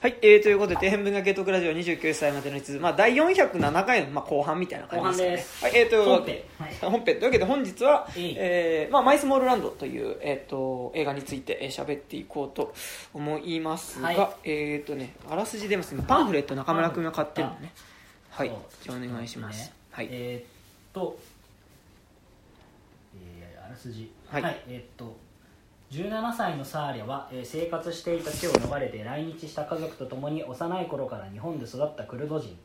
はい、えー、ということで、底辺文学ゲートクラジオ29歳までの一途、まあ、第407回の、まあ、後半みたいな感じですかね。はい、えー、というわけで、はい本編。というわけで、本日は、えいえーまあ、マイスモールランドという、えー、と映画についてえー喋、っていこうと思いますが、はいえっ、とね、あらすじ出ますね。パンフレット中村君が買ってるのね。はいじゃあお願いします。ねはい。えーっと、えーあらすじはいえーっと17歳のサーリャは、えー生活していた地を逃れて来日した家族と共に幼い頃から日本で育ったクルド人。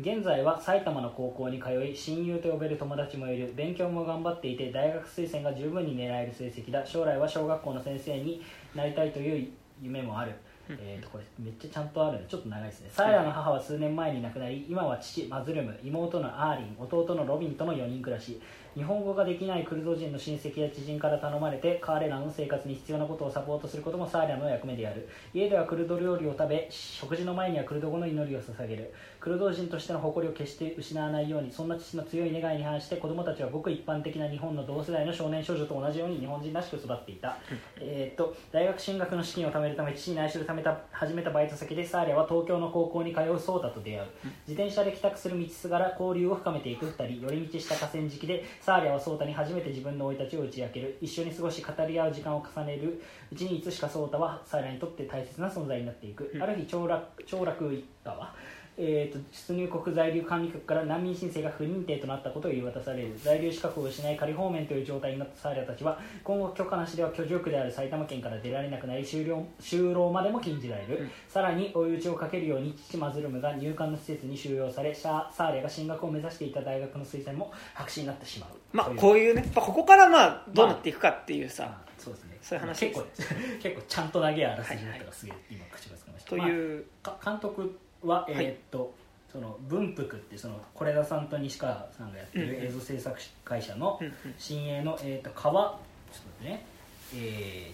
現在は埼玉の高校に通い親友と呼べる友達もいる。勉強も頑張っていて大学推薦が十分に狙える成績だ。将来は小学校の先生になりたいという夢もある、えー、とこれめっちゃちゃんとあるのでちょっと長いですね。サーヤの母は数年前に亡くなり今は父マズルム。妹のアーリン。弟のロビンとの4人暮らし日本語ができないクルド人の親戚や知人から頼まれて彼らの生活に必要なことをサポートすることもサーリャの役目である。家ではクルド料理を食べ食事の前にはクルド語の祈りを捧げる。クルド人としての誇りを決して失わないようにそんな父の強い願いに反して子供たちはごく一般的な日本の同世代の少年少女と同じように日本人らしく育っていた、えーっと大学進学の資金を貯めるため父に内緒で貯めた始めたバイト先でサーリャは東京の高校に通うソータと出会う。自転車で帰宅する道すがら交流を深めていく2人。寄り道した河川敷でサーリャはソータに初めて自分の生い立ちを打ち明ける。一緒に過ごし語り合う時間を重ねる。うちにいつしかソータはサーリャにとって大切な存在になっていく、ある日長楽長楽一家はえー、と出入国在留管理局から難民申請が不認定となったことを言い渡される在留資格を失い仮放免という状態になったサーリャたちは今後許可なしでは居住区である埼玉県から出られなくなり就労就労までも禁じられる、さらに追い打ちをかけるように父マズルムが入管の施設に収容されシャサーリャが進学を目指していた大学の推薦も白紙になってしまう。まあ、こういうね、まあ、ここからまあ、どうなっていくかっていうさ、あそうですね。そういう話結構結構ちゃんと長いあらすじだったからすげえ今口がつかました。という、か監督は、えはいーっとその文福ってその是枝さんと西川さんがやってる映像制作会社の新鋭の、えーっと川ちょっとねえ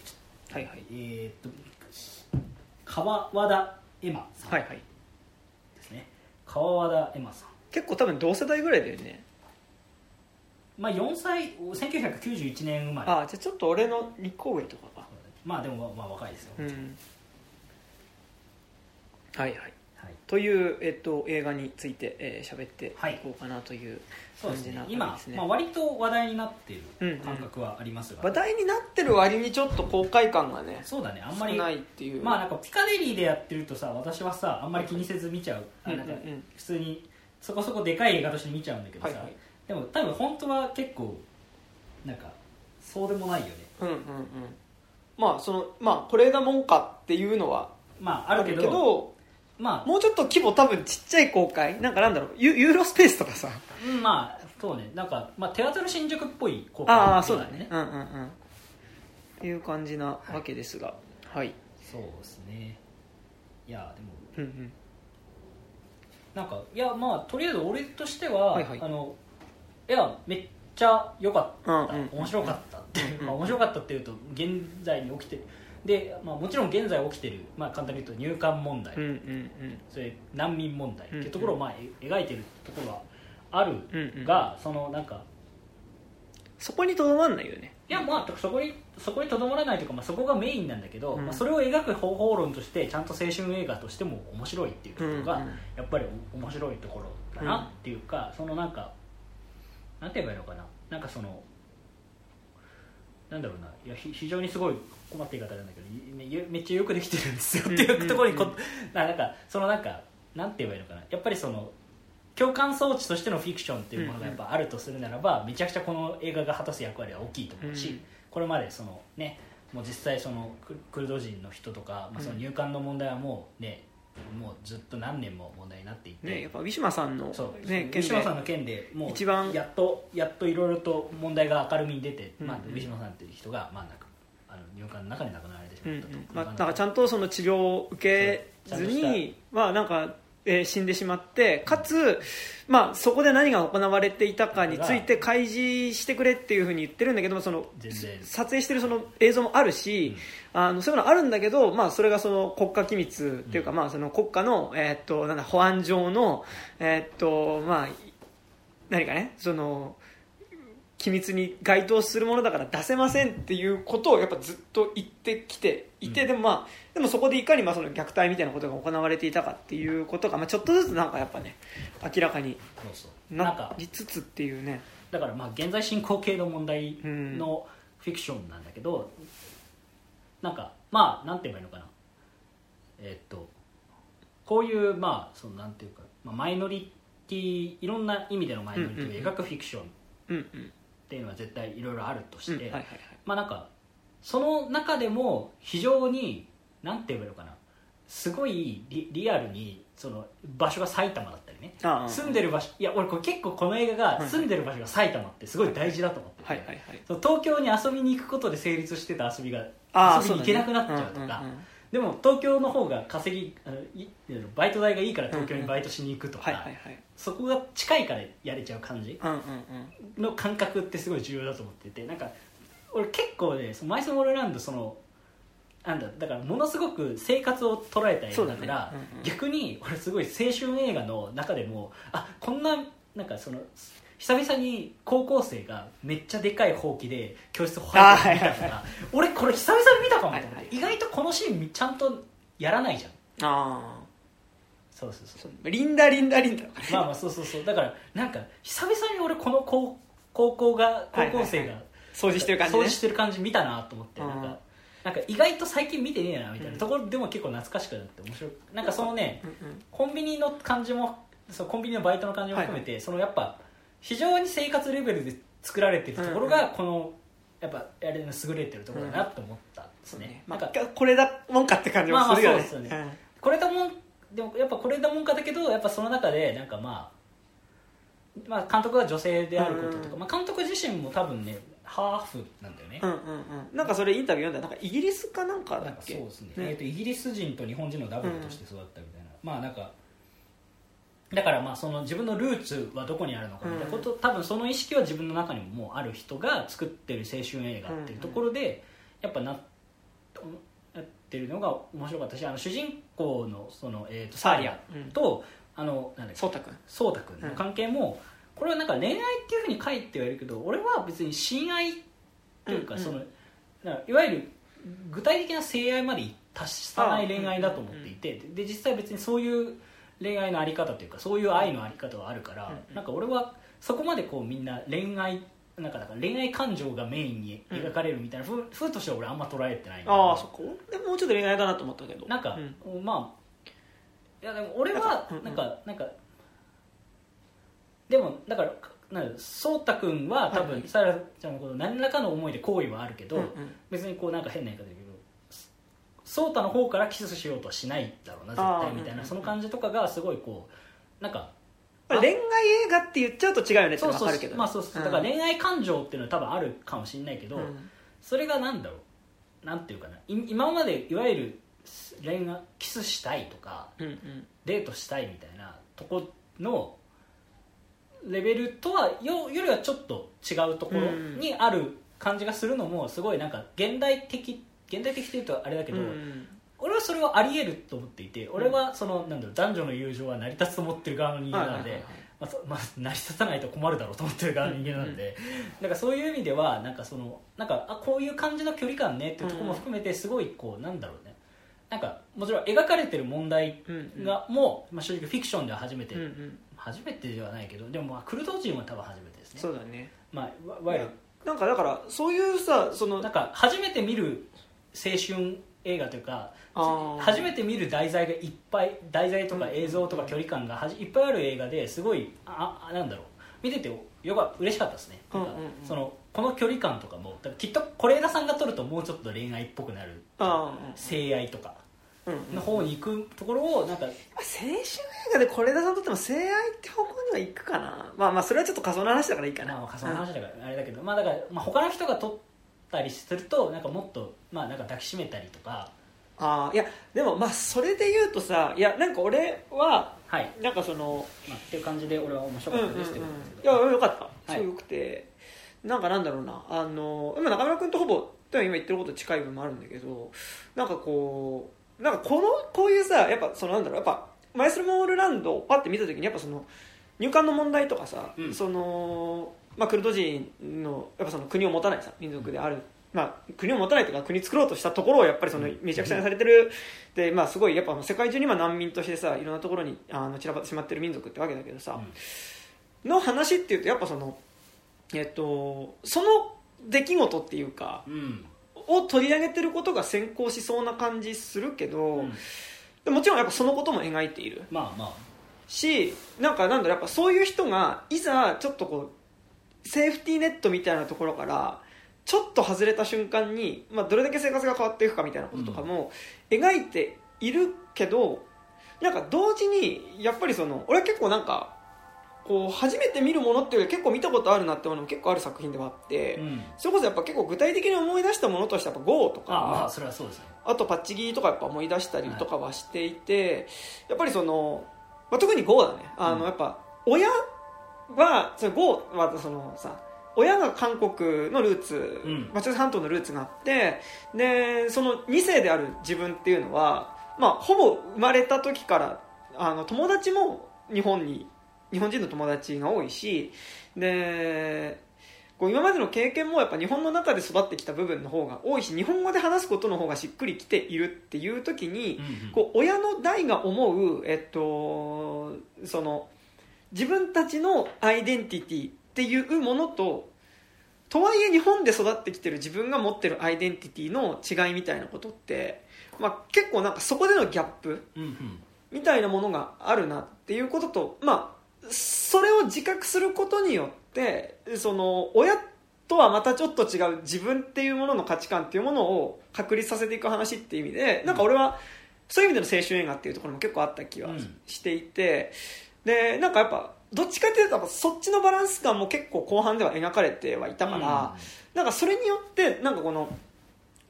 ーはいはい。えーっと川和田エマさんはいはい。ですね、川和田エマさん結構多分同世代ぐらいだよね。まあ4歳1991年生まれああ、じゃあちょっと俺の2個上とかか。まあでもまあ若いですよ、うん。はいはい。はいという、えっと、映画についてえー喋、っていはいこうかなというそうです感じなね今ですね。まあ、割と話題になっていうんうんる感覚はありますが、話題になってる割にちょっと公開感がね、そうだね。あんまり少ないっていう。まあなんかピカデリーでやってるとさ私はさあんまり気にせず見ちゃう、うんうんうん。普通にそこそこでかい映画として見ちゃうんだけどさ、はいはい。でも多分本当は結構なんかそうでもないよね。うんうんうん。まあ、その、まあ、これがもんかっていうのはまああるけどまあ。もうちょっと規模多分ちっちゃい公開。なんかなんだろう。ユユーロスペースとかさ。うんまあそうね。なんか、まあ、テアトル新宿っぽい公開ああそうだね。うんうんうん。っていう感じなわけですが。はい、そうですね。いやでも。うんうん。なんかいやまあとりあえず俺としては、はいはい。あのいやめっちゃ良かった、うんうん面白かったっていう、うんまあ、面白かったっていうと現在に起きてるで、まあ、もちろん現在起きてる、まあ、簡単に言うと入管問題、うんうんそれ難民問題ってうんいうところを、まあ、え描いてるところはあるうんうん。が、そのなんかそこにとどまんないよね。いやまあそこにそこにとどまらないというか、まあ、そこがメインなんだけど、うん。まあ、それを描く方法論としてちゃんと青春映画としても面白いっていうところが、うんうん。やっぱり面白いところだなっていうか、そのなんかなんて言えばいいのかな。なんかそのなんだろうな。いやひ非常にすごい困った言い方なんだけどいめめっちゃよくできてるんですよ。っていうところにこ、うんうん。ななんかそのなんかなんて言えばいいのかな。やっぱりその共感装置としてのフィクションっていうものがやっぱあるとするならば、めちゃくちゃこの映画が果たす役割は大きいと思うし、うん。これまでそのねもう実際そのククルド人の人とか、まあ、その入管の問題はもうね、もうずっと何年も問題になっていて、ねやっぱウィシュマさんのねウィシュマさんの件でもう一番やっとやっといろいろと問題が明るみに出て、うんまあ、ウィシュマさんっていう人が、まあ、なあの入管の中で亡くなられてしうんうまったと、んまあ、なんかちゃんとその治療を受けずにまあなんか、えー死んでしまってかつ、まあ、そこで何が行われていたかについて開示してくれっていうふうに言ってるんだけどもその撮影してるその映像もあるし、あのそういうのあるんだけど、まあ、それがその国家機密っていうか、まあ、その国家の、えーっとなんだ保安上の、えーっとまあ、何かねその機密に該当するものだから出せませんっていうことをやっぱずっと言ってきていて、うんでもまあでもそこでいかにまあその虐待みたいなことが行われていたかっていうことが、まあ、ちょっとずつなんかやっぱね明らかになんかなりつつっていうね。だからまあ現在進行形の問題のフィクションなんだけど、なんかまあなんて言えばいいのかな。えーっとこういうまあそのなんていうか、まあ、マイノリティいろんな意味でのマイノリティを描くフィクション。っうんうんていうのは絶対いろいろあるとして、まあなんかその中でも非常になんて言えばいいのかな。すごいリリアルにその場所が埼玉だったりね。ああ。住んでる場所いや俺これ結構この映画が住んでる場所が埼玉ってすごい大事だと思ってて、はいはいはい。その東京に遊びに行くことで成立してた遊びがああ遊びに行けなくなっちゃうとか。でも東京の方が稼ぎあのいバイト代がいいから東京にバイトしに行くとか、そこが近いからやれちゃう感じの感覚ってすごい重要だと思っててなんか俺結構ねそのマイスモールランドそのなんだだからものすごく生活を捉えた映画だからそうだね。うんうん。逆に俺すごい青春映画の中でもあこんななんかその久々に高校生がめっちゃでかいほうきで教室入ってたいあーはいな俺これ久々に見たかもと思って、はいはい意外とこのシーンちゃんとやらないじゃん。ああそうそうそう。リンダリンダリンダ。まあまあそうそうそう。だからなんか久々に俺この高高校が高校生が、はい。はい掃除してる感じね。掃除してる感じ見たなと思って。うん。なんかなんか意外と最近見てねえなみたいな。ところでも結構懐かしくなって面白いなんかそのねうんうん。コンビニの感じもそうコンビニのバイトの感じも含めて、そのやっぱ非常に生活レベルで作られてるところうんがこのやっぱあれの優れてるところだなと思ったんですね。そうね、まあなんか、これだもんかって感じもするよね,、まあまあそうですよね。これだもんでもやっぱこれだもんかだけどやっぱその中でなんかまあまあ監督が女性であることとか、うんまあ、監督自身も多分ねハーフなんだよね、うんうんうん。なんかそれインタビュー読んだらなんかイギリスかなんかだっけ？そうですね。えー、とイギリス人と日本人のダブルとして育ったみたいな、まあなんかだからまあその自分のルーツはどこにあるのかみたいなこと、多分その意識は自分の中にももうある人が作ってる青春映画っていうところで、やっぱなやってるのが面白かったしあの主人公のその、えー、とサーリアうん。と、あのなんだっけそうたくん颯太君の関係も、これはなんか恋愛っていうふうに書いてはいるけど俺は別に親愛というか、うんうん。そのいわゆる具体的な性愛まで達さない恋愛だと思っていて、で実際別にそういう恋愛のあり方というかそういう愛のあり方はあるから、うん。なんか俺はそこまでこうみんな恋愛なんかだから恋愛感情がメインに描かれるみたいなふうふうとしては俺あんま捉えてない。ああそこ。でももうちょっと恋愛だなと思ったけど。なんか、うん。まあいやでも俺はうんうん。なんかなんかでもだからなんだ颯太君は多分さらちゃんのこと何らかの思いで好意はあるけど、うんうん。別にこうなんか変な言い方だけど颯太の方からキスしようとはしないだろうな絶対みたいな、うんうん。その感じとかがすごいこうなんかまあ。恋愛映画って言っちゃうと違うよねって分かるけどね。まあそうそう。だから恋愛感情っていうのは多分あるかもしれないけど、うん。それがなんだろう。なんていうかな。い今までいわゆる恋愛キスしたいとかうんうん。デートしたいみたいなとこのレベルとはよよりはちょっと違うところにある感じがするのもすごいなんか現代的現代的っていうとあれだけど、うん俺はそれはあり得ると思っていて俺はそのなんだろう男女の友情は成り立つと思ってる側の人間なので、まあそ まあ、成り立たないと困るだろうと思ってる側の人間なので、なんかそういう意味ではなんかそのなんかあこういう感じの距離感ねっていうところも含めてすごいこうなんだろうね。なんかもちろん描かれてる問題うんがもう、まあ、正直フィクションでは初めて、初めてではないけどでもまあクルド人は多分初めてですね。そうだね。まあ、わいわゆるなんかだからそういうさそのなんか初めて見る青春映画というか初めて見る題材がいっぱい題材とか映像とか距離感がはじいっぱいある映画ですごいああなんだろう。見ててよか嬉しかったですね。なんかうんうんうん。そのこの距離感とかもきっと是枝さんが撮るともうちょっと恋愛っぽくなるあ性愛とかの方に行くところをなんかまあ青春映画で是枝さんとっても性愛って方向には行くかな。まあまあそれはちょっと仮想の話だからいいかな。まあまあ仮想の話だからあれだけど、まあだから、まあ、他の人が撮ったりするとなんかもっとまあなんか抱きしめたりとかああいやでもまあそれで言うとさいやなんか俺ははい、なんかそのまあ、っていう感じで俺は面白うんうんうん。かったですけど、いやよかった。い。すごいよくて、なんかなんだろうな。あの今中村君とほぼ今言ってること近い部分もあるんだけどなんかこうなんかこのこういうさやっぱそのなんだろうやっぱマイスルモールランドをパッて見た時にやっぱその入管の問題とかさ、うん。そのまあ、クルド人のやっぱその国を持たないさ民族である、まあ、国を持たないとか国作ろうとしたところをやっぱりそのめちゃくちゃにされてる、で、まあ、すごいやっぱ世界中に今難民としてさいろんなところにあの散らばってしまってる民族ってわけだけどさ、の話っていうとやっぱそのえっとその出来事っていうかうん。を取り上げてることが先行しそうな感じするけど、もちろんやっぱそのことも描いている。まあましなんかなんだやっぱそういう人がいざちょっとこうセーフティーネットみたいなところからちょっと外れた瞬間に、まあ、どれだけ生活が変わっていくかみたいなこととかも描いているけど、なんか同時にやっぱりその俺は結構なんかこう初めて見るものっていうより結構見たことあるなってものも結構ある作品ではあって、あうん。それこそやっぱ結構具体的に思い出したものとしてやっぱ GO とかあまあそれはそうですね。あとパッチギーとかやっぱ思い出したりとかはしていて、やっぱりその、まあ、特に GO だね。あの、うん。やっぱ親はその GO はそのさ親が韓国のルーツ、うん。まあ、朝鮮半島のルーツがあってでその2世である自分っていうのは、まあ、ほぼ生まれた時からあの友達も日本に日本人の友達が多いしでこう今までの経験もやっぱ日本の中で育ってきた部分の方が多いし日本語で話すことの方がしっくりきているっていう時に、うん。こう親の代が思う、えっと、その自分たちのアイデンティティっていうものととはいえ日本で育ってきてる自分が持ってるアイデンティティの違いみたいなことって、まあ、結構なんかそこでのギャップみたいなものがあるなっていうことと、まあ、それを自覚することによってその親とはまたちょっと違う自分っていうものの価値観っていうものを確立させていく話っていう意味でなんか俺はそういう意味での青春映画っていうところも結構あった気はうん。していて、でなんかやっぱどっちかっていうとやっぱそっちのバランス感も結構後半では描かれてはいたから、なんかそれによってなんかこの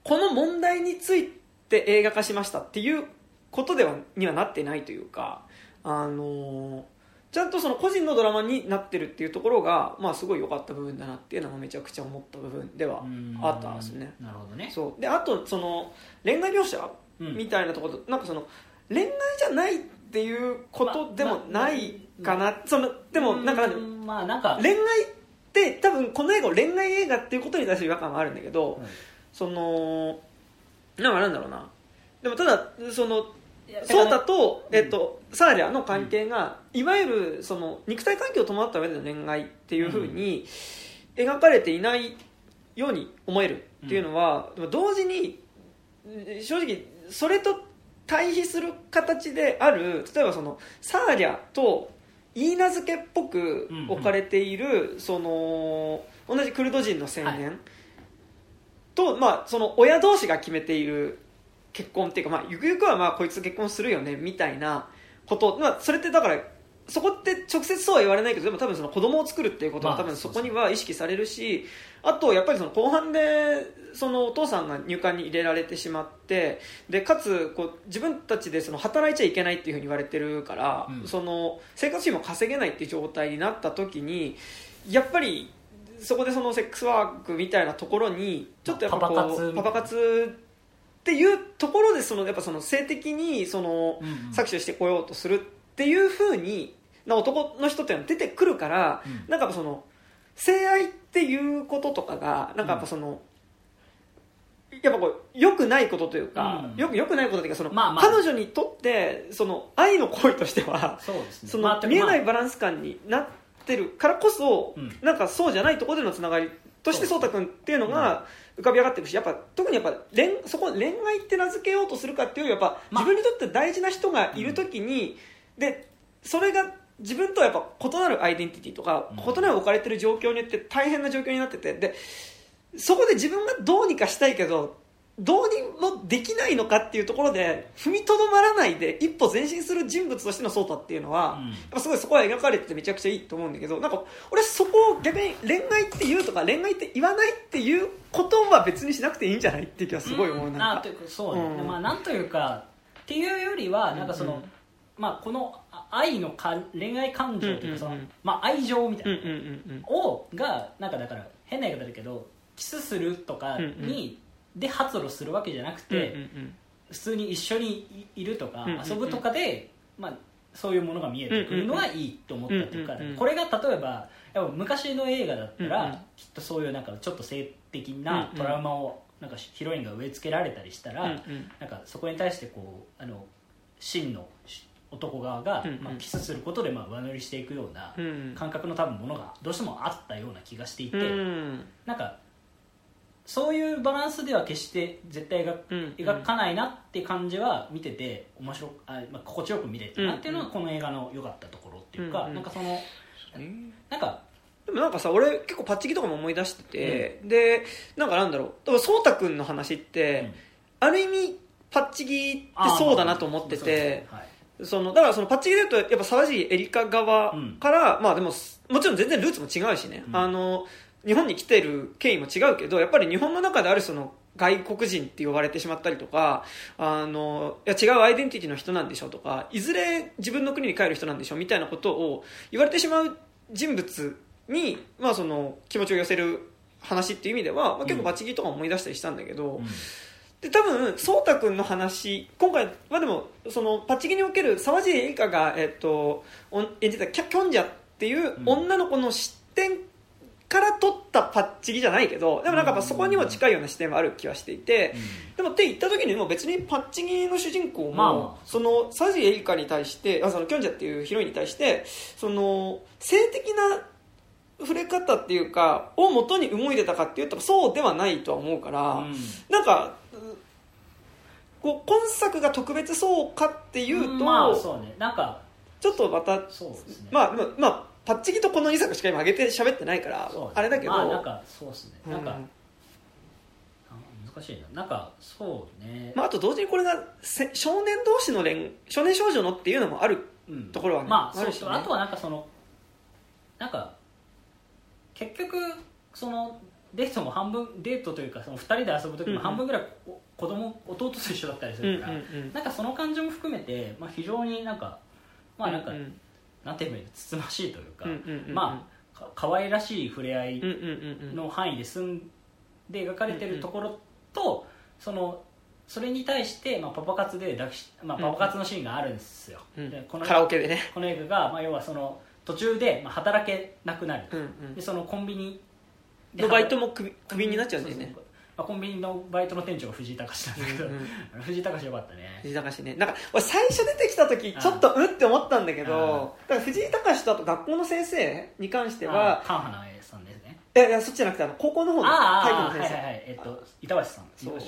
この問題について映画化しましたっていうことではにはなってないというか、あのーちゃんとその個人のドラマになってるっていうところが、まあ、すごい良かった部分だなっていうのがめちゃくちゃ思った部分ではうん。あったんですね。なるほどね。そう。であとその恋愛描写うん。みたいなところとなんかその恋愛じゃないっていうことでもないかな、そのでもなんかなんだろううんまあなんか。恋愛って多分この映画を恋愛映画っていうことに対する違和感はあるんだけど、うんそのなんかなんだろうな。でもただそのソータと、うん。えっと、サーリャの関係が、いわゆるその肉体関係を伴った上での恋愛っていうふうに描かれていないように思えるっていうのは、でも同時に正直それと対比する形である例えばそのサーリャと言い名付けっぽく置かれている、その同じクルド人の青年、はい。と、まあ、その親同士が決めている結婚っていうか、まあ、ゆくゆくはまあこいつと結婚するよねみたいなこと、まあ、それってだからそこって直接そうは言われないけどでも多分その子供を作るっていうことはまあ多分そこには意識されるし、あとやっぱりその後半でそのお父さんが入管に入れられてしまってでかつこう自分たちでその働いちゃいけないっていうふうに言われてるから、うん。その生活費も稼げないっていう状態になった時にやっぱりそこでそのセックスワークみたいなところにちょっとやっぱこうパパ活っていうところでそのやっぱその性的にその搾取してこようとするっていうふうにな男の人っていうのは出てくるから、うん。なんかその性愛っていうこととかがなんかやっぱその、やっぱこう良くないことというか、うん。よく良くないことというかその、まあまあ。彼女にとってその愛の行為としてはそうですね。そまあの見えないまバランス感になってるからこそ、うん。なんかそうじゃないところでのつながりとしてそう颯太君っていうのが浮かび上がってるしやっぱ特にやっぱ恋そこ恋愛って名付けようとするかっていうよりやっぱまあ自分にとって大事な人がいる時に、でそれが自分とはやっぱ異なるアイデンティティとか、うん。異なる置かれてる状況によって大変な状況になっててでそこで自分がどうにかしたいけどどうにもできないのかっていうところで踏みとどまらないで一歩前進する人物としての颯太っていうのは、うん。やっぱすごいそこは描かれててめちゃくちゃいいと思うんだけどなんか俺そこを逆に恋愛って言うとか恋愛って言わないっていうことは別にしなくていいんじゃないっていう気はすごい思う、うん。なんか。あというかそうね、うん。まあなんというかっていうよりはなんかその、うん。まあこのあ愛のか恋愛感情というかその、うんうんうん。まあ愛情みたいな、うんうんうんをがなんかだから変な言い方だけどキスするとかに、で発露するわけじゃなくうんうんて、普通に一緒にいいるとか、うんうんうん。遊ぶとかで、まあ、そういうものが見えてくるのはいいと思ったっていうか、うんうんうんこれが例えばやっぱ昔の映画だったら、うんうんきっとそういうなんかちょっと性的なトラウマをなんかヒロインが植え付けられたりしたら、うんうん。なんかそこに対してこうあの真の男側が、うんうん。まあ、キスすることでまあ上乗りしていくようなうん。感覚の多分ものがどうしてもあったような気がしていて、うん。なんかそういうバランスでは決して絶対描うん。描かないなって感じは見てて面白くあ、まあ、心地よく見れたなっていうのうんがこの映画の良かったところっていうか、うんなんかそのなんかでもなんかさ俺結構パッチギとかも思い出してて、でなんかなんだろう。だから颯太君の話って、うん。ある意味パッチギってそうだなと思ってて、はいそのだからそのパッチギで言うとやっぱ沢尻エリカ側から、まあでももちろん全然ルーツも違うしね、うん。あの日本に来てる経緯も違うけどやっぱり日本の中であるその外国人って呼ばれてしまったりとかあのいや違うアイデンティティの人なんでしょとかいずれ自分の国に帰る人なんでしょみたいなことを言われてしまう人物に、まあ、その気持ちを寄せる話っていう意味では、まあ、結構パッチギとか思い出したりしたんだけど、うんで多分颯太君の話今回はでもそのパッチギにおける沢尻エリカが、えっと、演じたキャキョンジャっていううん。女の子の視点から取ったパッチギじゃないけどでもなんかやっぱそこにも近いような視点はある気はしていて、でもって言った時にも別にパッチギの主人公も、まあまあ。その沢尻エリカに対してあそのキョンジャっていうヒロインに対してその性的な触れ方っていうかを元に動いてたかっていうとそうではないとは思うから、うん。なんかうこう今作が特別そうかっていうと、まあそうね。なんかちょっとまたそうですね。まあまあ、まあ、パッチギとこの2作しか今上げて喋ってないからあれだけど、まあなんかそうですね。なんか、うんあ難しいな。なんかそうね、まあ、あと同時にこれがせ少年同士の恋少年少女のっていうのもあるうん。ところはねまああるしね。そうそうあとはなんかそのなんか結局そのデートも半分デートというかその2人で遊ぶ時も半分ぐらいお子供弟と一緒だったりすうんうんるから、うん。なんかその感情も含めて、まあ、非常になんかまあなんか、うん。なんて言えばいいのつつましいというか、うんうんうんまあか可愛らしい触れ合いうんうんうんうん。の範囲で済んで描かれてるところと、そのそれに対して、まあ、パパ活で抱きし、まあ、パパ活のシーンがあるんですよ、うん。でこのカラオケでね。この映画が、まあ、要はその途中で、まあ、働けなくなる、うんうん。でそのコンビニでのバイトもクビクビになっちゃうんだよね。そうそうまあ、コンビニのバイトの店長が藤井隆なんだけど、うんうん。藤井隆よかったね。藤井隆ね。なんか俺最初出てきた時ちょっとうんって思ったんだけどだから藤井隆とあと学校の先生に関してはあカンハナさんですね。いやいやそっちじゃなくてあの高校の方の体育の先生。はいはいはい。えっと板橋さんそう。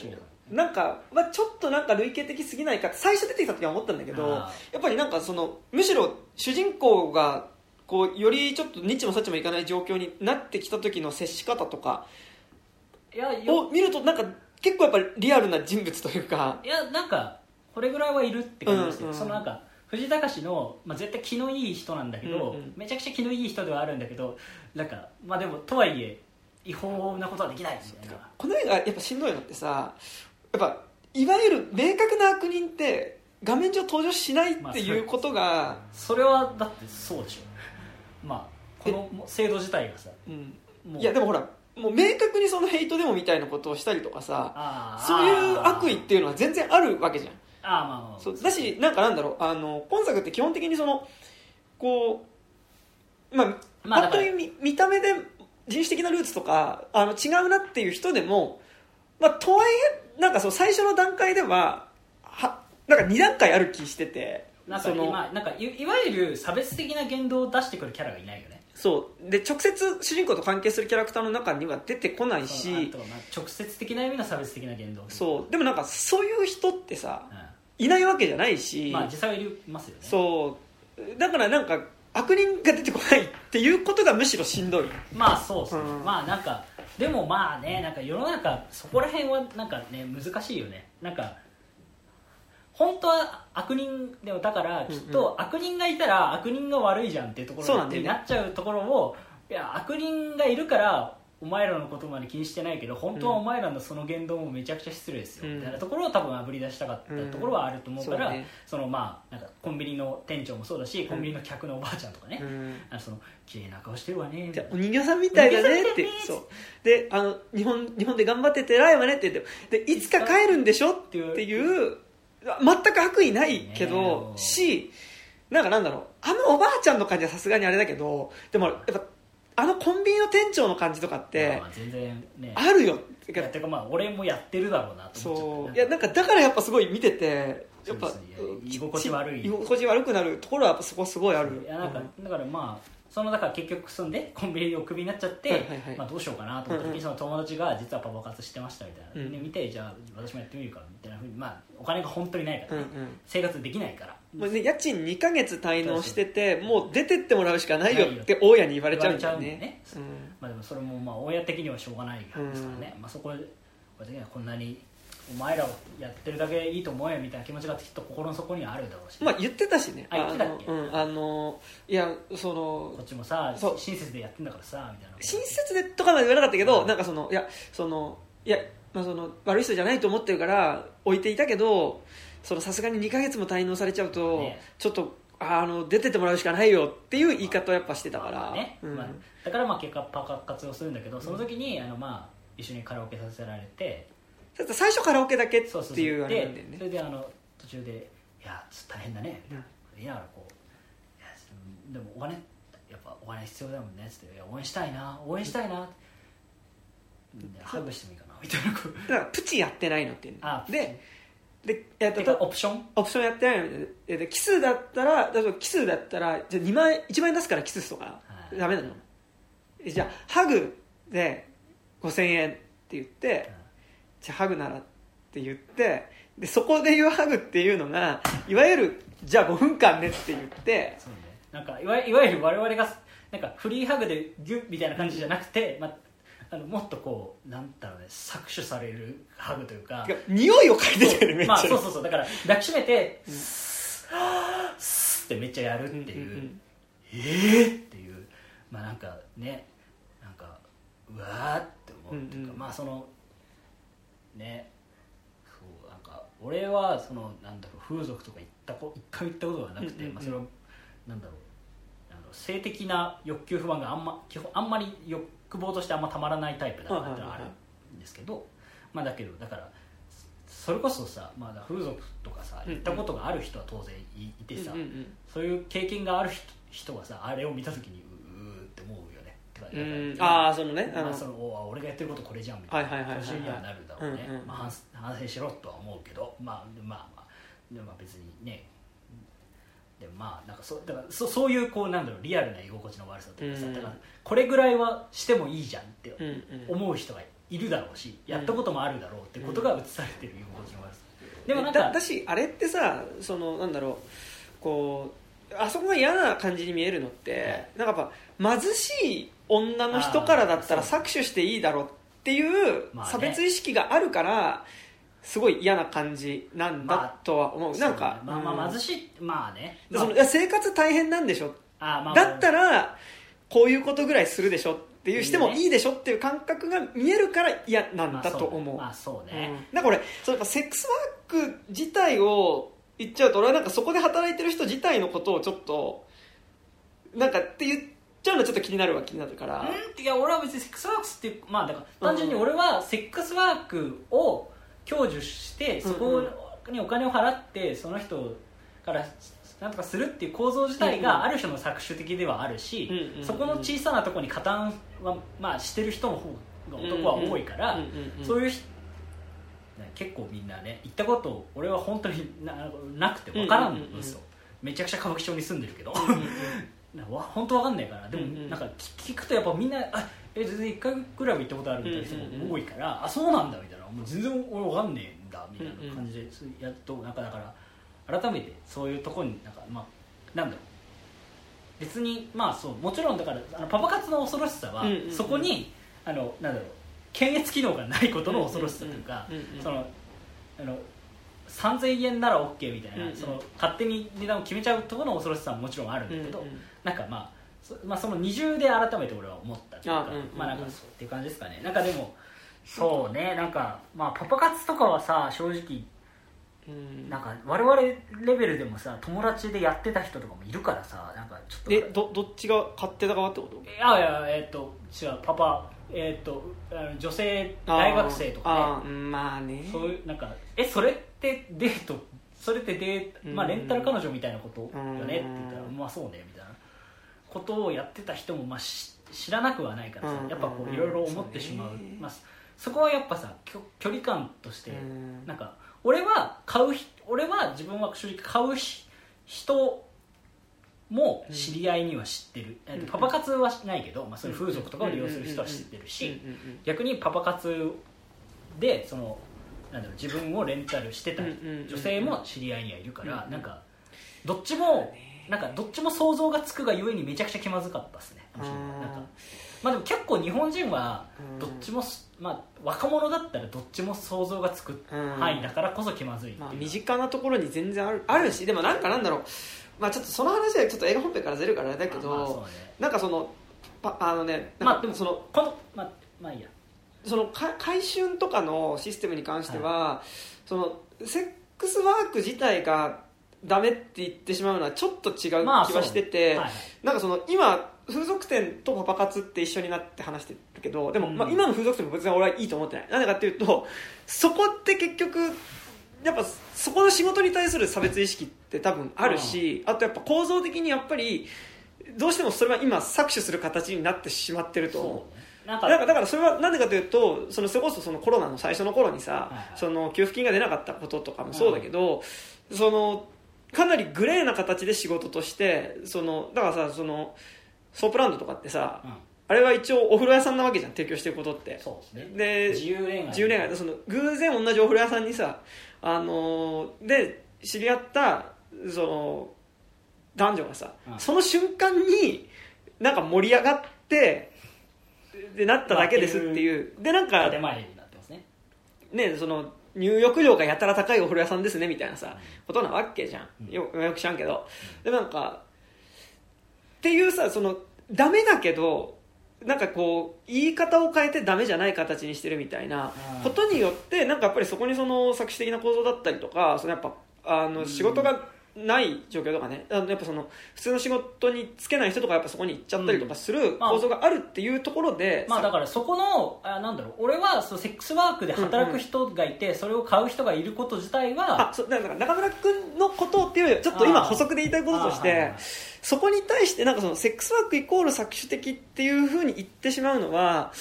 なんか、まあ、ちょっとなんか類型的すぎないか最初出てきた時は思ったんだけどあやっぱりなんかそのむしろ主人公がこうよりちょっとニッチもサッチもいかない状況になってきた時の接し方とかいやよ。を見るとなんか結構やっぱりリアルな人物というか。いやなんかこれぐらいはいるって感じですよ、うんうん。そのなんか藤井隆の、まあ、絶対気のいい人なんだけど、うんうん。めちゃくちゃ気のいい人ではあるんだけどなんかまあでもとはいえ違法なことはできないみたいなこの映画やっぱしんどいのってさやっぱいわゆる明確な悪人って画面上登場しないっていうことが、それはだってそうでしょ。まあこの制度自体がさうん。もう。いやでもほらもう明確にそのヘイトデモみたいなことをしたりとかさそういう悪意っていうのは全然あるわけじゃん。あーまあまあそうだしなんかなんだろうあの今作って基本的にそのこうまあ、まあ本当に見見た目で人種的なルーツとかあの違うなっていう人でも、まあ、とはいえなんかそう最初の段階でははなんか2段階ある気しててなんかその今なんかいいわゆる差別的な言動を出してくるキャラがいないよねそう。で直接主人公と関係するキャラクターの中には出てこないし直接的な意味の差別的な言動そう。でもなんかそういう人ってさういないわけじゃないし、んまあ実際はいますよね。そう。だからなんか悪人が出てこないっていうことがむしろしんどい。まあそうですね、うん。まあなんかでもまあねなんか世の中そこら辺はなんかね難しいよね。なんか本当は悪人でもだからきっと悪人がいたら悪人が悪いじゃんっていうところにそうなんだよね。なっちゃうところをいや悪人がいるからお前らのことまで気にしてないけど本当はお前らのその言動もめちゃくちゃ失礼ですよ、うん。みたいなところを多分あぶり出したかったところはあると思うから、うんそうね。そのまあなんかコンビニの店長もそうだし、コンビニの客のおばあちゃんとかね、うん。あのその綺麗な顔してるわねみじたいな。ゃあお人形さんみたいだねって。お人形さんみたいねそう。であの日本日本で頑張ってて偉いわねって言ってでいつか帰るんでしょっていう全く悪意ないけどねしなんかなんだろう。あのおばあちゃんの感じはさすがにあれだけどでもやっぱあのコンビニの店長の感じとかってまあ全然ね。あるよ。いやてかまあ俺もやってるだろうなと思っちゃった。そう。いやなんかだからやっぱすごい見ててやっぱ居心地悪い。居心地悪くなるところはやっぱそこすごいある。いやなんか、だからまあそのだから結局住んで コンビニをクビになっちゃって、はいはいはい。まあ、どうしようかなと思った時に、その友達が実はパパ活してましたみたいな、うん。で見てじゃあ私もやってみるかみたいなふうにまあお金が本当にないから、ね。うんうん。生活できないから。もうね、家賃2ヶ月滞納しててもう出てってもらうしかないよって大家に言われちゃうんだよ言われちゃうんだね。よまあでもそれもまあ親的にはしょうがないですからね、まあ、そこはこんなにお前らをやってるだけいいと思えみたいな気持ちがきっと心の底にはあるだろうし、うんまあ言ってたしね。あ言ってたっけ？あの,、うん、あのいやそのこっちもさ親切でやってんだからさみたいな親切でとかまで言わなかったけど、うん。なんかそのいやそのいや、まあ、その悪い人じゃないと思ってるから置いていたけどそのさすがに2ヶ月も滞納されちゃうと、ねちょっとあの出てってもらうしかないよっていう言い方をやっぱしてたから、まあね。うん。まあ、だからまあ結果パカ活をするんだけどその時にあのまあ一緒にカラオケさせられてだって最初カラオケだけっていうあれなんだよでそねれであの途中で「いやちょっと大変だね」みたいな言いながらこう「いやでもお金やっぱお金必要だもんね」っつって「いや応援したいな応援したいな」でハグしてもいいかなみたいな。だからプチやってないのっていうの。あでで、えっとオプション？オプションやってないの。でで奇数だったら例えば奇数だったらじゃあ2万円1万円出すから奇数とか、はい。ダメなの。えじゃあハグで5000円って言って、じゃあハグならって言ってでそこで言うハグっていうのがいわゆるじゃあ5分間ねって言ってそうね。なんかいわいわゆる我々がなんかフリーハグでギュッみたいな感じじゃなくて、まあ、あのもっとこうなんだろうね搾取されるハグというか。てか匂いを嗅いでたよねめっちゃ、まあそうそうそう。だから抱きしめて、スッスッってめっちゃやるっていう、うんうんうん。えーっていう。まあなんかねなんかうわーって思うっていうか、うんうん。まあそのね。そうなんか俺はそのなんだろう風俗とか行ったこ一回行ったことがなくて、うんうんうん。まあ、それはなんだろうあの性的な欲求不満があんま基本あんまり欲望としてあんまたまらないタイプだなってのはあるんですけど、まあだけどだからそれこそさ、まあ、風俗とかさ行ったことがある人は当然いいてさ、うんうんそういう経験がある人人がさあれを見た時にああそのねあの。まあ、そのお俺がやってることこれじゃんみたいなはいはいはいはいはい。年にはなるだろうね、うんうんまあ、反反省しろとは思うけど。まあまあまあでもまあ別にね。でもまあなんかそだからそそういうこうなんだろうリアルな居心地の悪さというかさ、うん。だからこれぐらいはしてもいいじゃんってうんうん。思う人がいるだろうし、やったこともあるだろうってことが映されてる居心地の悪さ。でもなんかだだしあれってさそのなんだろうこうあそこが嫌な感じに見えるのって、なんかやっぱ貧しい女の人からだったら搾取していいだろうっていう差別意識があるからすごい嫌な感じなんだまあとは思う、なんか、ねまあまあうん。貧しいまあね、そのいや生活大変なんでしょ？あまあだったらこういうことぐらいするでしょっていうしてもいいでしょっていう感覚が見えるから嫌なんだと思う,、まあそうね、うん。なんか俺そうやっぱセックスワーク自体を言っちゃうと俺はなんかそこで働いてる人自体のことをちょっとなんかって言っちゃうのはちょっと気になるは気になるから、うん？いや俺は別にセックスワークスっていうまあだから単純に俺はセックスワークを享受してそこにお金を払ってその人からなんとかするっていう構造自体がある種の搾取的ではあるし、そこの小さなところに加担は、まあ、してる人の方が男は多いから、そういう人結構みんなね行ったこと俺は本当にななくて分からんの、うんうんうんうん。嘘めちゃくちゃ歌舞伎町に住んでるけど、本当わかんないから。でもうんうん。なんか聞聞くとやっぱみんなあえ全然1回ぐらいは行ったことあるみたいな人も多いから、あそうなんだみたいな。もう全然俺わかんねえんだみたいな感じで、やっとなんかだから改めてそういうところになんかまあなんだろう。別にまあそうもちろんだからあのパパ活の恐ろしさは、うんうんうん。そこにあのなんだろう。検閲機能がないことの恐ろしさというか、うんうんうんうん。そのあの3000円なら OK みたいな、うんうん。その勝手に値段を決めちゃうところの恐ろしさももちろんあるんだけど、うんうんなんかまあそ,、まあ、その二重で改めて俺は思ったっていうかまあなんかそうっていう感じですかね。なんかでもそうね。なんかまあパパ活とかはさ正直うん。なんか我々レベルでもさ友達でやってた人とかもいるからさなんかちょっと。えどどっちが勝手だかってこと？いやいやえっ、と違うパパえっ、とあの女性大学生とかね。まあね。そういうなんかえそれってデートそれってデー、まあ、うん。レンタル彼女みたいなことよねって言ったらうんまあそうねみたいなことをやってた人もまあし知らなくはないからさうん。やっぱこういろいろ思ってしまう。まあ、そこはやっぱさきょ距離感としてうん。なんか俺は買うひ俺は自分は正直買うひ人も知り合いには知ってる、えっとパパ活はしないけど、まあ、そういう風俗とかを利用する人は知ってるし、うんうんうん逆にパパ活でそのなんだろう自分をレンタルしてたうんうんうん女性も知り合いにはいるから、うんなんかどっちもなんかどっちも想像がつくがゆえにめちゃくちゃ気まずかったですね。なんかまあでも結構日本人はうん。どっちもす、まあ、若者だったらどっちも想像がつくうん範囲だからこそ気まずいまあ、か身近なところに全然あるあるしでもなんかなんだろう、まあ、ちょっとその話はちょっと映画本編からずれるからあれだけど、まあそうね。なんかそのパあのねまあでもそのこのまあまあいいや。そのか回春とかのシステムに関しては、そのセックスワーク自体がダメって言ってしまうのはちょっと違うまあ気はしてて、そうはいはい。なんかその今風俗店とパパ活って一緒になって話してるけどでも、うん。まあ、今の風俗店も別に俺はいいと思ってない。なんでかっていうとそこって結局やっぱそこの仕事に対する差別意識って多分あるし、あとやっぱ構造的にやっぱりどうしてもそれは今搾取する形になってしまってると。思うなんかだからそれはなんでかというとそのそれこそそのコロナの最初の頃にさ、はいはい。その給付金が出なかったこととかもそうだけど、そのかなりグレーな形で仕事としてそのだからさそのソープランドとかってさ、うん。あれは一応お風呂屋さんなわけじゃん提供してることって。そうですね。で自由恋愛。自由恋愛。でその偶然同じお風呂屋さんにさあのーで知り合ったその男女がさ、うん。その瞬間になんか盛り上がってでなっただけですっていう。でなんか建前になってますね。ねその入浴料がやたら高いお風呂屋さんですねみたいなさことなわけじゃうん。んよよく知らんけど。でなんかっていうさそのダメだけどなんかこう言い方を変えてダメじゃない形にしてるみたいなうん。ことによってなんかやっぱりそこにその作詞的な構造だったりとかそのやっぱあの仕事がない状況とかね。あのやっぱその普通の仕事に就けない人とかやっぱそこに行っちゃったりとかするまあ。構造があるっていうところでまあだからそこのあなんだろう俺はそうセックスワークで働く人がいて、それを買う人がいること自体はあそうだから中村君のことっていうよりちょっと今補足で言いたいこととしてそこに対してなんかそのセックスワークイコール搾取的っていうふうに言ってしまうのは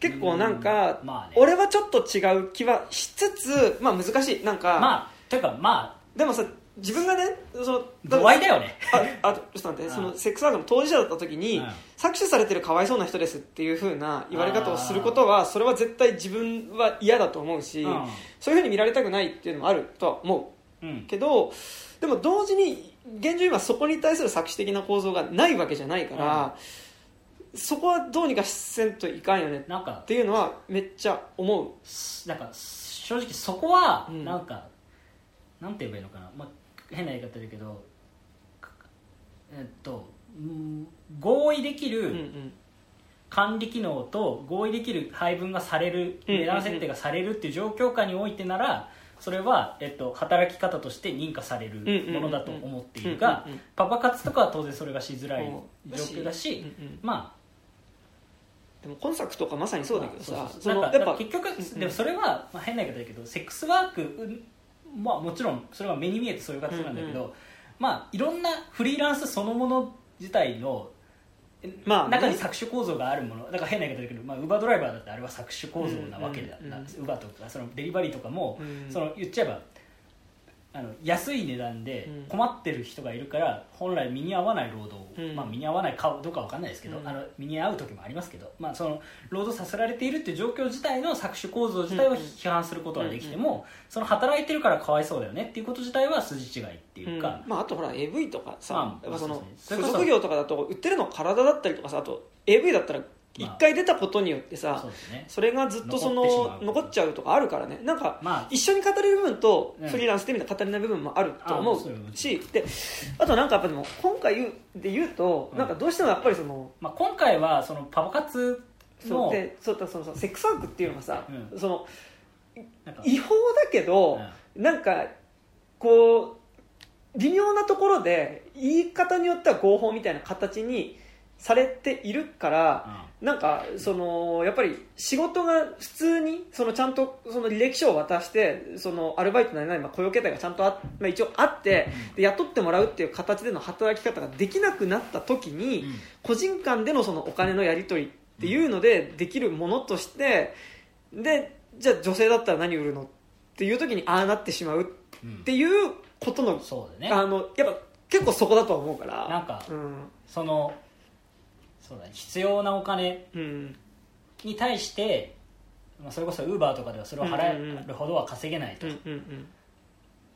結構なんか俺はちょっと違う気はしつつまあ難しい。なんかまあていうかまでもさ自分がねそのあ度合いだよね。ああちょっと待ってうん。そのセックスワークの当事者だった時に、うん。搾取されてるかわいそうな人ですっていう風な言われ方をすることはそれは絶対自分は嫌だと思うし、うん。そういう風に見られたくないっていうのもあるとは思う。うん。けどでも同時に現状今そこに対する搾取的な構造がないわけじゃないから、そこはどうにかせんといかんよねなんかっていうのはめっちゃ思う。なんか正直そこはうん。なんか、なんて言えばいいのかな、まあ、変な言い方だけどかえっとうん合意できうんうるん。管理機能と合意できる配分がされるうん値段設定がされるっていう状況下においてならそれは、えっと、働き方として認可されるものだと思っているがパパ活とかは当然それがしづらいうん状況だしうんうんまでも今作とかまさにあそうだけどさ、結局、うんでもそれは、まあ、変な言い方だけどセックスワーク、うんまあ、もちろんそれは目に見えてそういう形なんだけど、うんまあ、いろんなフリーランスそのもの自体のまあね。中に搾取構造があるものだから変な言い方だけど、まあ、ウーバードライバーだってあれは搾取構造なわけだ、うんうんなウーバーとかそのデリバリーとかも、うん。その言っちゃえばあの安い値段でうん。困ってる人がいるから本来身に合わない労働を、うん。まあ、身に合わないかどうかわかんないですけど、うん。あの身に合う時もありますけど、まあ、その労働させられているっていう状況自体の搾取構造自体を批判することはできても、その働いてるからかわいそうだよねっていうこと自体は筋違いっていうか、うん。まあ、あとほら AV とかさ、まあそのねそれこそ付属業とかだと売ってるの体だったりとかさあと AV だったら一回出たことによってさ、そうですね。それがずっとその残っちゃうとかあるからね。なんかまあ。一緒に語れる部分とうん。フリーランスで見た語れない部分もあると思う。しであとなんかやっぱでも今回言うで言うとうん。なんかどうしてもやっぱりそのまあ、今回はそのパパ活のそうでそうだそのさセックスワークっていうのがさ、うその違法だけど、なんかこう微妙なところで言い方によっては合法みたいな形にされているから、なんかそのやっぱり仕事が普通にそのちゃんとその履歴書を渡してそのアルバイトなりなりまあ雇用形態がちゃんとあ、まあ、一応あってで雇ってもらうっていう形での働き方ができなくなった時に、うん。個人間でのそのお金のやり取りっていうのでできるものとしてでじゃあ女性だったら何売るのっていう時にああなってしまううんっていうことの,、あのやっぱ結構そこだとは思うから。なんかうん。そのそうだね。必要なお金うんに対して、まあ、それこそウーバーとかではそれを払えるほどは稼げないと,、うんうんうん。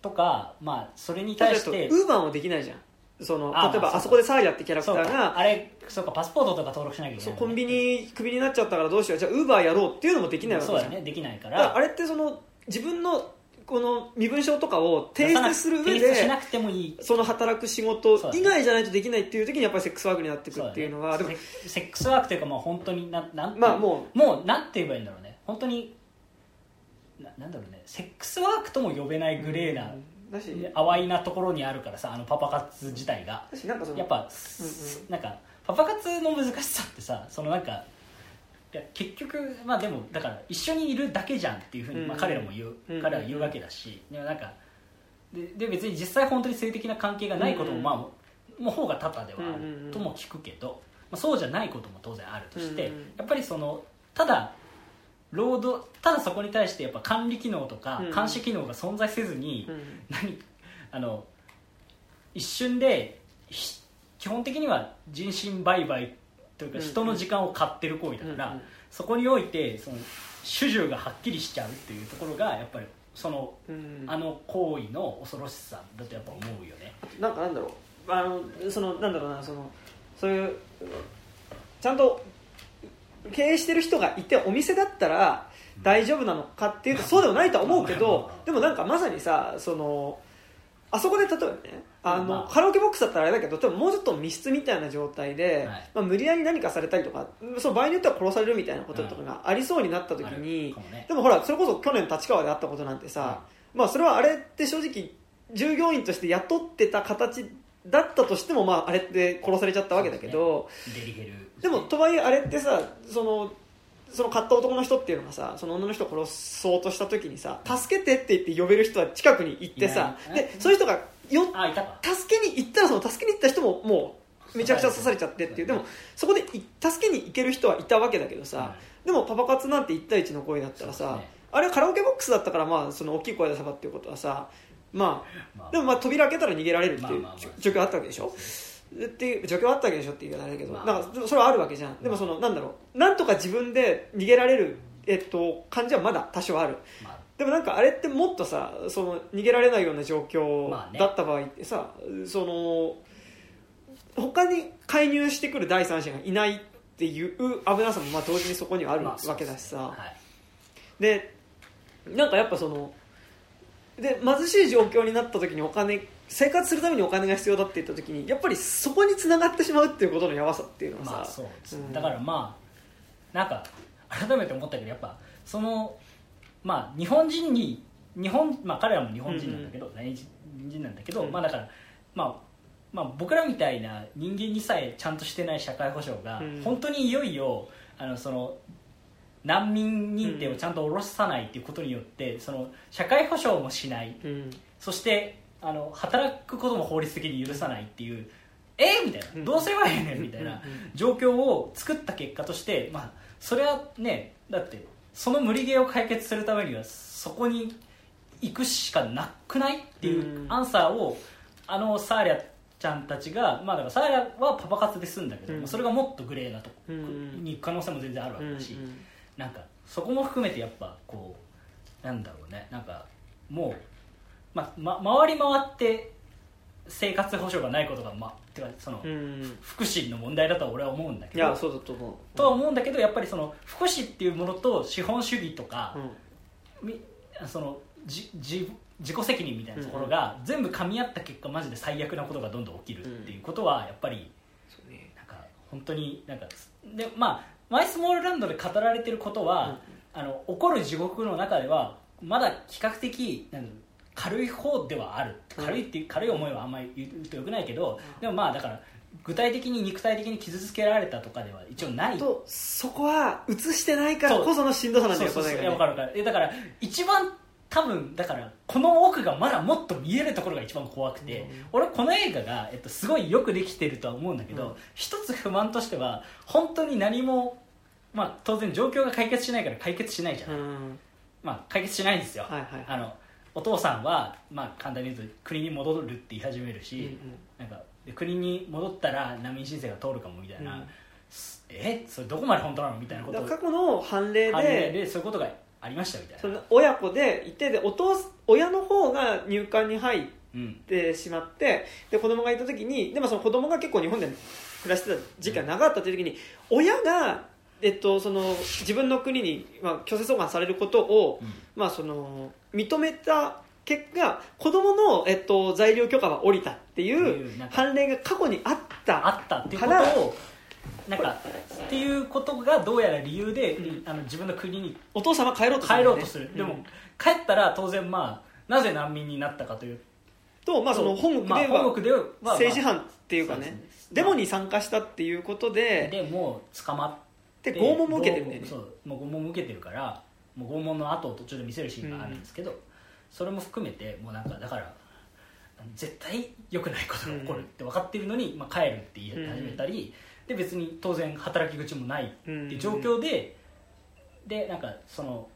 とか、まあ、それに対してウーバーもできないじゃん。その例えばあそこでサーリャってキャラクターがあれそうかパスポートとか登録しなきゃいけない。コンビニクビになっちゃったからどうしよう。じゃあウーバーやろうっていうのもできないわけじゃん。ね。できないからあれってその自分のこの身分証とかを提出する上でなくてもいい。その働く仕事以外じゃないとできないっていう時にやっぱりセックスワークになってくそうだねっていうのはでもセセックスワークというかまあ本当にななんまあももうなんて言えばいいんだろうね。本当にななんだろうね。セックスワークとも呼べないグレーな、淡いなところにあるからさあのパパ活自体が。やっぱ、うんうん。なんかパパ活の難しさってさそのなんかいや結局まあでもだから一緒にいるだけじゃんっていうふうに、うん。まあ、彼らも言う、うん。彼らは言うわけだしでもなんかでで別に実際本当に性的な関係がないことも、うん。まあもう方が多々ではあるとも聞くけど、まあ、そうじゃないことも当然あるとして、やっぱりそのただ労働ただそこに対してやっぱ管理機能とかうん。監視機能が存在せずに、うん。何あの一瞬でひ基本的には人身売買というかうん人の時間を買ってる行為だから、そこにおいてその主従がはっきりしちゃうっていうところがやっぱりそのうん。あの行為の恐ろしさだとやっぱ思うよね。なんかなんだろう。あのそのなんだろうなそのそういうちゃんと経営してる人がいてお店だったら大丈夫なのかっていうとそうでもないとは思うけどでもなんかまさにさそのあそこで例えばねあ。の、まあカラオケボックスだったらあれだけど多分もうちょっと密室みたいな状態で、はい。まあ、無理やり何かされたりとかその場合によっては殺されるみたいなこととかがありそうになった時にかもね。でもほらそれこそ去年立川であったことなんてさ、まあそれはあれって正直従業員として雇ってた形だったとしてもまああれって殺されちゃったわけだけど、デリヘルでもとはいえあれってさそのその買った男の人っていうのがさその女の人を殺そうとした時にさ助けてって言って呼べる人は近くに行ってさでそういう人がよ助けに行ったらその助けに行った人ももうめちゃくちゃ刺されちゃってっていう。でもそこでい助けに行ける人はいたわけだけどさ、でもパパ活なんて1対1の声だったらさ、ね。あれはカラオケボックスだったからまあその大きい声で叫ぶっていうことはさままあ。あでもまあ扉開けたら逃げられるっていうまあまあまあ。状況あったわけでしょ？っていう状況あったわけでしょって言い方あれだけど、まあ。だからそれはあるわけじゃん。でもそのなんだろう。なんとか自分で逃げられる、えっと、感じはまだ多少ある。まあ。でもなんかあれってもっとさその逃げられないような状況まあね。だった場合ってさ、その他に介入してくる第三者がいないっていう危なさもまあ同時にそこにはあるまあわけだしさ、はい。でなんかやっぱそので貧しい状況になった時にお金生活するためにお金が必要だって言った時にやっぱりそこに繋がってしまうっていうことのやばさっていうのはさ、まあそうです、うん。だからまあなんか改めて思ったけどやっぱそのまあ日本人に日本まあ彼らも日本人なんだけど、来日人なんだけど、うん。まあだからまあまあ僕らみたいな人間にさえちゃんとしてない社会保障が、うん。本当にいよいよあのその難民認定をちゃんと下ろさないっていうことによって、その社会保障もしない。うん。そしてあの働くことも法律的に許さないっていうえみたいな、うん。どうすればいいねん。みたいな。状況を作った結果として、まあ、それはねだってその無理ゲーを解決するためにはそこに行くしかなくないっていううん。アンサーをあのサーリャちゃんたちが、まあ、だからサーリャはパパ活で済んだけど、うん。まあそれがもっとグレーなとこうんに行く可能性も全然あるわうんけだし、なんかそこも含めてやっぱこうなんだろうね。なんかもう、まま、回り回って生活保障がないことが、ま、てかその、福祉の問題だとは俺は思うんだけどいやそうだと思う。とは思うんだけどやっぱりその福祉っていうものと資本主義とかう、ん。みそのじじ自己責任みたいなところが全部噛み合った結果マジで最悪なことがどんどん起きるっていうことはやっぱりそうね。なんか本当になんかでまあマイスモールランドで語られてることは、あの起こる地獄の中ではまだ比較的なん軽い方ではある。軽いって軽い思いはあんまり言うとよくないけど、でもまあだから具体的に肉体的に傷つけられたとかでは一応ない。とそこは映してないからこそのしんどさなんだよそうかる分かる。えだから一番多分だからこの奥がまだもっと見えるところが一番怖くて、うん。俺この映画が、えっと、すごいよくできてるとは思うんだけど、うん。一つ不満としては本当に何もまあ当然状況が解決しないから解決しないじゃん、うん。まあ解決しないんですよ、はいはい。あのお父さんは、まあ、簡単に言うと国に戻るって言い始めるうんし、なんかで国に戻ったら難民申請が通るかもみたいな、うん。すえ？それどこまで本当なの？みたいなこと。過去の判例ででそういうことがありましたみたいな。親子でいてでお父親の方が入管に入っうんてしまってで子供がいた時にでもその子供が結構日本で暮らしてた時期が長かったという時に親が、えっと、その自分の国に、まあ、強制送還されることを、うん。まあ、その認めた結果子供の、えっと、在留許可は下りたっていう判例が過去にあったあったっていうことをなんかっていうことがどうやら理由で、うん。あの自分の国にお父さんは帰ろうとするね。帰ろうとする、でも帰ったら当然まあなぜ難民になったかというと、まあ、その本国でまあは政治犯っていうかねデモに参加したっていうことででもう捕まってで拷問も受けてるんだよね。そうもう拷問も受けてるからもう拷問の後を途中で見せるシーンがあるんですけど、それも含めてもうなんかだから絶対良くないことが起こるって分かってるのに、まあ、帰るって言い始めたり、で別に当然働き口もないっていう状況で、でなんかその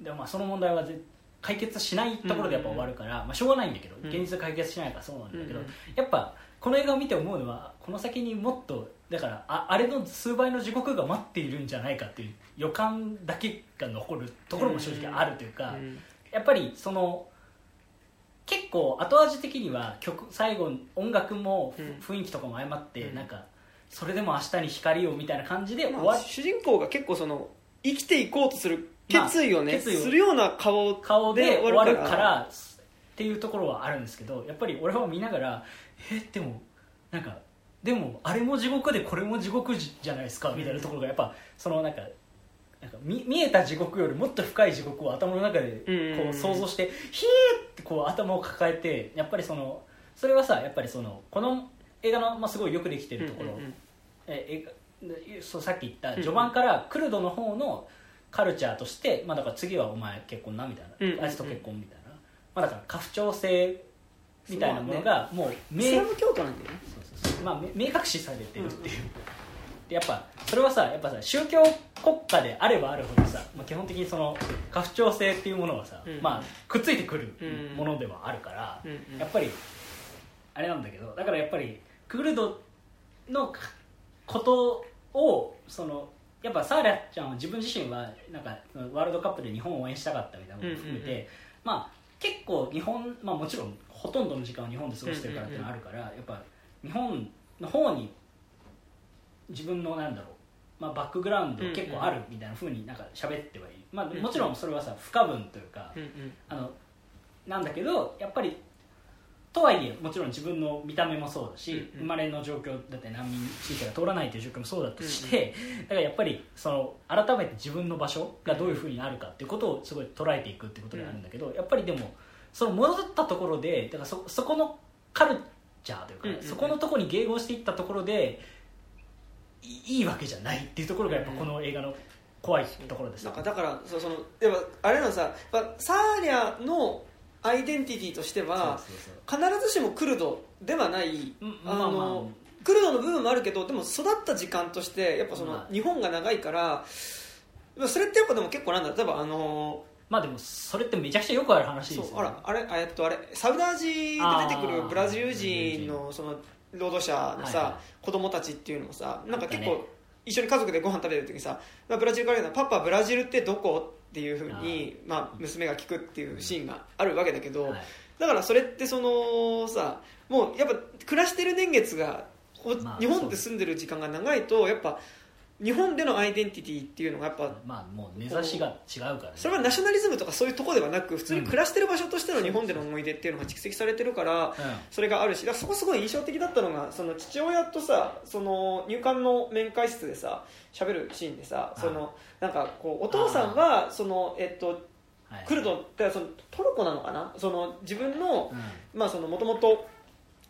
でもまあその問題はぜ解決しないところでやっぱ終わるから、まあ、しょうがないんだけどうん。現実解決しないからそうなんだけど、うん。やっぱこの映画を見て思うのはこの先にもっとだからああれの数倍の地獄が待っているんじゃないかっていう予感だけが残るところも正直あるというか、うん。やっぱりその結構後味的には曲最後音楽もふうん。雰囲気とかも相まって、うん。なんかそれでも明日に光をみたいな感じで終まわっあ主人公が結構その生きていこうとする決意をね、まあするような顔顔で終終わるからっていうところはあるんですけどやっぱり俺は見ながらえでもなんかでもあれも地獄でこれも地獄じゃないですかみたいなところがやっぱそのなんかなんか見見えた地獄よりもっと深い地獄を頭の中でこう想像してヒーってこう頭を抱えてやっぱりそのそれはさやっぱりそのこの映画の、まあ、すごいよくできてるところ、うんうんうん。え映画そうさっき言った序盤からクルドの方のカルチャーとして、まあ、だから次はお前結婚なみたいな、あいつと結婚みたいな、まあ、だから家父長制みたいなものがもう明イスラム教徒なんだよねまあ、め明確視されてるっていう、でやっぱそれはさやっぱさ宗教国家であればあるほどさ、まあ、基本的にその家父長制っていうものはさ、うん。まあ、くっついてくるうんものではあるから、うん。うん。やっぱりあれなんだけどだからやっぱりクルドのことをそのやっぱサーラちゃんは自分自身はなんかワールドカップで日本を応援したかったみたいなことも含めて、うん。うん。うんまあ結構日本、まあ、もちろんほとんどの時間を日本で過ごしてるからっていうのはあるから、やっぱ日本の方に自分のなんだろう、まあ、バックグラウンド結構あるみたいなふうになんか喋ってはいる、まあ、もちろんそれはさ不可分というか、あのなんだけどやっぱりとはいえもちろん自分の見た目もそうだし、生まれの状況だって難民申請が通らないという状況もそうだとして、だからやっぱりその改めて自分の場所がどういうふうになるかっていうことをすごい捉えていくっていうことであるんだけど、やっぱりでもその戻ったところでだからそそこのカルチャーというか、うんうんうん。そこのところに迎合していったところでいいいわけじゃないっていうところがやっぱこの映画の怖いところですなんかだからそのやっぱあれなのさサーリャのアイデンティティとしては必ずしもクルドではないうんあの、まあまあ。クルドの部分もあるけどでも育った時間としてやっぱその、まあ。日本が長いからそれってやっぱでも結構なんだ例えばあのまあでもそれってめちゃくちゃよくある話ですよ、ね、あらあれあえっとあれサウダージで出てくるブラジル人のその労働者のさ、はいは子供たちっていうのをさなんか結構一緒に家族でご飯食べてる時にさまあブラジルから言うのパパブラジルってどこ？っていうふうにまあ、娘が聞くっていうシーンがあるわけだけど、はい。だからそれってそのさもうやっぱ暮らしてる年月がまあ日本で住んでる時間が長いとやっぱ日本でのアイデンティティっていうのがやっぱまあもうしが違うから、ね、それはナショナリズムとかそういうところではなく普通に暮らしてる場所としての日本での思い出っていうのが蓄積されてるからそれがあるしだそこすごい印象的だったのがその父親とさその入管の面会室でさ喋るシーンでさそのなんかこうお父さんはそのえっとはい。クルドってそのトルコなのかな？その自分のうん。まあそのもともとあ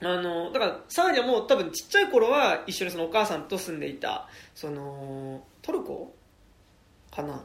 のだからサーリャも多分ちっちゃい頃は一緒にそのお母さんと住んでいたそのトルコ？かな、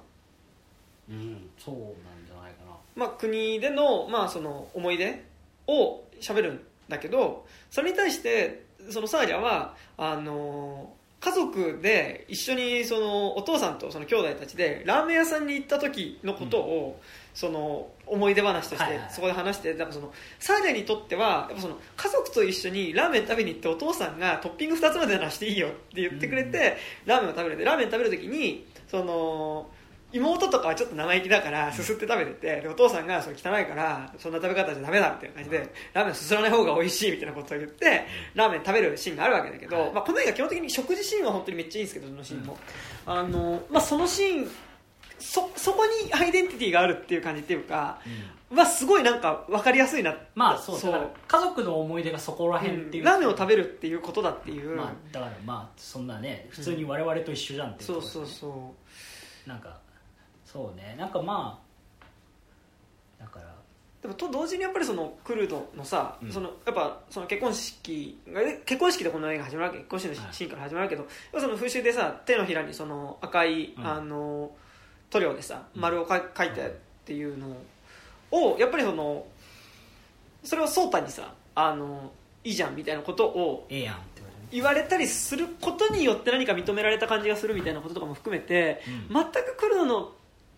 うんそうなんじゃないかな。まあ、国での,、まあその思い出を喋るんだけどそれに対してそのサーリャはあの家族で一緒にそのお父さんとその兄弟たちでラーメン屋さんに行った時のことを、その思い出話としてそこで話してだからそのサーリャにとってはやっぱその家族と一緒にラーメン食べに行ってお父さんがトッピング2つまでならしていいよって言ってくれて、ラーメンを食べるでラーメン食べる時にその妹とかはちょっと生意気だからすすって食べててでお父さんがそれ汚いからそんな食べ方じゃダメだみたいな感じでラーメンすすらない方が美味しいみたいなことを言ってラーメン食べるシーンがあるわけだけど、はい。まあ、この映画基本的に食事シーンは本当にめっちゃいいんですけどそのシーンも、あのまあ、そのシーンそそこにアイデンティティがあるっていう感じっていうか、はすごいなんか分かりやすいなまあそうだから家族の思い出がそこら辺っていう、うん。ラーメンを食べるっていうことだっていう、まあだからまあそんなね普通に我々と一緒じゃんっていうそうところですね。そうそう。なんかそうね。なんかまあだから。でもと同時にやっぱりそのクルドのさ、うん。そのやっぱその結婚式が結婚式でこの映画始まるわけ。結婚式のはいシーンから始まるけど、やっぱその風習でさ手のひらにその赤い、うん。あの塗料でさうん。丸をか書いてっていうのをやっぱりそのそれを颯太にさあのいいじゃんみたいなことをええやんって言われたりすることによって何か認められた感じがするみたいなこととかも含めて、うん。全くクルドの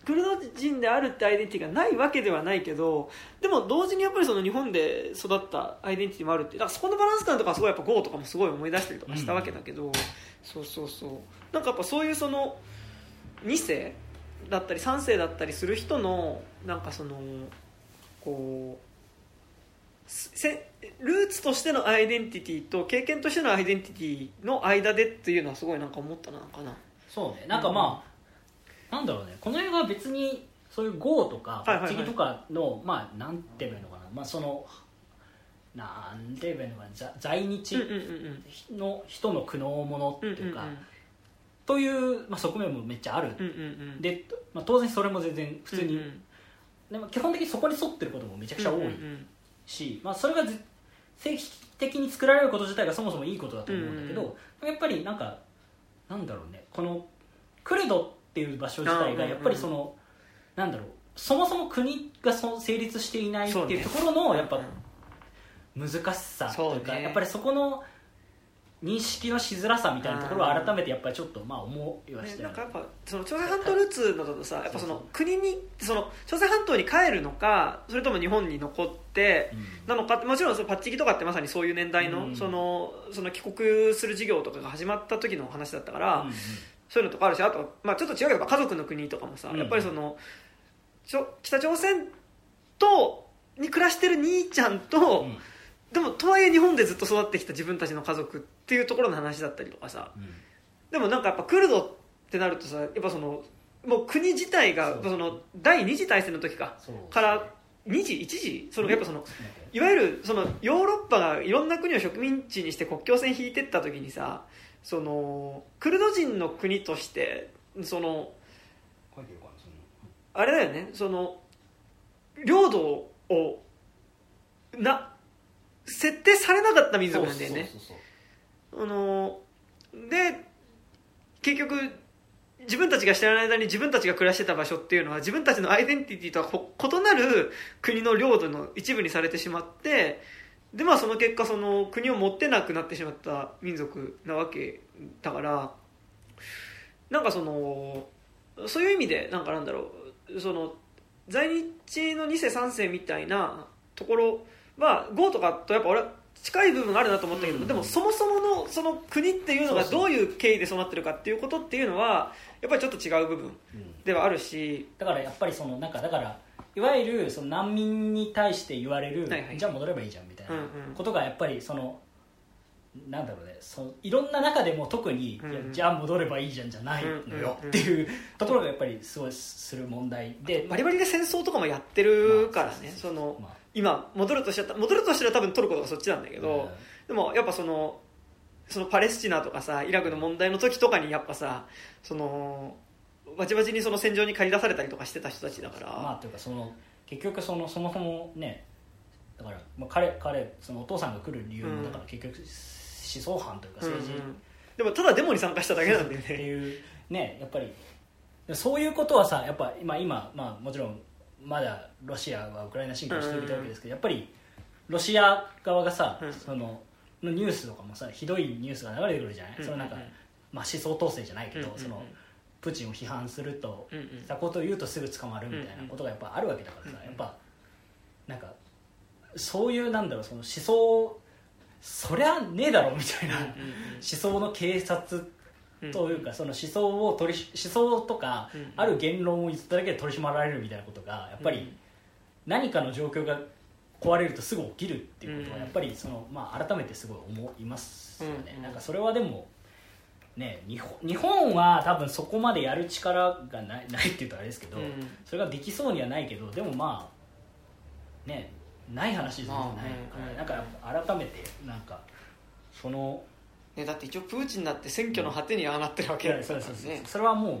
クルド人であるってアイデンティティがないわけではないけどでも同時にやっぱりその日本で育ったアイデンティティもあるってだからそこのバランス感とかはすごいやっぱ GO とかもすごい思い出したりとかしたわけだけど、そうそうそう。なんかやっぱそういうその2世だったり3世だったりする人のなんかそのこうせルーツとしてのアイデンティティと経験としてのアイデンティティの間でっていうのはすごいなんか思ったなのかな。そうね。なんかまあ、なんだろうね。この映画は別にそういう GO とかはいはいはい。パッチギとかの、まあなんて言えばいいのかな。まあそのなんて言えばいいのかな。在在日うんうんうんの人の苦悩ものってうんうんいうか、という、まあ、側面もめっちゃある、うんうんうん。で、まあ、当然それも全然普通に、うんうん。でも基本的にそこに沿ってることもめちゃくちゃ多いうんうんし、まあ、それがぜ正規的に作られること自体がそもそもいいことだと思うんだけど、やっぱりなんかなんだろうね。このクルドっていう場所自体がやっぱりその、なんだろう。そもそも国がそ成立していないっていうところのやっぱ難しさというかね。やっぱりそこの認識のしづらさみたいなところは改めてやっぱりちょっとまあ思いはしてる。ねなんかやっぱその朝鮮半島ルーツのだとさやっぱその国にその朝鮮半島に帰るのかそれとも日本に残ってうん。なのかってもちろんそのパッチギとかってまさにそういう年代の,、うん。そのその帰国する事業とかが始まった時の話だったから、うんうんそういうのとかあるしあと、まあ、ちょっと違うけど家族の国とかもさ、うん。やっぱりそのちょ北朝鮮とに暮らしてる兄ちゃんと、うん。でもとはいえ日本でずっと育ってきた自分たちの家族っていうところの話だったりとかさ。うん。でもなんかやっぱクルドってなるとさやっぱそのもう国自体がその第二次大戦の時か。から2次1次？そのやっぱそのいわゆるそのヨーロッパがいろんな国を植民地にして国境線引いてった時にさそのクルド人の国としてそのあれだよね。その領土をな設定されなかった民族なんだよねあので結局自分たちが知らない間に自分たちが暮らしてた場所っていうのは自分たちのアイデンティティとは異なる国の領土の一部にされてしまってでまあその結果その国を持ってなくなってしまった民族なわけだからなんかそのそういう意味でなんかなんだろうその在日の2世3世みたいなところは GO とかとやっぱ俺は近い部分があるなと思ったけど、うん。でもそもそものその国っていうのがどういう経緯でそうなってるかっていうことっていうのはやっぱりちょっと違う部分うん。ではあるしだからやっぱりそのなんかだからいわゆるその難民に対して言われる、はいはい。じゃあ戻ればいいじゃんみたいなうんうん。ことがやっぱりそのなんだろうねそのいろんな中でも特に、うんいやじゃあ戻ればいいじゃんじゃないのようんっていうところがやっぱりすごいする問題で、バリバリで戦争とかもやってるからねまあそのまあ今戻るとした戻るとしたら多分トルコとかそっちなんだけど、うんでもやっぱそのそのパレスチナとかさイラクの問題の時とかにやっぱさそのバチバチにその戦場に駆り出されたりとかしてた人たちだから、まあというかその結局そのそもそもねだから、まあ、彼彼そのお父さんが来る理由もだから結局思想犯というか政治、うんうん。でもただデモに参加しただけなんだよってねいうねやっぱりそういうことはさやっぱ今今、まあ、もちろんまだロシアはウクライナ侵攻しているわけですけど、やっぱりロシア側がさ、うん。そののニュースとかもさひどいニュースが流れてくるじゃない、うんそのなんか、うんまあ、思想統制じゃないけど、そのプーチンを批判すると、うたことを言うとすぐ捕まるみたいなことがやっぱあるわけだからさ、うんやっぱなんかそういうなんだろうその思想そりゃねえだろみたいな、思想の警察うんというかその思想を取り思想とかうん。ある言論を言っただけで取り締まられるみたいなことがやっぱり何かの状況が壊れるとすぐ起きるっていうことはうん。やっぱりその、まあ、改めてすごい思いますよね、うん。なんかそれはでもね日本日本は多分そこまでやる力がない ないっていうとあれですけど、うん。それができそうにはないけどでもまあねない話じゃないから、なんか改めてなんかそのね、だって一応プーチンだって選挙の果てにああなってるわけだからね。それはもう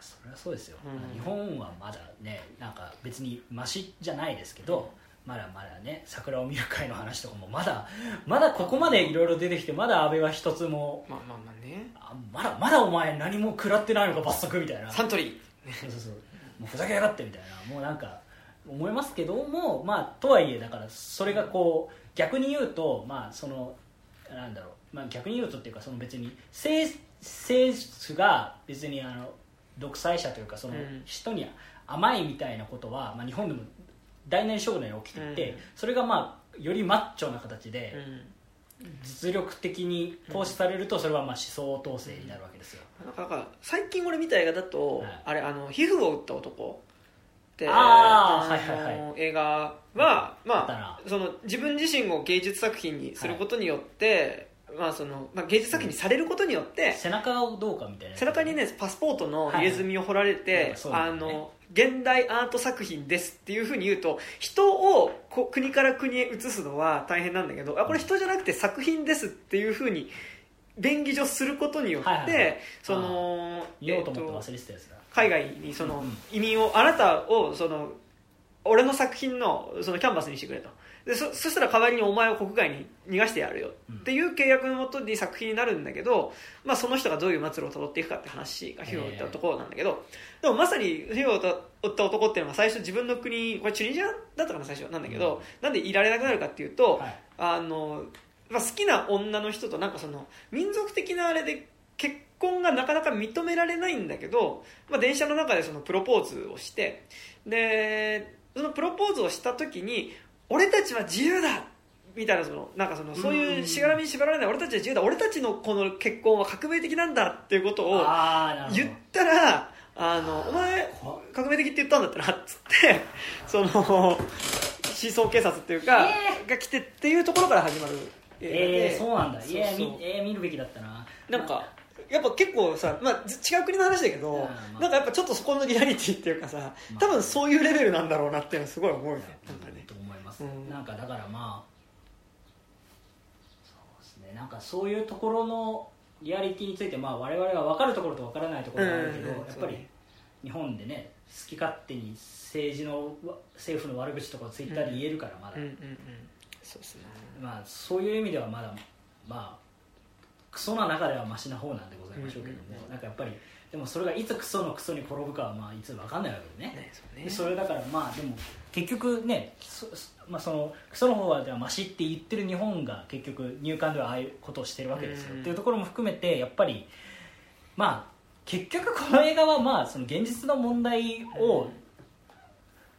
それはそうですよ、うん。日本はまだねなんか別にマシじゃないですけど、まだまだね桜を見る会の話とかもまだまだここまでいろいろ出てきてまだ安倍は一つもまあまあまあね。あまだまだお前何も食らってないのか罰則みたいな。サントリそうそうそう。もうふざけやがってみたいな。もうなんか思いますけどもまあとはいえだからそれがこう逆に言うとまあそのなんだろう、まあ、逆に言うとっていうかその別に政政府が別にあの独裁者というかそのうん。人に甘いみたいなことは、まあ、日本でも大なり小なり起きていて、うん。それがまあよりマッチョな形ーでうん。実力的に行使されるとそれはまあ思想統制になるわけですよ、なんか最近俺見た映画だと、はい。あれあの皮膚を打った男ってあはいはいは映画はまな。あその自分自身を芸術作品にすることによって、まあそのまあ、芸術作品にされることによって、背中をどうかみたいな。背中にねパスポートの入れ墨を彫られて、はいはいね。あの現代アート作品ですっていうふうに言うと人をこ国から国へ移すのは大変なんだけどあこれ人じゃなくて作品ですっていうふうに便宜上することによって、はいはいはい。その言おうと思って忘れてたやつだ、海外にその移民をあなたをその俺の作品のそのキャンバスにしてくれと。でそそしたら代わりにお前を国外に逃がしてやるよ。っていう契約のもとに作品になるんだけど、まあ、その人がどういう末路をたどっていくかって話が火を打ったところなんだけど、でもまさに火を打った男っていうのは最初自分の国これチュニジアだったかな最初なんだけど、なんでいられなくなるかっていうと、はい。あのまあ、好きな女の人となんかその民族的なあれで結婚がなかなか認められないんだけど、まあ、電車の中でそのプロポーズをしてでそのプロポーズをした時に俺たちは自由だ!みたいなそのなんかそのそういうしがらみに縛られない俺たちは自由だ俺たちのこの結婚は革命的なんだ!っていうことを言ったらあのお前こ革命的って言ったんだったらっつってその思想警察っていうか、が来てっていうところから始まるえー、そうなんだ。えー見るべきだったな。なんかやっぱ結構さ、まあ、ず違う国の話だけど、うんまあ。なんかやっぱちょっとそこのリアリティっていうかさまあ。多分そういうレベルなんだろうなっていうのはすごい思うよ。ねなんかね。と思います、うん。なんかだからまあそうですね。なんかそういうところのリアリティについてまあ我々は分かるところと分からないところがあるけど、うんやっぱり日本でね好き勝手に政治のわ政府の悪口とかをツイッターで言えるからまだ、うんうんうん。そうですね。まあそういう意味ではまだまあクソな中ではマシな方なんでございましょうけども、うんうんうん。なんかやっぱりでもそれがいつクソのクソに転ぶかはまあいつ分かんないわけでね。ねそれだからまあでも結局ねそ,、まあ、そのクソの方はではマシって言ってる日本が結局入管ではああいうことをしてるわけですよ、うんっていうところも含めてやっぱりまあ結局この映画はまあその現実の問題を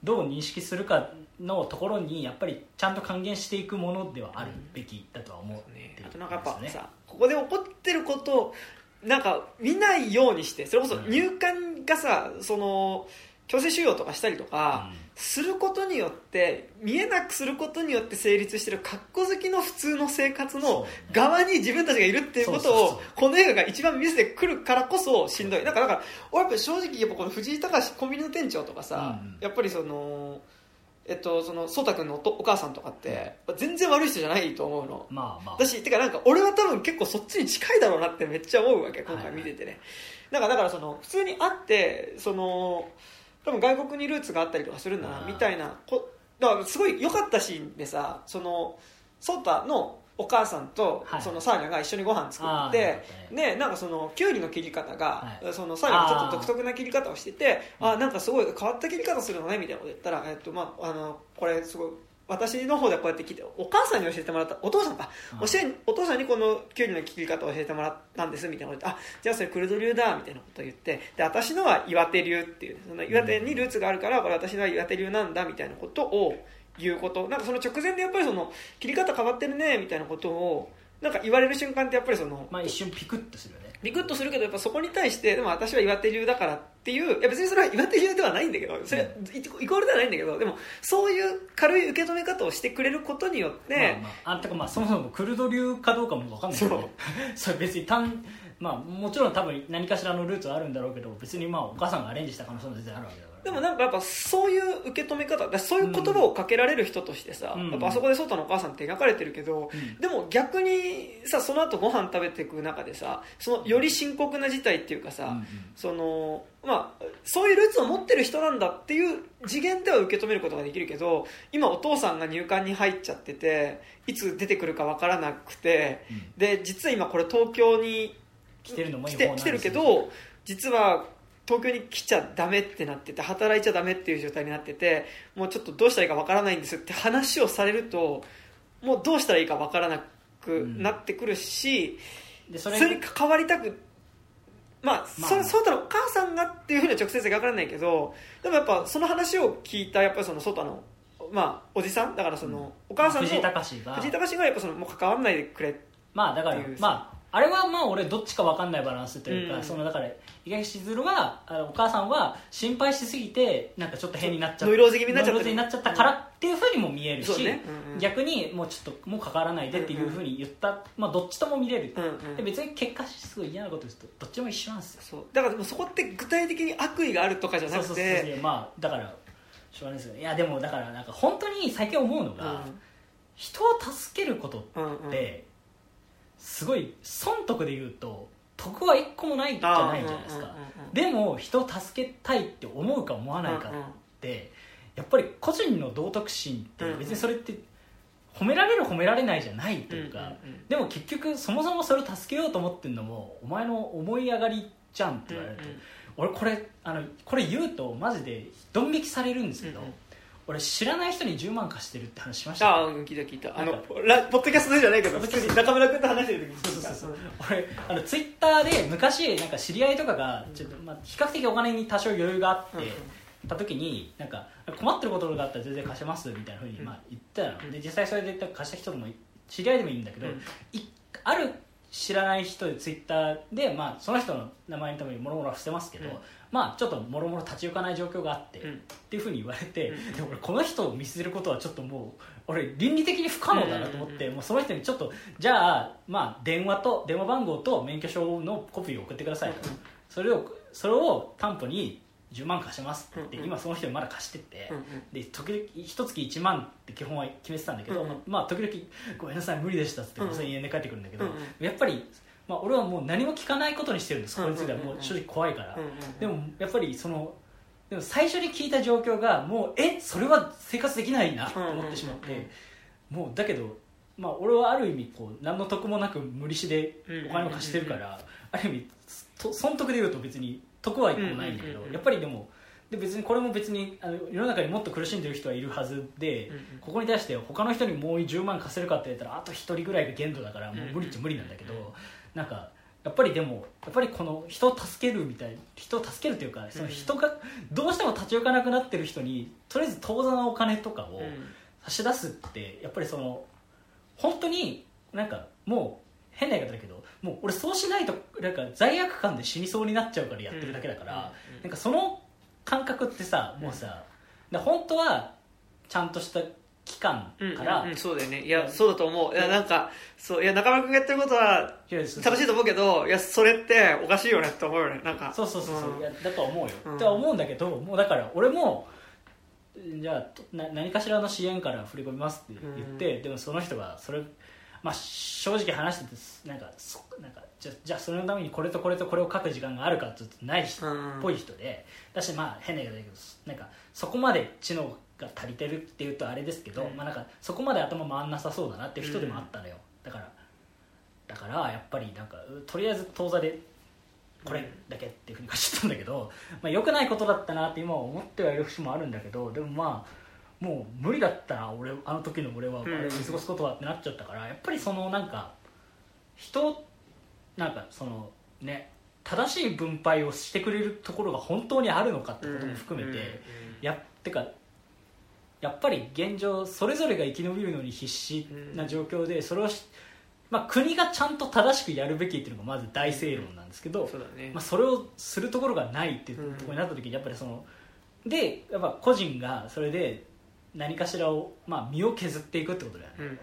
どう認識するかのところにやっぱりちゃんと還元していくものではあるべきだとは思ってるね。あとなんかやっぱここで起こってることをなんか見ないようにしてそれこそうん。入管がさその強制収容とかしたりとか、うん。することによって見えなくすることによって成立してる格好好きの普通の生活のね。側に自分たちがいるっていうことをこの映画が一番見せてくるからこそしんどい。なんかだから俺やっぱり正直やっぱこの藤井隆コンビニの店長とかさ、やっぱりそのえっとその颯太君のお母さんとかって全然悪い人じゃないと思うの。まあまあ。だしてかなんか俺は多分結構そっちに近いだろうなってめっちゃ思うわけ今回見ててね、なんかだからその普通に会ってその多分外国にルーツがあったりとかするんだなうん。みたいなこだからすごい良かったシーンでさそのソータのお母さんとはい。そのサーニャが一緒にご飯作あーって、よかったでなんかそのきゅうりの切り方が、はい。そのサーニャがちょっと独特な切り方をしててあなんかすごい変わった切り方するのねみたいなこと言ったら、えっとまあ、あのこれすごい私の方でこうやって聞いてお母さんに教えてもらったお父さんか、うん。教えお父さんにこのきゅうりの切り方を教えてもらったんですみたいなこと言ってあじゃあそれクルド流だみたいなことを言ってで私のは岩手流っていうその岩手にルーツがあるからこれ私のは岩手流なんだみたいなことを言うこと。なんかその直前でやっぱりその切り方変わってるねみたいなことをなんか言われる瞬間ってやっぱりそのまあ一瞬ピクッとするよね。ビクッとするけどやっぱそこに対してでも私は岩手流だからっていういや別にそれは岩手流ではないんだけどそれはイコールではないんだけどでもそういう軽い受け止め方をしてくれることによって、まあまあ、あてかまあそもそもクルド流かどうかも分かんないけどね それ別に単まあもちろん多分何かしらのルーツはあるんだろうけど別にまあお母さんがアレンジした可能性も全然あるわけだでもなんかやっぱそういう受け止め方だそういう言葉をかけられる人としてさ、うん。やっぱあそこでソータのお母さんって描かれてるけど、うん。でも逆にさその後ご飯食べていく中でさそのより深刻な事態っていうかさ、うんうん。そのまあ、そういうルーツを持ってる人なんだっていう次元では受け止めることができるけど今お父さんが入管に入っちゃってていつ出てくるか分からなくてうん。で実は今これ東京に来てるのも来て来てるけど実は東京に来ちゃダメってなってて働いちゃダメっていう状態になっててもうちょっとどうしたらいいか分からないんですって話をされるともうどうしたらいいか分からなくなってくるし、でそれそれに関わりたくまあ、まあ。それソータのお母さんがっていうふうには直接描かれないけどでもやっぱその話を聞いたやっぱりそのソータの、まあ、おじさんだからその、お母さんの藤井隆が藤井隆がやっぱそのもう関わらないでくれまあだからまああれはまあ俺どっちか分かんないバランスというか、うん。そのだから東しずるはあのお母さんは心配しすぎてなんかちょっと変になっちゃった。ノイローゼ気味になっちゃった。ノイローゼになっちゃったからっていうふうにも見えるし、ね。うんうん。逆にもうちょっともう関わらないでっていうふうに言った、まあどっちとも見れる、うんうん。で別に結果すごい嫌なこと言うとどっちも一緒なんですよ。そう。だからそこって具体的に悪意があるとかじゃなくて。そうまあだからしょうがないですよ。ねいやでもだからなんか本当に最近思うのが、人を助けることうんうんうん。ってすごい損得で言うと得は一個もないじゃないじゃないですか。でも人を助けたいって思うか思わないかってやっぱり個人の道徳心って別にそれって褒められる褒められないじゃないというかでも結局そもそもそれを助けようと思ってるのもお前の思い上がりじゃんって言われると俺これあのこれ言うとマジでドン引きされるんですけどうんうん俺知らない人に10万貸してるって話しました。ああうん聞いた聞いた。あのポッドキャストでじゃないけど普通に中村君と話してる時に。そうそうそう。俺あのツイッターで昔なんか知り合いとかがちょっと、まあ、比較的お金に多少余裕があって、うん。うんた時になんか困ってることがあったら全然貸せますみたいなふうにまあ言ったの、で実際それで貸した人も知り合いでもいいんだけど、うん。いある知らない人でツイッターで、まあ、その人の名前のためにもろもろ伏せますけど、うんまあちょっともろもろ立ち行かない状況があって、うん。っていうふうに言われて、うん。で俺この人を見捨てることはちょっともう俺倫理的に不可能だなと思って、うんもうその人にちょっとじゃあ、まあ、電話と電話番号と免許証のコピーを送ってくださいと、うんそれをそれを担保に10万貸しますって、うん今その人にまだ貸してて、うんうん。で時々一月1万って基本は決めてたんだけど、うんうん。まあ時々ごめんなさい無理でしたっつってうんうん。5000円で帰ってくるんだけど、うんうん。やっぱり、まあ、俺はもう何も聞かないことにしてるんですそこについてはもう正直怖いから、でもやっぱりそのでも最初に聞いた状況がもうえ？それは生活できないなと思ってしまって、もうだけど、まあ、俺はある意味こう何の得もなく無利子でお金を貸してるから、ある意味と損得で言うと別に得は一個もないんだけど、やっぱりでもで別にこれも別にあの世の中にもっと苦しんでる人はいるはずで、ここに対して他の人にもう10万貸せるかって言ったらあと1人ぐらいが限度だからもう無理っちゃ無理なんだけど、なんかやっぱりでもやっぱりこの人を助けるみたい人を助けるというかその人がどうしても立ち行かなくなってる人にとりあえず当座のお金とかを差し出すってやっぱりその本当になんかもう変な言い方だけどもう俺そうしないとなんか罪悪感で死にそうになっちゃうからやってるだけだから、なんかその感覚ってさもうさ、で本当はちゃんとした期間うんから、うんうんそうだよね。いやそうだと思う。いやなんかそういや中村君がやってることは正しいと思うけどいやそれっておかしいよねって思うよね。なんか。そうそうそうそう、ん。いやだと思うよ、うん。とは思うんだけどもうだから俺もじゃあとな何かしらの支援から振り込みますって言って、でもその人がそれまあ正直話しててなんかそなんかじゃじゃあそのためにこれとこれとこれを書く時間があるかってない人っうん。ぽい人で。だしまあ変な言い方だけどなんかそこまで知能が足りてるっていうとあれですけど、うん。まあ、なんかそこまで頭回んなさそうだなっていう人でもあったのよ、だからだからやっぱりなんかうとりあえず当座でこれだけっていうふうに書いちゃったんだけど、まあ、良くないことだったなって今は思ってはいる節もあるんだけどでもまあもう無理だったな俺あの時の俺はあん。れ見過ごすことはってなっちゃったからやっぱりそのなんか人なんかそのね正しい分配をしてくれるところが本当にあるのかってことも含めて、やってかやっぱり現状それぞれが生き延びるのに必死な状況でそれをし、まあ、国がちゃんと正しくやるべきっていうのがまず大正論なんですけど、そまあ、それをするところがないっていうところになった時にやっぱりそのでやっぱ個人がそれで何かしらを、まあ、身を削っていくってことだよね、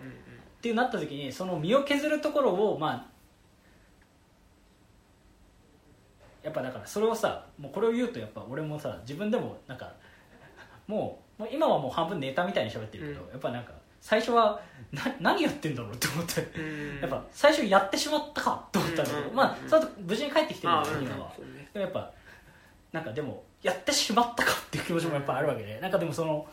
っていうなった時にその身を削るところをまあやっぱだからそれをさもうこれを言うとやっぱ俺もさ自分でもなんかもうもう今はもう半分ネタみたいに喋ってるけど、うん。やっぱなんか最初はな何やってんだろうって思って、うん。やっぱ最初やってしまったかと思ったんだけど、まあその後無事に帰ってきてるんですよ今は、ねでもやっぱなんかでもやってしまったかっていう気持ちもやっぱあるわけで、なんかでもその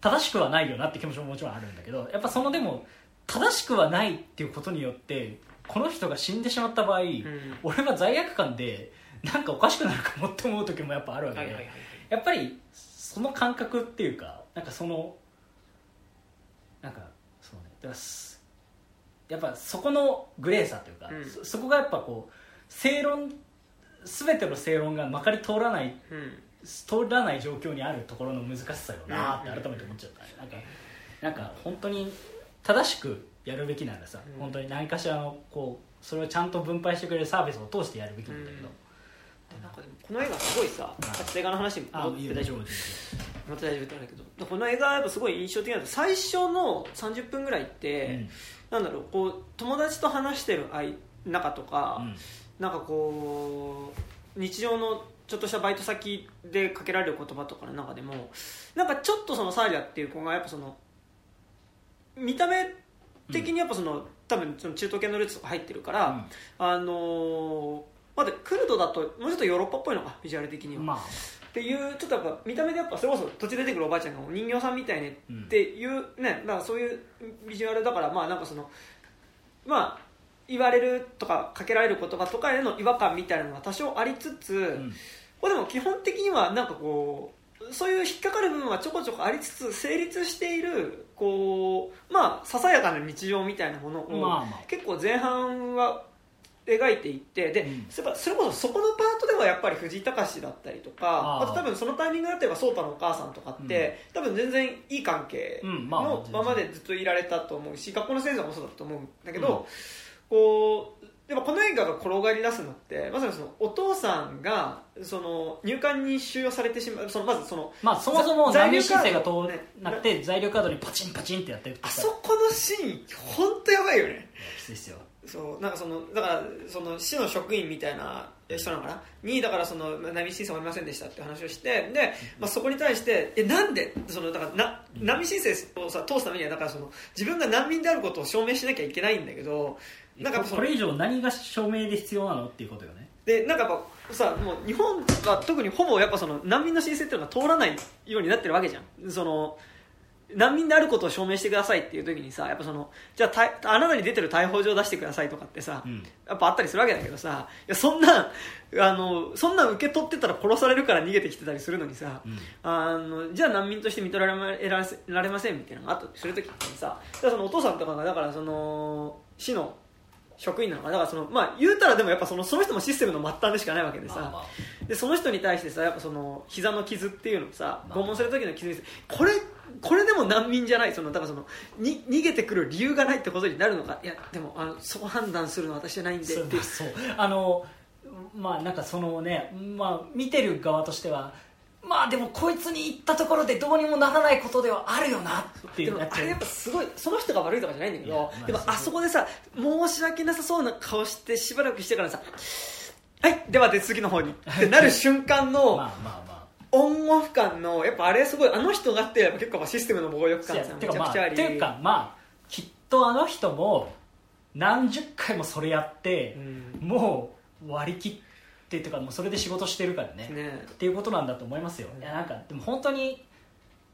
正しくはないよなって気持ちももちろんあるんだけどやっぱそのでも正しくはないっていうことによってこの人が死んでしまった場合、うん。俺は罪悪感でなんかおかしくなるかもって思う時もやっぱあるわけで、はいはいはい。やっぱりその感覚っていうかなんかそのなんかそうねだからすやっぱそこのグレーさというか、うん。そそこがやっぱこう正論全ての正論がまかり通らないうん。通らない状況にあるところの難しさよなって改めて思っちゃった。ねなんかなんか本当に正しくやるべきならさ、うん。本当に何かしらのこうそれをちゃんと分配してくれるサービスを通してやるべきなんだけど、でなんかでもこの映画すごいさ映画の話にあ戻って大丈夫。夫また大丈夫ってあるけどこの映画やっぱすごい印象的なのは最初の30分ぐらいって、なんだろうこう友達と話してる間中とか、なんかこう日常のちょっとしたバイト先でかけられる言葉とかの中でもなんかちょっとそのサーリャっていう子がやっぱその見た目的にやっぱその、多分その中東系のルーツとか入ってるから、あのーまだクルドだともうちょっとヨーロッパっぽいのかビジュアル的には、まあ。っていうちょっとやっぱ見た目でやっぱそれこそ途中出てくるおばあちゃんがお人形さんみたいねっていうね、だからそういうビジュアルだからまあなんかそのまあ言われるとかかけられる言葉とかへの違和感みたいなのが多少ありつつ、うん。これでも基本的にはなんかこうそういう引っかかる部分はちょこちょこありつつ成立しているこうまあささやかな日常みたいなものを、まあまあ。結構前半は描いていってで、うん。それそれこそそこのパートではやっぱり藤井隆だったりとかあと多分そのタイミングだったら颯太のお母さんとかって、多分全然いい関係のままでずっといられたと思うし学校の先生もそうだと思うんだけど、こうでもこの映画が転がり出すのってまさにそのお父さんがその入管に収容されてしまうそのまずそのまあそもそもざ難民申請が通材料カードねなって材料カードにパチンパチンってやってるあそこのシーン本当やばいよね。きついですよそうなんかそのだからその市の職員みたいな人なのかな？にだからその難民申請はありませんでしたって話をしてで、まあ、そこに対してえなんで？そのだからな難民申請をさ通すためにはだからその自分が難民であることを証明しなきゃいけないんだけどなんかこれ以上何が証明で必要なのっていうことよね。でなんかやっぱさもう日本は特にほぼやっぱその難民の申請っていうのが通らないようになってるわけじゃん。その難民であることを証明してくださいっていう時にさやっぱそのじゃあたあなたに出てる逮捕状出してくださいとかってさ、うん。やっぱあったりするわけだけどさいやそんなあのそんなん受け取ってたら殺されるから逃げてきてたりするのにさ、うん。あのじゃあ難民として認められまらせられませんみたいなのがあったりする時にさそのお父さんとかがだからその市の職員なのかな。だからそのまあ言うたらでもやっぱそのその人もシステムの末端でしかないわけでさ、まあまあ。でその人に対してさやっぱその膝の傷っていうのをさまあ。拷問された時の傷にこれこれでも難民じゃない？そのだからそのに逃げてくる理由がないってことになるのか？いやでもあのそこ判断するのは私じゃないんで。ってそう。あのまあなんかそのね、まあ、見てる側としてはまあでもこいつに言ったところでどうにもならないことではあるよな。っていでもあれやっぱすごいその人が悪いとかじゃないんだけどまあでもあそこでさ申し訳なさそうな顔してしばらくしてからさはいでは手続きの方に。ってなる瞬間の まあまあまあ。オンオフ感のやっぱあれすごいあの人がってやっぱ結構システムの暴力感さめちゃくちゃあり。ていうかまあきっとあの人も何十回もそれやってう、ん。もう割り切ってっていうかもうそれで仕事してるからね。ね。っていうことなんだと思いますよ。いやなんかでも本当に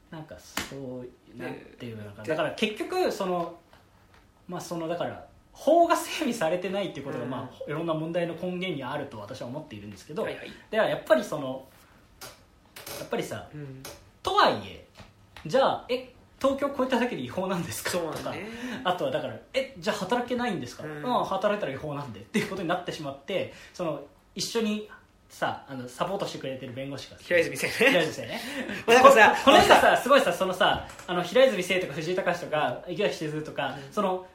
なんかそうなんていうのかな。でだから結局そのまあそのだから法が整備されてないっていうことが、うん。まあ、いろんな問題の根源にあると私は思っているんですけど、はいはい。ではやっぱりそのやっぱりさうん。とはいえじゃあえ東京超えただけで違法なんですか？とかあとはだからえじゃあ働けないんですか、ううんん、働いたら違法なんでっていうことになってしまってその一緒にさあのサポートしてくれてる弁護士が平泉先平生泉先生ね。ここの人さすごいさそのさあの平泉聖とか藤井隆とか池脇千鶴とか、その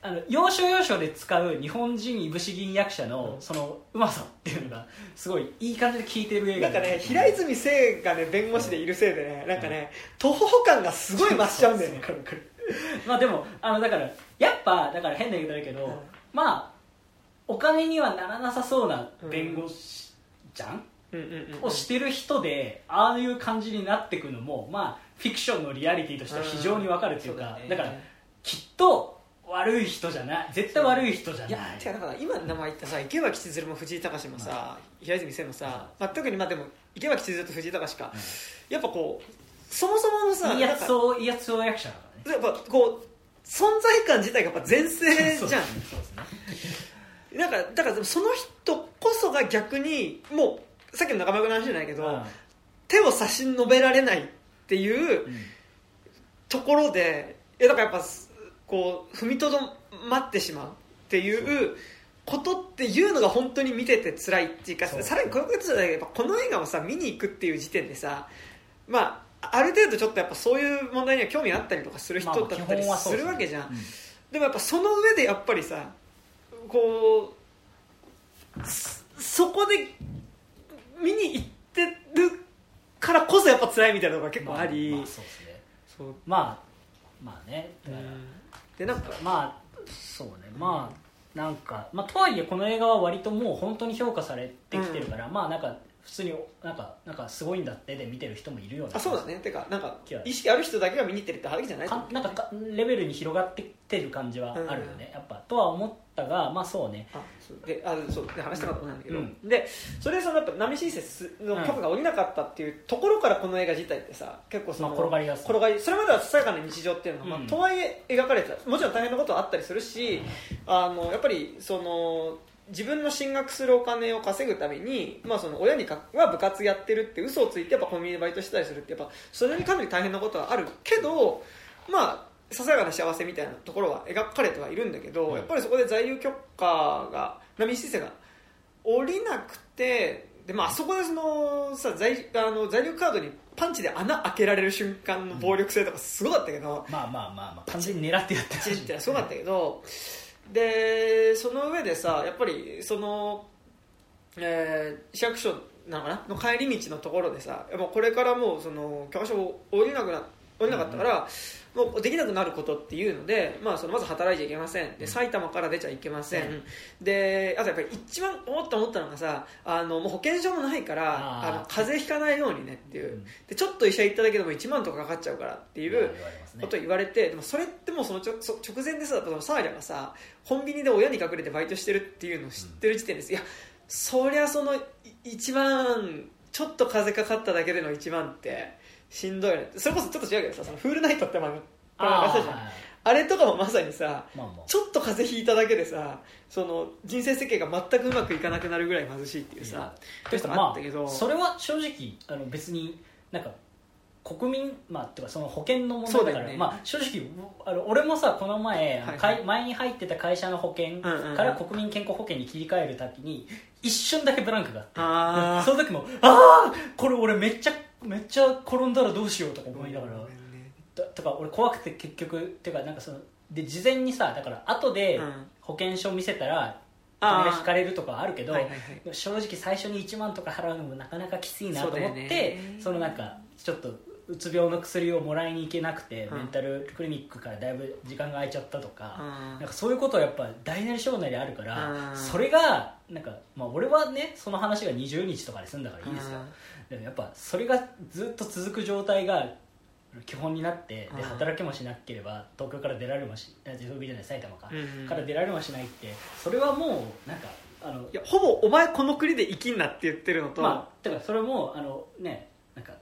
あの要所要所で使う日本人いぶし銀役者の、うん。そのうまさっていうのがすごいいい感じで効いてる映画なんかね平泉聖がね弁護士でいるせいでねなんかね徒歩感がすごい増しちゃうんだよねまあでもあのだからやっぱだから変な言い方だけど、うん。まあお金にはならなさそうな弁護士じゃん、うんうんうんをしてる人でああいう感じになっていくのもまあフィクションのリアリティとしては非常にわかるっていうか、うんそうだね。だからきっと悪い人じゃない。絶対悪い人じゃない。いやてかだから今名前言ったさ池脇千鶴も藤井隆もさ、平泉聖もさ、まあ、特にまあでも池脇千鶴と藤井隆か、やっぱこうそもそものさいいやなんかつをいいやつを役者だからね。やっぱこう存在感自体がやっぱ全盛じゃん。そうですねなんかだからその人こそが逆にもうさっきの中村君の話じゃないけど、うん。手を差し伸べられないっていううん。ところでいやだからやっぱこう踏みとどまってしまうっていうことっていうのが本当に見てて辛いっていうかさらにこういうことじゃないけどこの映画をさ見に行くっていう時点でさまあある程度ちょっとやっぱそういう問題には興味あったりとかする人だったりするわけじゃん。でもやっぱその上でやっぱりさこうそそこで見に行ってるからこそやっぱ辛いみたいなのが結構あり、まあまあそうですね。そう。まあまあね。だから。でなんかまあそうね。まあなんか、まあ、とはいえこの映画は割ともう本当に評価されてきてるから、まあなんか普通になんかなんかすごいんだってで見てる人もいるようなあそうだね。てかなんか意識ある人だけが見に行ってるって話じゃないかなんかかレベルに広がってきてる感じはあるよね、やっぱとは思ったがまあそうね。あそう。であそう。で話したかったことなんだけど、うん。でそれでそのやっぱ波申請の許可が下りなかったっていうところからこの映画自体ってさ結構その、まあ転がりやすい。転がりそれまではささやかな日常っていうのが、まあうんとはいえ描かれてた。もちろん大変なことはあったりするし、あのやっぱりその自分の進学するお金を稼ぐために、まあ、その親にかは部活やってるって嘘をついてやっぱコンビニでバイトしてたりするってやっぱそれにかなり大変なことはあるけどまあささやかな幸せみたいなところは描かれてはいるんだけど、うんやっぱりそこで在留許可が波申請が降りなくてで、まああそこでそのさ在あの在留カードにパンチで穴開けられる瞬間の暴力性とかすごかったけど、まあまあまあまあ完全に狙ってやってチリってすごかったけどでその上でさやっぱりその、えー市役所なのかな？の帰り道のところでさもうこれからもうその教科書を降りなくな降りなかったから、もうできなくなることっていうので、まあ、そのまず働いちゃいけません。で埼玉から出ちゃいけません、うん。であとやっぱり一番おっと思ったのがさあのもう保険証もないからあの風邪ひかないようにねっていう、うん。でちょっと医者行っただけでも1万とかかかっちゃうからっていう、ことを言われてでもそれってもうそのちょそ直前でさそのサーリャがさコンビニで親に隠れてバイトしてるっていうのを知ってる時点です、いやそりゃそのい一番ちょっと風かかっただけでの一番ってしんどいね。それこそちょっと違うけどさそのフールナイトって漫画あ流したじゃん。ーあれとかもまさにさまあまあ。ちょっと風邪ひいただけでさその人生設計が全くうまくいかなくなるぐらい貧しいっていうさてかとかあったけど、まあ、それは正直あの別になんか国民まあっていうかその保険の問題だからね。まあ、正直あの俺もさこの前、はいかい前に入ってた会社の保険から国民健康保険に切り替える時に一瞬だけブランクがあって。その時もああこれ俺めっちゃめっちゃ転んだらどうしようとか思いながら。だとか俺怖くて結局っていうかなんかそので事前にさだから後でうん。保険証見せたら金が引かれるとかあるけど、はいはいはい。正直最初に1万とか払うのもなかなかきついなと思ってそ,、のなんかちょっとうつ病の薬をもらいに行けなくて、うん。メンタルクリニックからだいぶ時間が空いちゃったとか、うん。なんかそういうことはやっぱ大なり小なりあるから、うん。それがなんか、まあ、俺はねその話が20日とかで済んだからいいですよ、でもやっぱそれがずっと続く状態が基本になってうん。で働きもしなければ東京から出られもしあ東京じゃない埼玉か、うんから出られもしないってそれはもうなんかあのいやほぼお前この国で生きんなって言ってるのと、まあてかそれもあのねなんか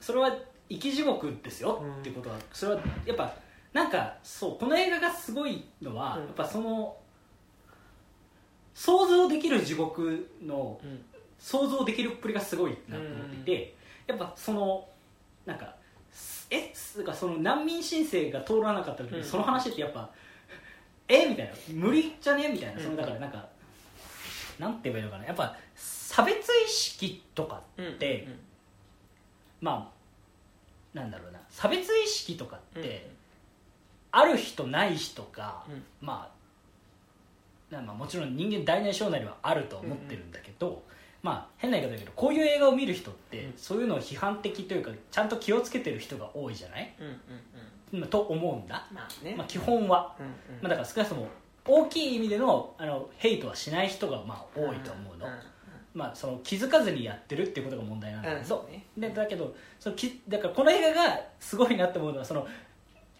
それは生き地獄ですようん。ってことはそれはやっぱなんかそうこの映画がすごいのは、うん。やっぱその想像できる地獄のうん想像できるっぷりがすごいなと思っていて、やっぱそのなんかえつうかその難民申請が通らなかった時に、うん。その話ってやっぱ えみたいな。無理じゃね？みたいな、うん。そのだからなんかなんて言えばいいのかな。やっぱ差別意識とかって、まあなんだろうな。差別意識とかって、ある人ない人が、うん。まあなまあもちろん人間大なり小なりはあるとは思ってるんだけど、まあ変な言い方だけどこういう映画を見る人って、うん。そういうのを批判的というかちゃんと気をつけてる人が多いじゃない、うんうんうん。まあと思うんだ、まあね。まあ、基本は、うんうん。まあ、だから少なくとも大きい意味でのあのヘイトはしない人がまあ多いと思うの、まあ、その気づかずにやってるっていうことが問題なんだけど、うんそうね。でだけどそのきだからこの映画がすごいなって思うのはその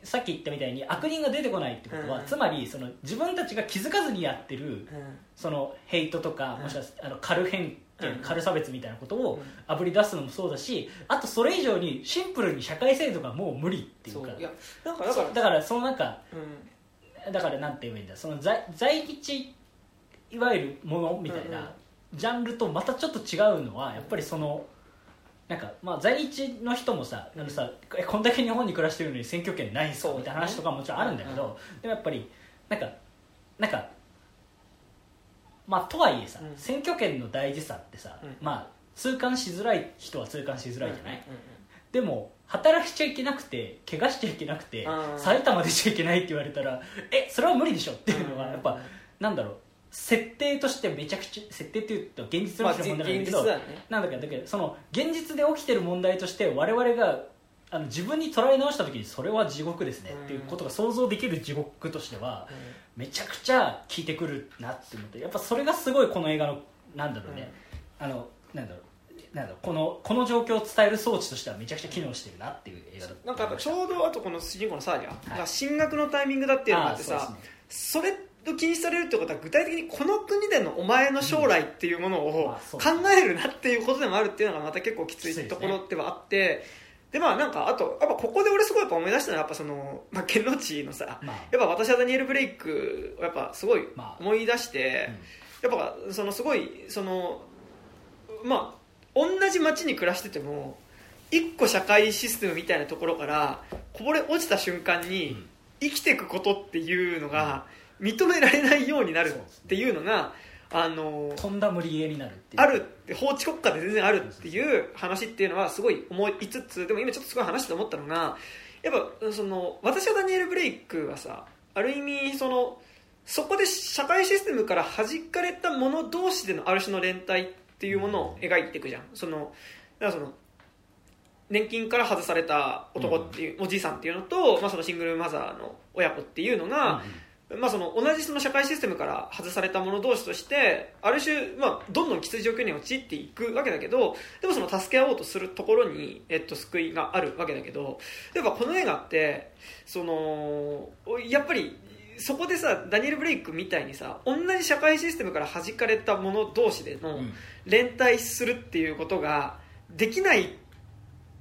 さっき言ったみたいに悪人が出てこないってことは、うん。つまりその自分たちが気づかずにやってるうん。そのヘイトとか、うんもしくはあの軽偏見、うん軽差別みたいなことをうん。あぶり出すのもそうだしあとそれ以上にシンプルに社会制度がもう無理っていうかだからだからそのなんかうん。だからなんて言えばいいんだ。その在在日いわゆるものみたいなジャンルとまたちょっと違うのはやっぱりそのなんかまあ在日の人もさあのさえこんだけ日本に暮らしてるのに選挙権ないんすかそうみたいな話とかももちろんあるんだけうん。どでもやっぱりなんかなんかまあとはいえさうん。選挙権の大事さってさうん。まあ痛感しづらい人は痛感しづらいじゃない？うんうんでも働きちゃいけなくて怪我しちゃいけなくてうん。埼玉出ちゃいけないって言われたらえそれは無理でしょ？っていうのがやっぱなんだろう。設定としてめちゃくちゃ設定っていうと現実のまの問題なんだけど、だよね。なんだだけどその現実で起きてる問題として我々があの自分に捉え直した時にそれは地獄ですね。っていうことが想像できる地獄としてはめちゃくちゃ効いてくるなって思ってやっぱそれがすごいこの映画のなんだろうね、あのなんだろう。なんだろう。このこの状況を伝える装置としてはめちゃくちゃ機能してるなっていう映画だなんかちょうどあとこの主人公のサーリャい。が進学のタイミングだっていうのがあってさそね。それと禁止されるってことは具体的にこの国でのお前の将来っていうものを考えるなっていうことでもあるっていうのがまた結構きついところではあってでまあなんかあとやっぱここで俺すごいやっぱ思い出したのはやっぱその、まあ、ケンロッチのさまあ。やっぱ私はダニエル・ブレイクをやっぱすごいまあ。思い出して、やっぱそのすごいそのまあ同じ街に暮らしてても一個社会システムみたいなところからこぼれ落ちた瞬間にうん。生きていくことっていうのが認められないようになるっていうのがあのとんだ無理ゲーになるっていう。あるって法治国家で全然あるっていう話っていうのはすごい思いつつでも今ちょっとすごい話して思ったのがやっぱその私はダニエル・ブレイクはさある意味そのそこで社会システムから弾かれた者同士でのある種の連帯っていうものを描いていくじゃん。そのだからその年金から外された男っていう、おじいさんっていうのと、まあ、そのシングルマザーの親子っていうのが、まあ、その同じその社会システムから外された者同士としてある種、まあ、どんどんきつい状況に陥っていくわけだけどでもその助け合おうとするところに、えっと、救いがあるわけだけどやっぱこの映画ってそのやっぱりそこでさダニエル・ブレイクみたいにさ同じ社会システムから弾かれた者同士でのうん。連帯するっていうことができない。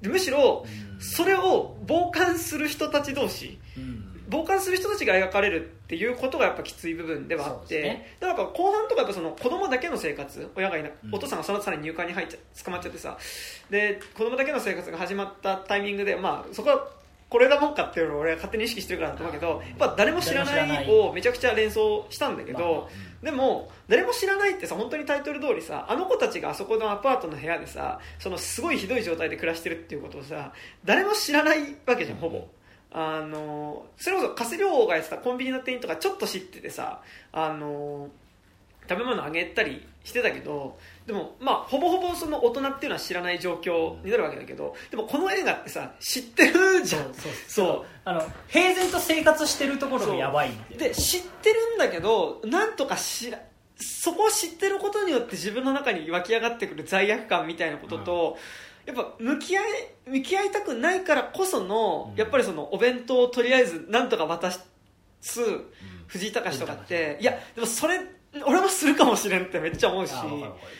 むしろうん。それを傍観する人たち同士うん傍観する人たちが描かれるっていうことがやっぱきつい部分ではあって、ね。だから後半とかやっぱその子供だけの生活親がいな、うん。お父さんがその後さらに入管に入っちゃ捕まっちゃってさで子供だけの生活が始まったタイミングで、まあ、そこはこれだもんかっていうのを俺は勝手に意識してるからだと思うけどやっぱ誰も知らないをめちゃくちゃ連想したんだけど、でも誰も知らないってさ本当にタイトル通りさあの子たちがあそこのアパートの部屋でさそのすごいひどい状態で暮らしてるっていうことをさ誰も知らないわけじゃんほぼ。あのそれこそ加瀬亮がやってたコンビニの店員とかちょっと知っててさあの食べ物あげたりしてたけどでもまあほぼほぼその大人っていうのは知らない状況になるわけだけどでもこの映画ってさ知ってるじゃん。そうあの平然と生活してるところがやばいで知ってるんだけどなんとか知らそこを知ってることによって自分の中に湧き上がってくる罪悪感みたいなことと、やっぱ向き合い向き合いたくないからこその、うん。やっぱりそのお弁当をとりあえずなんとか渡す藤井隆とかっていやでもそれ俺もするかもしれんってめっちゃ思うし。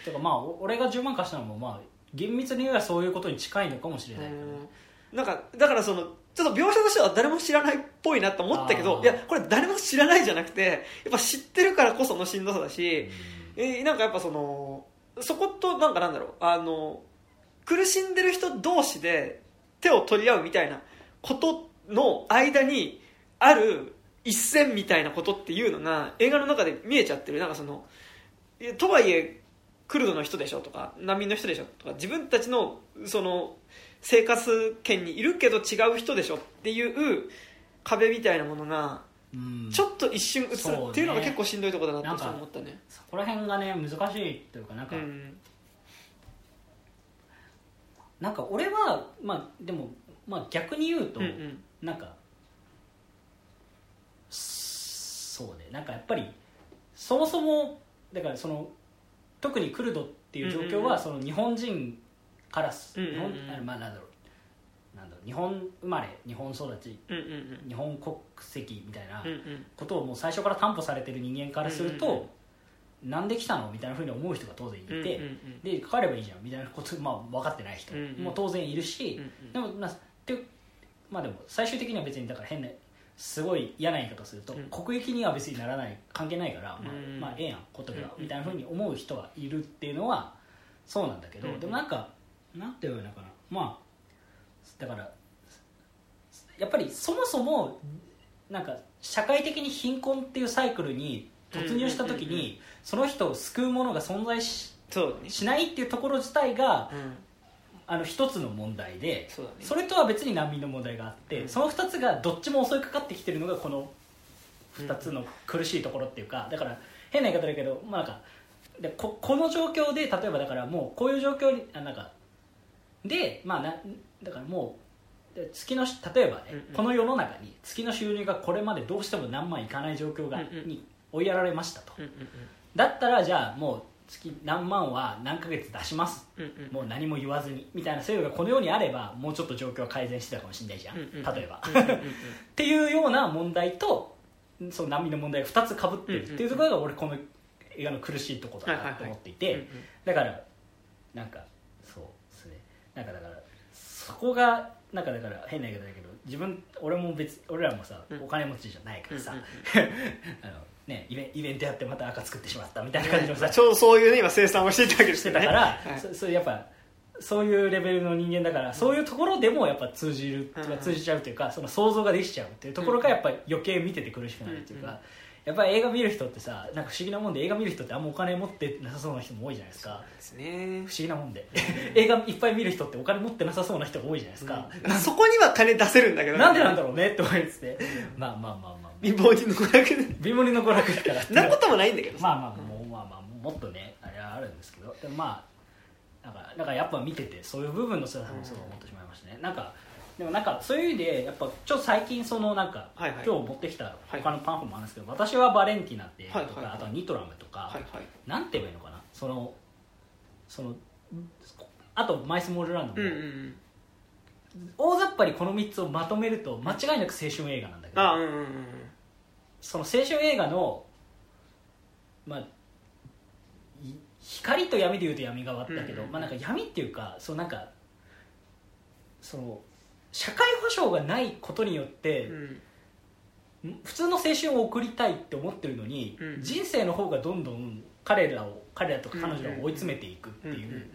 てかまあお俺が10万貸したのもまあ厳密に言えばそういうことに近いのかもしれない、うん。なんかだからそのちょっと描写としては誰も知らないっぽいなと思ったけどいやこれ誰も知らないじゃなくてやっぱ知ってるからこそのしんどさだし、えーなんかやっぱそのそことなんかなんだろうあの苦しんでる人同士で手を取り合うみたいなことの間にある一線みたいなことっていうのが映画の中で見えちゃってる。なんかそのとはいえクルドの人でしょとか難民の人でしょとか自分たちのその生活圏にいるけど違う人でしょっていう壁みたいなものがうん。ちょっと一瞬映るっていうのが結構しんどいところだなって思ったね。そこら辺がね難しいというかなんか、うんなんか俺はまあでもまあ逆に言うと、うんうん。なんかそうね。なんかやっぱりそもそもだからその特にクルドっていう状況は、うんうんうん。その日本人からす、うんうんうん。日本あまあなんだろう。なんだろう。日本生まれ日本育ちうんうん。日本国籍みたいなうんうん。ことをもう最初から担保されてる人間からすると、うんうんうんなんで来たの？みたいなふうに思う人が当然いて、うんうんうん。で帰ればいいじゃんみたいなこと、まあ、分かってない人。も当然いるし、うんうん。でもまあてまあでも最終的には別にだから変なすごい嫌な言い方すると、うん。国益には別にならない関係ないから、まあうんまあええやんことが、うんみたいなふうに思う人がいるっていうのはそうなんだけど、うんでもなんかなんていうのかな。まあだからやっぱりそもそもなんか社会的に貧困っていうサイクルに突入した時にその人を救うものが存在ししないっていうところ自体がうん。あの一つの問題でそれとは別に難民の問題があって、うん。その2つがどっちも襲いかかってきてるのがこの2つの苦しいところっていうかだから変な言い方だけど、まあ、なんかでここの状況で例えばだからもうこういう状況にあなんかでまあなだからもうで月の例えばね、うんうん。この世の中に月の収入がこれまでどうしても何万いかない状況が、うんうん。に追いやられましたと、うんうんだったらじゃあもう月何万は何ヶ月出します。うんうん。うんもう何も言わずに。みたいな制度がこの世にあればもうちょっと状況は改善してたかもしれないじゃん、うんうん例えば、うんうんうんっていうような問題とその難民の問題が2つかぶってるっていうところが俺この映画の苦しいところだなと思っていて。うんうんだからなんかそうですね。なんかだからそこがなんかだから変な言い方だけど自分俺も別俺らもさ、うん。お金持ちじゃないからさ、うん。あのね、イベイベントやってまた赤作ってしまったみたいな感じのさ。ちょうどそういうね今生産をしていたわけですよね。してたから、はい。そそういうやっぱそういうレベルの人間だから、そういうところでもやっぱ通じる、うん通じちゃうというかその想像ができちゃうっていうところがやっぱり余計見てて苦しくなるっていうか、うんうんやっぱり映画見る人ってさなんか不思議なもんで映画見る人ってあんまお金持ってなさそうな人も多いじゃないですか。ですね。不思議なもんで。映画いっぱい見る人ってお金持ってなさそうな人が多いじゃないですか、うん。そこには金出せるんだけどなんでなんだろうねって思いつつまあまあまあ、まあ、貧乏人の娯楽で貧乏人の娯楽だから。なこともないんだけどさ。まあまあもうまあまあもっとねあれはあるんですけど。でもまあなんかなんかやっぱ見ててそういう部分の辛さもそう思ってしまいましたね、なんかでもなんかそういう意味でやっぱちょっと最近そのなんか、はいはい。今日持ってきたはい。他のパンフもあるんですけど、私はバレンティナってとか、はいはいはい。あとはニトラムとか、はいはい。なんて言えばいいのかな？そのそのあとマイスモールランドも、うんうんうん。大雑把にこの3つをまとめると間違いなく青春映画なんだけど、あうんうんうんその青春映画の、まあ、い光と闇でいうと闇側だけど、まあ、なんか闇っていうかそうなんかその社会保障がないことによって、うん。普通の青春を送りたいって思ってるのに、うん。人生の方がどんどん彼らを彼らとか彼女らを追い詰めていくっていう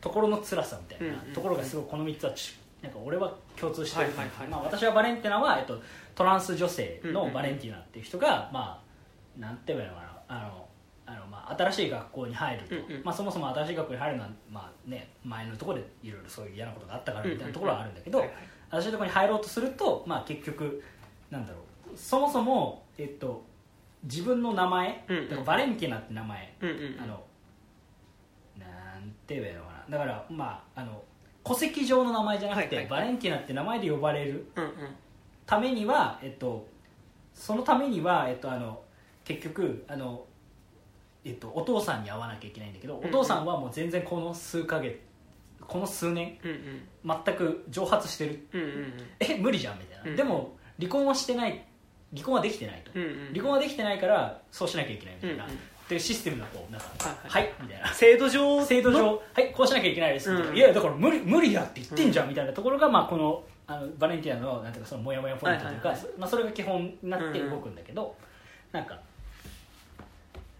ところの辛さみたいなところがすごいこの3つはちなんか俺は共通してる、はいはいはい。まあ、私はバレンティナは、えっと、トランス女性のバレンティナっていう人が、まあなんて言えばいいのかな。あのあの、まあ、新しい学校に入ると、うんうん。まあ、そもそも新しい学校に入るのは、まあね、前のところでいろいろそういう嫌なことがあったからみたいなところはあるんだけど、はいはい。新しいところに入ろうとすると、まあ、結局なんだろう。そもそも、えっと、自分の名前、うんうん。バレンティナって名前、うんうん。あのなんて言えばいいのかな。だからまああの戸籍上の名前じゃなくて、はいはいバレンティナって名前で呼ばれるうんうん。ためには、えっと、そのためには、えっと、あの結局あの、えっと、お父さんに会わなきゃいけないんだけど、んうん。お父さんはもう全然この数ヶ月この数年うんうん。全く蒸発してる。うんうんえ無理じゃんみたいな、うんでも離婚はしてない離婚はできてないと、うんうん。離婚はできてないからそうしなきゃいけないみたいな、うんうんっていうシステムがこうなん。かははい。い、みたいな。制度上制度上？のはいこうしなきゃいけないです、うん。いやだから無理無理だって言ってんじゃん、みたいなところが、まあ、このあのバレンティアのなんていうかそのモヤモヤポイントというか、はいはいはい。まあ、それが基本になって動くんだけど、なんか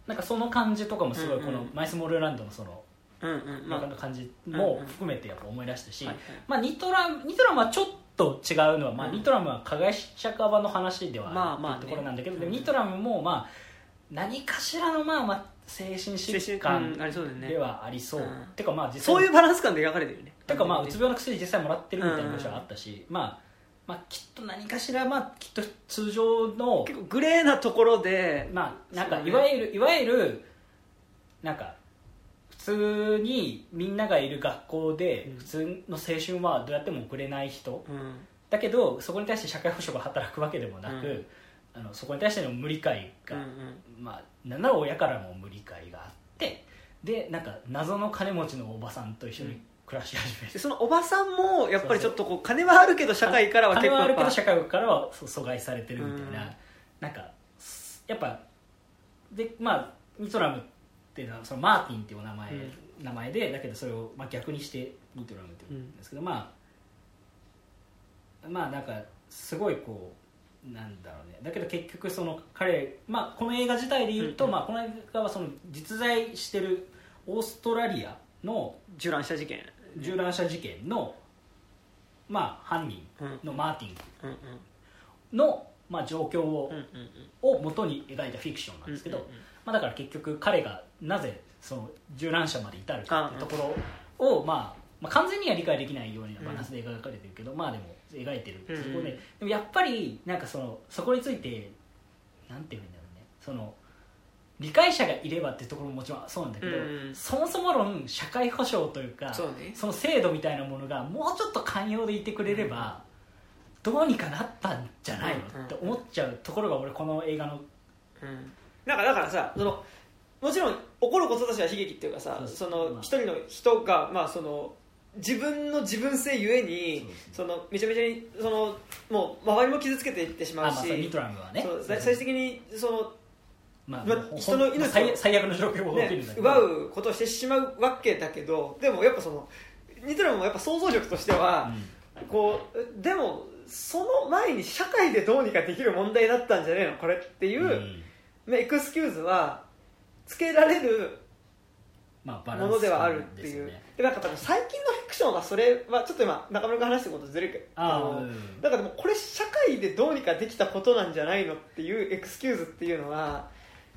なんかその感じとかもすごいうんうん。このマイスモールランドのそのうんうん。まあ映画の感じも含めてやっぱ思い出したし、はいはい。まあ、ニトラニトラムはちょっと違うのは、まあ、うん。ニトラムは加害者側の話ではまあまあねっていうところなんだけど、うんでもニトラムもまあ何かしらのまあまあ精神疾うん患ありそう。だよねではありそう、うん。てかまあ実際そういうバランス感で描かれてるよね。てかまあうつ病の薬実際もらってるみたいな話はあったし、まあまあきっと何かしらまあきっと通常の結構グレーなところでまあなんかいわゆる、いわゆるなんか普通にみんながいる学校でうん。普通の青春はどうやっても送れない人。うん。だけどそこに対して社会保障が働くわけでもなく、うんあのそこに対しての無理解が、うんまあなんなら親からも無理解があってでなんか謎の金持ちのおばさんと一緒に暮らし始めて、でそのおばさんもやっぱりちょっとこう金はあるけど社会からは結金はあるけど社会からは阻害されてるみたいな、うん。なんかすやっぱでまあニトラムっていうのはそのマーティンっていうお名前,、名前でだけどそれをまあ逆にしてニトラムって言うんですけど、まあまあなんかすごいこうなんだろうね。だけど結局その彼、まあ、この映画自体で言うと、うんまあ、この映画はその実在してるオーストラリアの銃乱射事件。銃乱射事件の、まあ、犯人のマーティンうんうん。の、まあ、状況を,、うんうんを元に描いたフィクションなんですけど、うんうんうん。まあ、だから結局彼がなぜその銃乱射まで至るかっていうところを、まあ、まあ完全には理解できないようなバランスで描かれてるけど、まあでも描いてる。っていうところで,、うんうんでもやっぱりなんかそのそこについてなんていうんだろうね。その理解者がいればっていうところももちろんそうなんだけど、うんうん。そもそも論社会保障というかそうね。の制度みたいなものがもうちょっと寛容でいてくれれば、どうにかなったんじゃないの、って思っちゃうところが俺この映画のうん。なんかだからさそのもちろん起こることたちは悲劇っていうかさその一人の人がまあその自分の自分性ゆえにそのめちゃめちゃにそのもう周りも傷つけていってしまうしトラムはね。そう最最終的にそのまあ人の命をまあ最最悪の状況を奪うことをしてしまうわけだけどでもやっぱそのニトラもやっぱ想像力としては、こうでもその前に社会でどうにかできる問題だったんじゃねえの？これっていう、うん。ねエクスキューズはつけられるまあ、バランスものではあるっていう。でなんか多分最近のフィクションはそれはちょっと今中村が話してることずれるけど。あのーうん。だからでもこれ社会でどうにかできたことなんじゃないのっていうエクスキューズっていうのは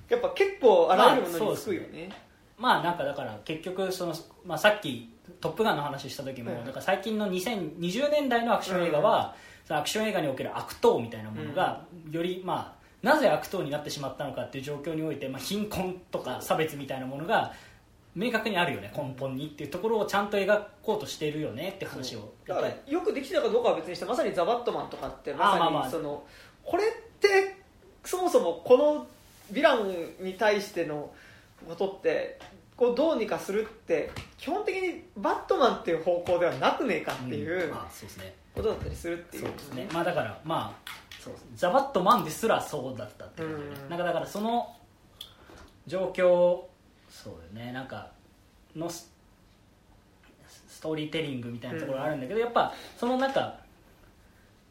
やっぱ結構あらゆるものにつくよね,、まあなんかだから結局その、まあ、さっき「トップガン」の話した時も、うん。だから最近の2020年代のアクション映画は、そのアクション映画における悪党みたいなものが、よりまあなぜ悪党になってしまったのかっていう状況において、まあ、貧困とか差別みたいなものが明確にあるよね根本にっていうところをちゃんと描こうとしているよねって話をだからよくできてたかどうかは別にしてまさに「ザ・バットマン」とかってまさにそのこれってそもそもこのヴィランに対してのことってこうどうにかするって基本的にバットマンっていう方向ではなくねえかっていうことだったりするっていう。そうですね。まあだからまあそうザ・バットマンですらそうだったっていうことで、うん。なんかだからその状況そうだよね。なんかのスストーリーテリングみたいなところあるんだけど、やっぱその中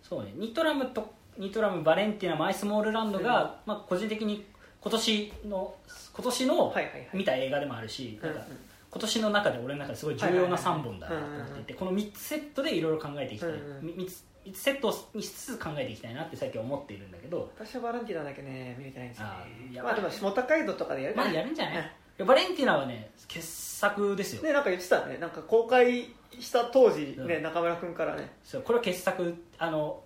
そうねニトラムとニトラムバレンティナマイスモールランドが、まあ、個人的に今年の今年の見た映画でもあるし、なんかうん。うん今年の中で俺の中ですごい重要な3本だなと思っていてこの3つセットでいろいろ考えていきたい、うんうんみ三つ三つセットにしつつ考えていきたいなって最近思っているんだけど。私はバランティナだけね見れてないんですよね。まあでも下高井戸とかでやるかまなあやるんじゃない、バレンティナはね傑作ですよ、ねなんか言ってたね。なんか公開した当時ね、うん。中村君からね。そうこれは傑作。あの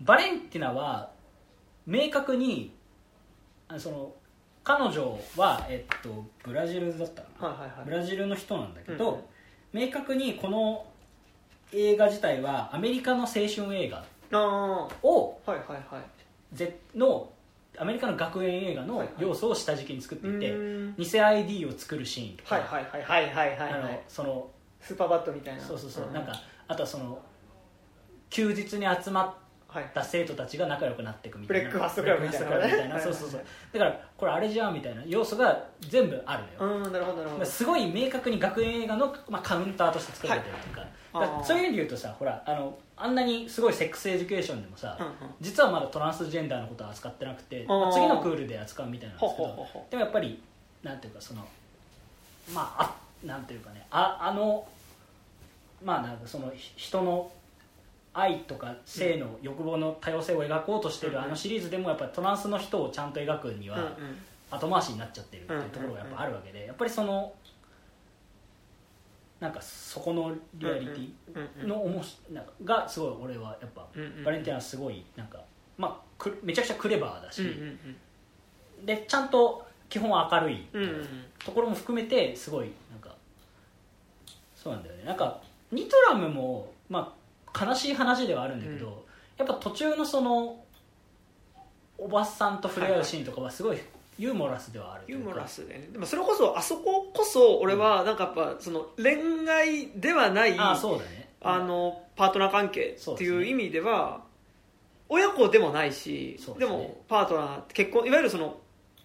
バレンティナは明確にあのその彼女は、えっと、ブラジルだったかな、はいはいはい。ブラジルの人なんだけど、うん明確にこの映画自体はアメリカの青春映画をはいはいはい。ぜのアメリカの学園映画の要素を下敷きに作っていて、偽 ID を作るシーンとか、はいはいはいはいはいはい。そのスーパーバットみたいな。そうそうそう、ん。なんかあとはその休日に集まっはいた生徒たちが仲良くなっていくみたいな。ブレックファーストクラブみたいなブレックファーストクラブみたいな。そうそうそう。だからこれあれじゃんみたいな。要素が全部あるのよ、うんなるほどなるほど。すごい明確に学園映画の、まあ、カウンターとして作られてるというか,、かそういう意味で言うとさほらあのあんなにすごいセックスエデュケーションでもさ、うんうん。実はまだトランスジェンダーのことは扱ってなくて、まあ次のクールで扱うみたいなんですけど。でもやっぱりなんていうかそのまああなんていうかねああのまあなんかそのひ人の愛とか性の欲望の多様性を描こうとしてるうんあのシリーズでもやっぱりトランスの人をちゃんと描くには、後回しになっちゃってるっていうところがやっぱあるわけでやっぱりそのなんかそこのリアリティのおもしなんかがすごい俺はやっぱバレンティーナはすごいなんかまあくめちゃくちゃクレバーだしでちゃんと基本は明るいところも含めてすごいなんかそうなんだよね。なんかニトラムもまあ悲しい話ではあるんだけど、やっぱ途中のそのおばさんと触れ合うシーンとかはすごいユーモラスではあるユーモラスでね。でもそれこそあそここそ俺はなんかやっぱその恋愛ではないああそうだね。あのパートナー関係っていう意味では親子でもないしでもパートナー結婚いわゆるその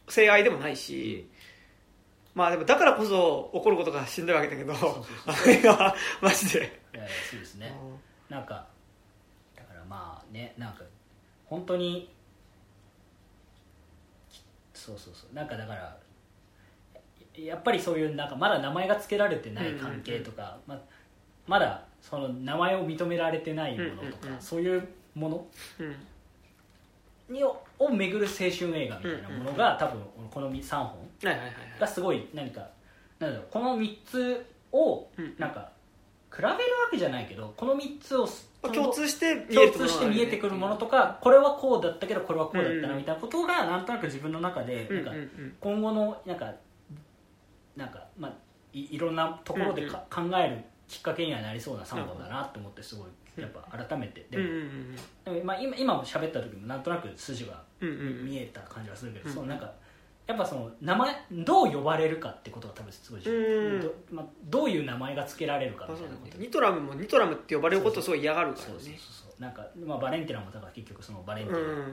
性愛でもないしまあでもだからこそ起こることがしんどいわけだけどあれがマジで。そうですねなんかだからまあねなんか本当にきそうそうそう。なんかだからややっぱりそういうなんかまだ名前が付けられてない関係とか、ままだその名前を認められてないものとか、そういうものうん。にをを巡る青春映画みたいなものが、多分この3本がすごい何かなんだろうこの3つをうん。なんか比べるわけじゃないけどこの3つをまあ共通して見える共通して見えてくるものととかこれはこうだったけどこれはこうだったうなんみたいなことがなんとなく自分の中でなんか今後のなんかなんかまあいいろんなところでか考えるきっかけにはなりそうな3本だなって思ってすごいやっぱ改めて。でもまあ今今も喋った時もなんとなく筋がうんうんうん。見えた感じがするけど、うん。そのなんかやっぱその名前どう呼ばれるかってことが多分すごい重うん。要ど,、まあ、どういう名前が付けられるかみたいなことニトラムもニトラムって呼ばれることをすごい嫌がるかそうそうらねそうそう。なんか、まあ、バレンティナもだから結局そのバレンティナっ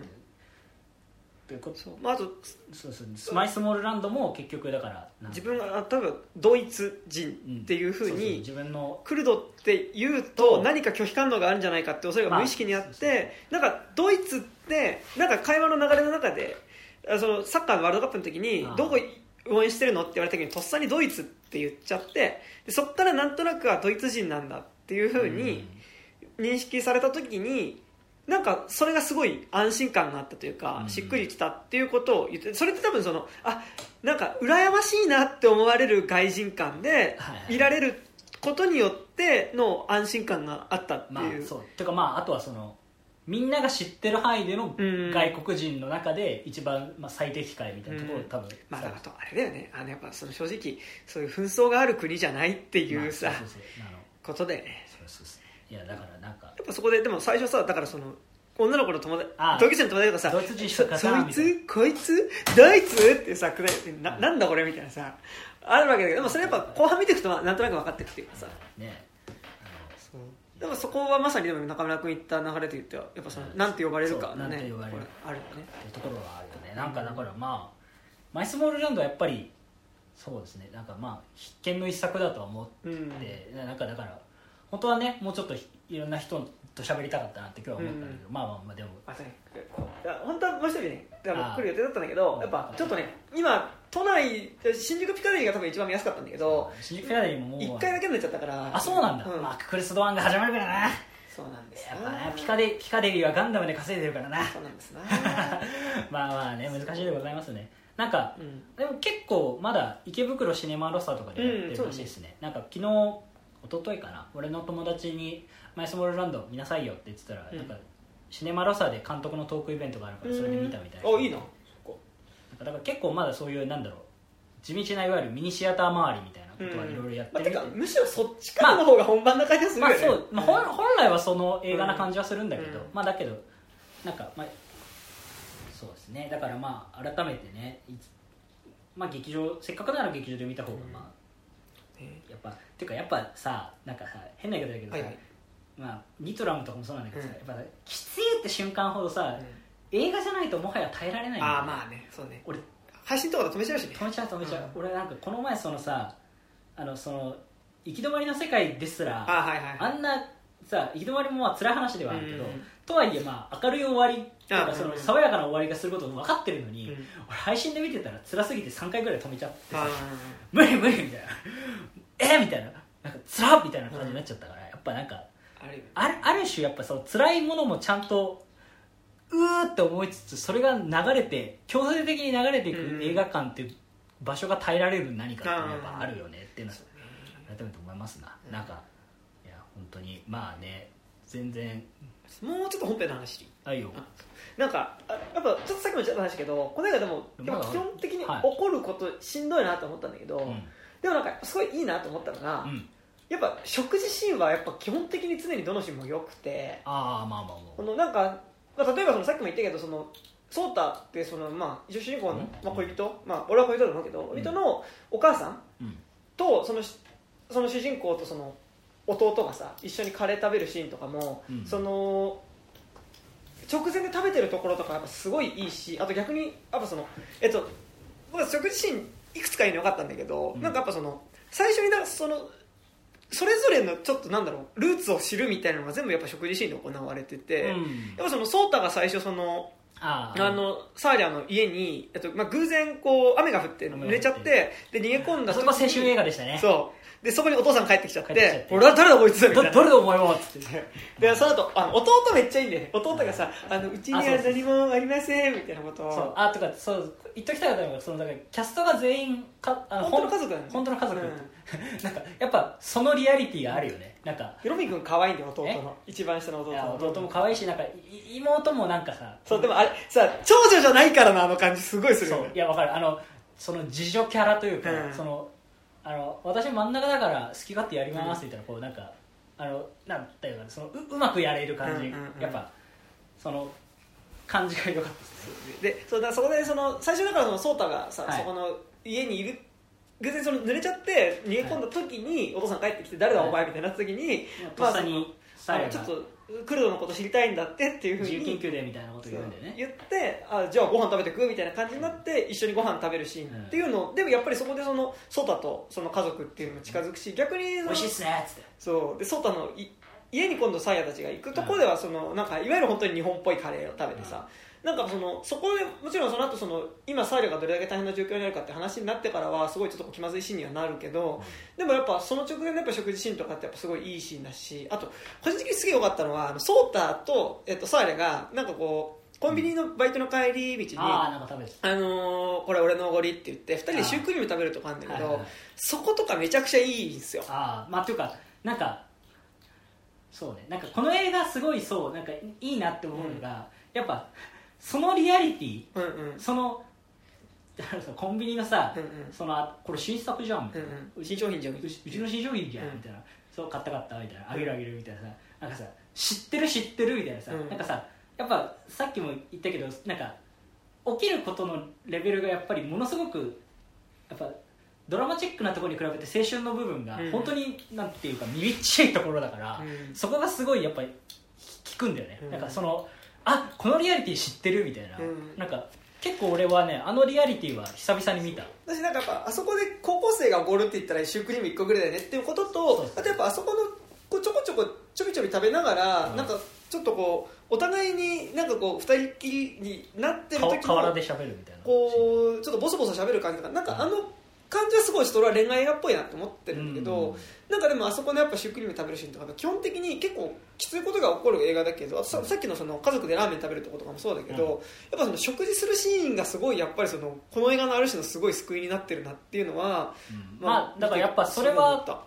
ていう,、まああとそうそう。スマイスモールランドも結局だから自分が例えばドイツ人っていうふうに自分の。クルドって言うと何か拒否感度があるんじゃないかって恐れが無意識にあっまあ。てなんかドイツってなんか会話の流れの中であそのサッカーのワールドカップの時にああ。どこ応援してるのって言われた時にとっさにドイツって言っちゃってでそっからなんとなくはドイツ人なんだっていうふうに認識された時になんかそれがすごい安心感があったというか、うん。しっくりきたっていうことを言ってそれって多分そのあなんか羨ましいなって思われる外人感ではいられることによっての安心感があったってまあいう,、そう。てかまああとはそのみんなが知ってる範囲でのうん。外国人の中で一番、まあ、最適解みたいなところうん。多分、まあだからあとあれだよね。あのやっぱその正直そういう紛争がある国じゃないっていうさ、まあそうそうそう。あのことで。ねそうそうそう。いやだからなんか。やっぱそこででも最初さだからその女の子の友達あ同級生の友達とかさドイツ人しかそそいつ？こいつ？ドイツってさくらいななんだこれ？みたいなさあるわけだけどでもそれやっぱ後半見ていくとまあなんとなく分かっていくっていうかさ。ねでもそこはまさにでも中村君言った流れで言ってはやっぱそのなんて呼ばれるかそうなんねて呼ばれるあるよね。っていうところはあるよね。なんかだからまあマイスモールランドはやっぱりそうですね。なんかまあ必見の一作だとは思って、うん。なんかだから本当はねもうちょっといろんな人と喋りたかったなって今日は思ったんだけど、まあまあまあでも本当はもう一人ね来る予定だったんだけどやっぱちょっとね今都内新宿ピカデリーが多分一番見やすかったんだけど新宿フェアデリーももう1回だけになっちゃったから。あそうなんだ、うん。まあ、クリス・ドワンが始まるからな。そうなんですやっぱねピカデピカデリーはガンダムで稼いでるからな。そうなんですな。まあまあね難しいでございますね。なんかうん。でも結構まだ池袋シネマロッサとかでやってるらしいですね,、なんか昨日一昨日かな。俺の友達に「マイスモールランド見なさいよ」って言ってたら、うん。なんかシネマロサで監督のトークイベントがあるからそれで見たみたいなうんあいいな。だから結構まだそういうなんだろう地道ないわゆるミニシアター周りみたいなことはいろいろやってまあ、るてかむしろそっちからの方が本番な感じがするよね、まあそう、まあ、本本来はその映画な感じはするんだけど、うん。まあだけどなんかまあそうですね。だからまあ改めてねまあ劇場せっかくなら劇場で見た方がまあねやっぱていうかやっぱさなんかさ変な言い方だけどさ、はいはいまあニトラムとかもそうなんだけどさ、うん。やっぱきついって瞬間ほどさ、映画じゃないともはや耐えられないんだよね。ああまあねそうね。俺配信とかで止めちゃうしね。止めちゃう止めちゃう、う俺なんかこの前そのさあのその行き止まりの世界ですらあはいはいあんなさ行き止まりもまあ辛い話ではあるけど、うんとはいえまあ明るい終わりとかあそのうん爽やかな終わりがすることも分かってるのに、うん。俺配信で見てたら辛すぎて3回ぐらい止めちゃってさあ無理無理みたいな。えみたいな。なんか辛っみたいな感じになっちゃったから、やっぱなんかあるある種やっぱその辛いものもちゃんとうーって思いつつそれが流れて強制的に流れていうんく映画館っていう場所が耐えられる何かっていうのはやっぱあるよねっていうのは改めて思いますな、うん。なんかいや本当にまあね全然。もうちょっと本編の話あいよ。あなんかあやっぱちょっとさっきもちゃった話だけどこの映画でもまだやっぱ基本的にはい。怒ることしんどいなと思ったんだけど、うん。でもなんかすごいいいなと思ったのが、うんやっぱ食事シーンはやっぱ基本的に常にどのシーンも良くてああまあまあ。こまのなんか、まあ、例えばそのさっきも言ったけどそのソータってその、まあ、一応主人公の、うん。まあ、恋人、まあ、俺は恋人だと思うけど、恋人のお母さんあうん。とそのその主人公とその弟がさ一緒にカレー食べるシーンとかも、うん。その直前で食べてるところとかやっぱすごいいいしあと逆にやっぱそのえっと僕は食事シーンいくつかいいのよかったんだけど、うん。なんかやっぱその最初になそのそれぞれのちょっとなんだろうルーツを知るみたいなのが全部やっぱ食事シーンで行われてて、うん。やっぱそのソータが最初そのああのサーリャの家に、えっとまあ、偶然こう雨が降って濡れちゃってで逃げ込んだあそこは青春映画画でしたね。そうでそこにお父さん帰ってきちゃって俺は誰だこいつみたいな。どどれで思いますって。でその後あの弟めっちゃいいんで弟がさあのうちには何もありませんみたいなことを。そうあとかそう言っときたかったのがそのだからキャストが全員かあの本当の家族だね。本当の家族、うん。なんかやっぱそのリアリティがあるよね。なんかヒロミ君可愛いんだよ弟えの。一番下の弟の。弟も可愛いしなんかい妹もなんかさそうでもあれさ長女じゃないからなあの感じすごいするよね。いやわかる。あのその自助キャラというか、うん。そのあの私真ん中だから好き勝手やりますみたいな、こうなんかあのなんていうかそのううまくやれる感じ、うんうんうん。やっぱその感じが良かったですね。でそうだそこでその最初だからそのソータがさ、はい。そこの家にいる偶然その濡れちゃって逃げ込んだ時に、お父さん帰ってきて誰だお前みたいになった時に、とっさにあのちょっとクルドのこと知りたいんだってっていうふう自由研に究でみたいなこと言うんだよね。言ってあじゃあご飯食べてくみたいな感じになって一緒にご飯食べるシーンっていうの、でもやっぱりそこでそのソータとその家族っていうのも近づくし逆に美味しいっすねっつって。そう。でソータのい家に今度サーヤたちが行くところではそのなんかいわゆる本当に日本っぽいカレーを食べてさ、なんかそのそこでもちろんその後その今サーヤがどれだけ大変な状況にあるかって話になってからはすごいちょっと気まずいシーンにはなるけど、でもやっぱその直前のやっぱ食事シーンとかってやっぱすごいいいシーンだしあと個人的にすげえ良かったのはあのソータと、えっと、サーヤがなんかこうコンビニのバイトの帰り道にあのーこれ俺のおごりって言って2人でシュークリーム食べるとこあるんだけど、はいはいはい。そことかめちゃくちゃいいんですよ。ああまあっていうかなんかそうね。なんかこの映画すごいそうなんかいいなって思うのが、やっぱそのリアリティうんうん。その コンビニのさ、うんうん。そのあこれ新作じゃんみたいな、うんうん。新商品じゃん。うちうちの新商品じゃん、うんみたいな。そう買った買ったみたいな。あげるあげるみたいなさ。なんかさ知ってる知ってるみたいなさ、うん。なんかさやっぱさっきも言ったけどなんか起きることのレベルがやっぱりものすごくやっぱドラマチックなところに比べて青春の部分がうん。本当になんていうかみびっちいところだから、うん。そこがすごいやっぱり効くんだよね、うん。なんかそのあこのリアリティ知ってるみたいな、うん。なんか結構俺はねあのリアリティは久々に見た。私なんかやっぱあそこで高校生がおごるって言ったらシュークリーム1個ぐらいだよねっていうこととあとやっぱあそこのこうちょこちょこちょびちょび食べながら、うん。なんかちょっとこうお互いになんかこう二人っきりになってるか時の河原で喋るみたいな。こうちょっとボソボソ喋る感じとかなんかあの感じはすごいちょっと俺は恋愛映画っぽいなって思ってるんだけど、うん。なんかでもあそこのやっぱシュークリーム食べるシーンとか基本的に結構きついことが起こる映画だけどあとささっきのその家族でラーメン食べるとことかもそうだけど、うん。やっぱその食事するシーンがすごいやっぱりそのこの映画のある種のすごい救いになってるなっていうのは、うん。まあだからやっぱそれは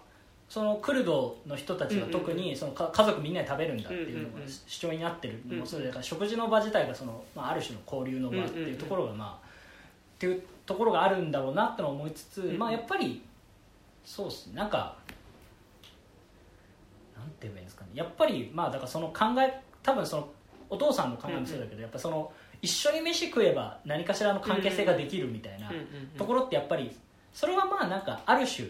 そのクルドの人たちが特にそのか家族みんなで食べるんだっていうのがうんうんうん。主張になってるのうんうんもそうだから食事の場自体がその、まあ、ある種の交流の場っていうところがまあっていうところがあるんだろうなって思いつつ、んうん。まあやっぱりそうっすね。なんかなんて言えばいいんですかね。やっぱりまあだからその考え多分そのお父さんの考えもそうだけど、やっぱその一緒に飯食えば何かしらの関係性ができるみたいなうんうんうん。ところってやっぱりそれはまあなんかある種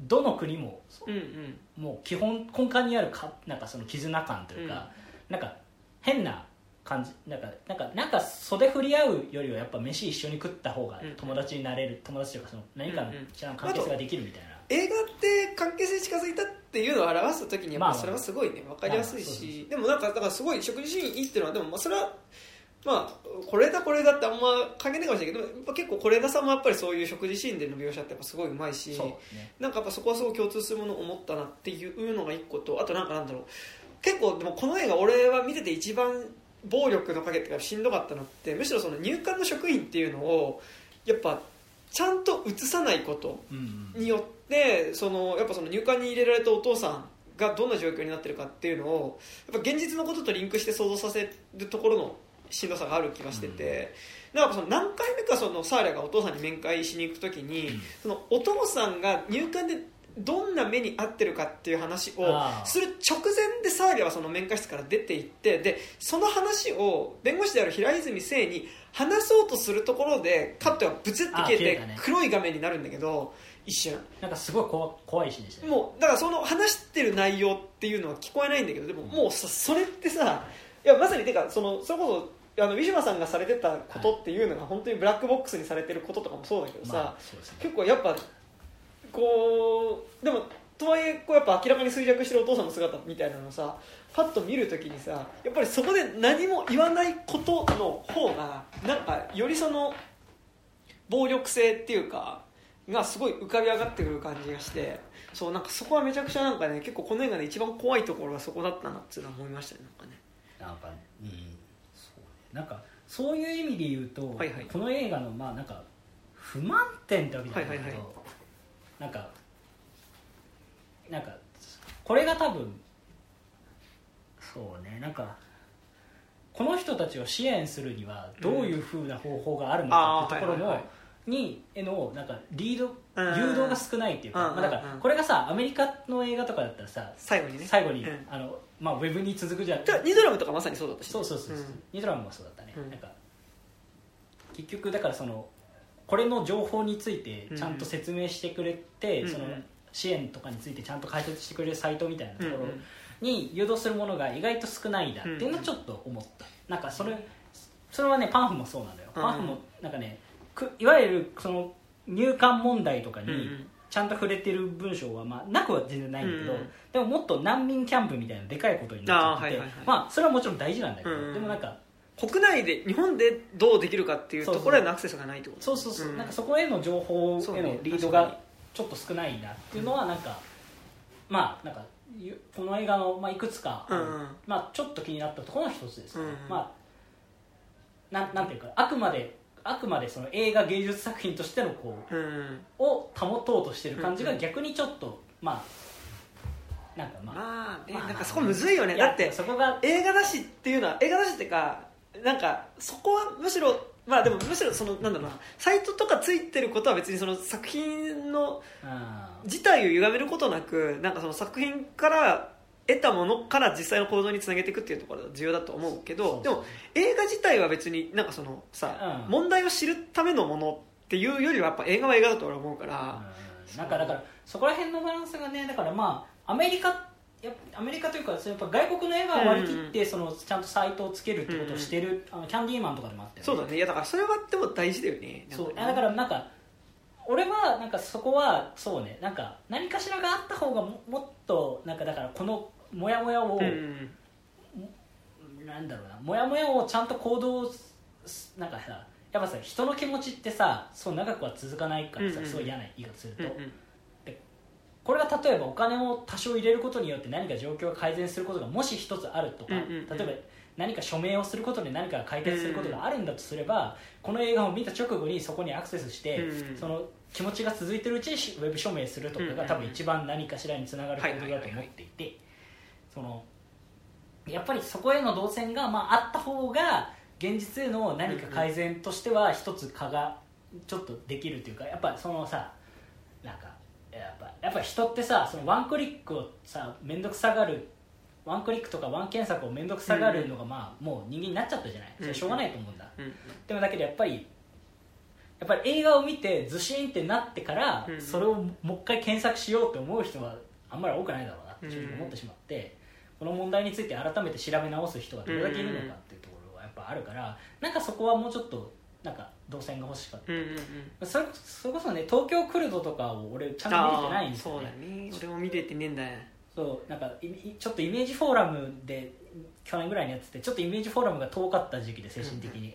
どの国もうんうん。もう基本根幹にあるかなんかその絆感というか、なんか変な感じなんかなんかなんか袖振り合うよりはやっぱ飯一緒に食った方がうん。友達になれる、友達というかその何かの関係性ができるみたいな、映画って関係性近づいたっていうのを表す時にやっまあぱそれはすごいね。分かりやすいし。でもなんかだからすごい食事シーンいいっていうのはでもまあそれはまあこれだこれだってあんま関係ないかもしれないけどでもやっぱ結構是枝さんもやっぱりそういう食事シーンでの描写ってやっぱすごいうまいしね。なんかやっぱそこはすごい共通するものを思ったなっていうのが一個とあとなんかなんだろう。結構でもこの映画俺は見てて一番暴力の影ってしんどかったのってむしろその入管の職員っていうのをやっぱちゃんと映さないことうんうん。によってそのやっぱその入管に入れられたお父さんがどんな状況になってるかっていうのをやっぱ現実のこととリンクして想像させるところのしんどさがある気がしてて、なんかその何回目かそのサーリャがお父さんに面会しに行く時に、うん。そのお父さんが入管でどんな目に遭ってるかっていう話をする直前でサーリャはその面会室から出て行ってでその話を弁護士である平泉聖に話そうとするところでカットがブツッて消えて黒い画面になるんだけど一瞬。なんかすごい怖怖いシーンでしたね。もうだからその話してる内容っていうのは聞こえないんだけどでももうさそれってさいやまさにてかそのそれこそあのウィシュマさんがされてたことっていうのが本当にブラックボックスにされてることとかもそうだけどさ、結構やっぱこうでもとはいえこうやっぱ明らかに衰弱してるお父さんの姿みたいなのをさパッと見るときにさやっぱりそこで何も言わないことの方がなんかよりその暴力性っていうかがすごい浮かび上がってくる感じがしてそうなんかそこはめちゃくちゃなんかね結構この映画で一番怖いところがそこだったなっていうのは思いましたねなんかね。なんかうんそうね。なんかそういう意味で言うと、はいはい。この映画のまあなんか不満点ってわけじゃないけど、はいはいはなんかなんかこれが多分そうねなんかこの人たちを支援するにはどういうふうな方法があるのかっていうところのあーはいはいはい。にへのなんかリードうん。誘導が少ないっていうか、うんまあ、だからうんこれがさアメリカの映画とかだったらさ最後にね。最後に、うん。あのまあ、ウェブに続くじゃん。ニドラムとかまさにそうだったしね、そうそうそうそう、ん。ニドラムもそうだったね、うんなんか結局だからそのこれの情報についてちゃんと説明してくれて、そのうん。うん支援とかについてちゃんと解説してくれるサイトみたいなところに誘導するものが意外と少ないんだっていうのをちょっと思った、なんかそれそれはねパンフもそうなんだよ、うんパンフもなんかねくいわゆるその入管問題とかにちゃんと触れてる文章は、まあ、なくは全然ないんだけど、でももっと難民キャンプみたいなでかいことになっちゃってて、まあそれはもちろん大事なんだけど、でもなんか国内で日本でどうできるかっていうところへのアクセスがないってこと？そうそうそう、うん。なんかそこへの情報へのリードがちょっと少ないなっていうのはなんか、まあなんかゆこの映画の、まあ、いくつか、うんうん。まあ、ちょっと気になったところの一つですね、うんうん。まあなんなんていうかあくまであくまでその映画芸術作品としてのこううんを保とうとしてる感じがうんうん。逆にちょっとまあなんかまあ、まあねまあなんかそこむずいよね。だってそこが映画だしっていうのは映画だしってかなんかそこはむしろまあでもむしろそのなんだろうなサイトとかついてることは別にその作品のうん。自体を歪めることなくなんかその作品から得たものから実際の行動につなげていくっていうところが重要だと思うけどでも映画自体は別になんかそのさ、うん。問題を知るためのものっていうよりはやっぱ映画は映画だと俺は思うから、うん。なんかだからそこら辺のバランスがねだからまあアメリカやっぱアメリカというかやっぱ外国の映画を割り切ってそのちゃんとサイトをつけるってことをしてる、あのキャンディーマンとかでもあったよね。そうだね。いやだからそれはでも大事だよね。そう。だからなんか俺はなんかそこはそうね。なんか何かしらがあった方がももっとなんかだからこのモヤモヤを、うん。なんだろうな。モヤモヤをちゃんと行動すなんかさやっぱさ人の気持ちってさそう長くは続かないからさ、うんうんすごい嫌な言い方すると、うんうんこれが例えばお金を多少入れることによって何か状況が改善することがもし一つあるとか、うんうんうん。例えば何か署名をすることで何かが解決することがあるんだとすれば、この映画を見た直後にそこにアクセスして、うんうん。その気持ちが続いてるうちにしウェブ署名するとかうんうんうん。が多分一番何かしらにつながる行動だと思っていてそのやっぱりそこへの動線が、まあ、あった方が現実への何か改善としては一つ蚊がちょっとできるというかやっぱそのさやっぱやっぱ人ってさそのワンクリックをさ面倒くさがるワンクリックとかワン検索を面倒くさがるのが、まあもう人間になっちゃったじゃない。それしょうがないと思うんだ、うんでもだけどやっぱりやっぱり映画を見てずしんってなってから、うんそれをもう一回検索しようって思う人はあんまり多くないだろうなって思ってしまって、この問題について改めて調べ直す人がどれだけいるのかっていうところはやっぱあるからなんかそこはもうちょっとなんか動線が欲しかった、うんうんうん。それそれこそね東京クルドとかを俺ちゃんと見れてないんですよそうだね。ね俺も見れてねえんだよそうなんかちょっとイメージフォーラムで去年ぐらいにやっててちょっとイメージフォーラムが遠かった時期で精神的に、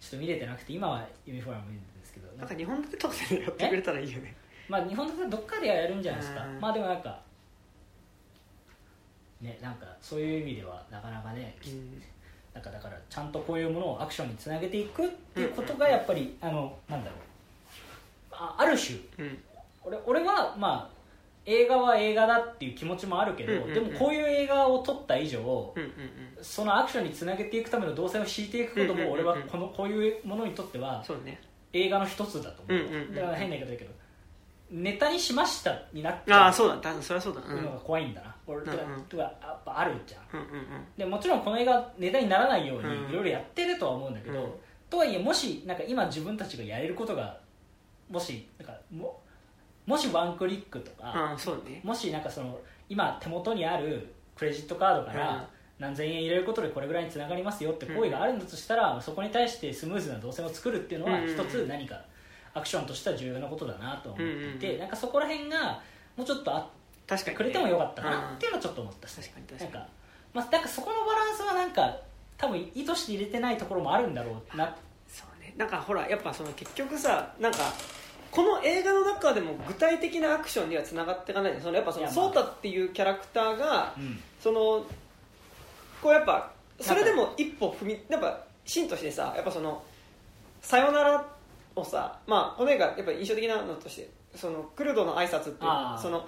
ちょっと見れてなくて今はイメージフォーラム見るんですけど。なんか日本でとかでやってくれたらいいよね。まあ日本だとどっかでやるんじゃないですか。うん。まあでもなんかねなんかそういう意味ではなかなかねうんなんかだからちゃんとこういうものをアクションにつなげていくっていうことがやっぱり、あのなんだろう。あある種。うん。俺俺はまあ映画は映画だっていう気持ちもあるけど、でもこういう映画を撮った以上、そのアクションにつなげていくための動線を敷いていくことも俺はこのこういうものにとっては映画の一つだと思う,、だから変な言い方だけどネタにしましたになっちあゃう。あそうだ。そりゃそうだ。うのが怖いんだな、俺とかうんうん。とかやっぱあるじゃんうん。うんうん。でもちろんこの映画ネタにならないようにうんいろいろやってるとは思うんだけど、うん。とはいえもしなんか今自分たちがやれることがもしなんかももしワンクリックとか、ああそうね。もしなんかその今手元にあるクレジットカードかうん。ら何千円入れることでこれぐらいにつながりますよって行為があるんだとしたら、そこに対してスムーズな動線を作るっていうのはうん一つ何かアクションとしては重要なことだなと思っていて、うんうん。なんかそこら辺がもうちょっとあっ確かにね。くれてもよかったかなっていうのはちょっと思った。し確かに確かに。なんか、まあ、なんかそこのバランスはなんか多分意図して入れてないところもあるんだろうな。そうね。なんかほらやっぱその結局さなんかこの映画の中でも具体的なアクションにはつながっていかないそのやっぱそのソータっていうキャラクターがうん。そのこうやっぱそれでも一歩踏みやっぱシーンとしてさやっぱその「さよなら」をさまあこの映画やっぱり印象的なのとしてそのクルドの挨拶っていうその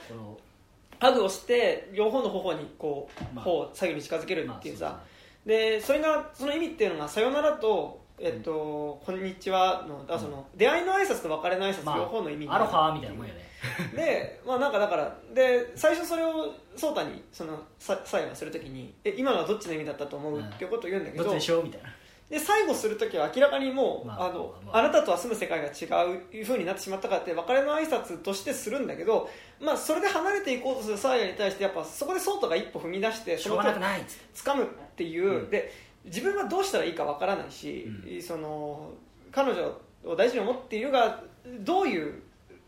ハグをして両方の頬にこうまあ。頬を左右に近づけるっていうまさでそれがその意味っていうのが「さよなら」と「えっとこんにちはの」だからその出会いの挨拶と別れの挨拶まあ両方の意味にアロハみたいなもんよね。でまあなんかだからで最初それを颯太にそのさ最後するときに「え今のはどっちの意味だったと思う?」うんっていうことを言うんだけどっど、ちでしょうみたいなで最後するときは明らかにもう、まああのまああ。なたとは住む世界が違ういう風になってしまったからって別れの挨拶としてするんだけど、まあ、それで離れていこうとするサーヤに対してやっぱそこでソータが一歩踏み出してしょうがなくないっつって。掴むっていう、うん。で自分はどうしたらいいかわからないし、その彼女を大事に思っているがどういう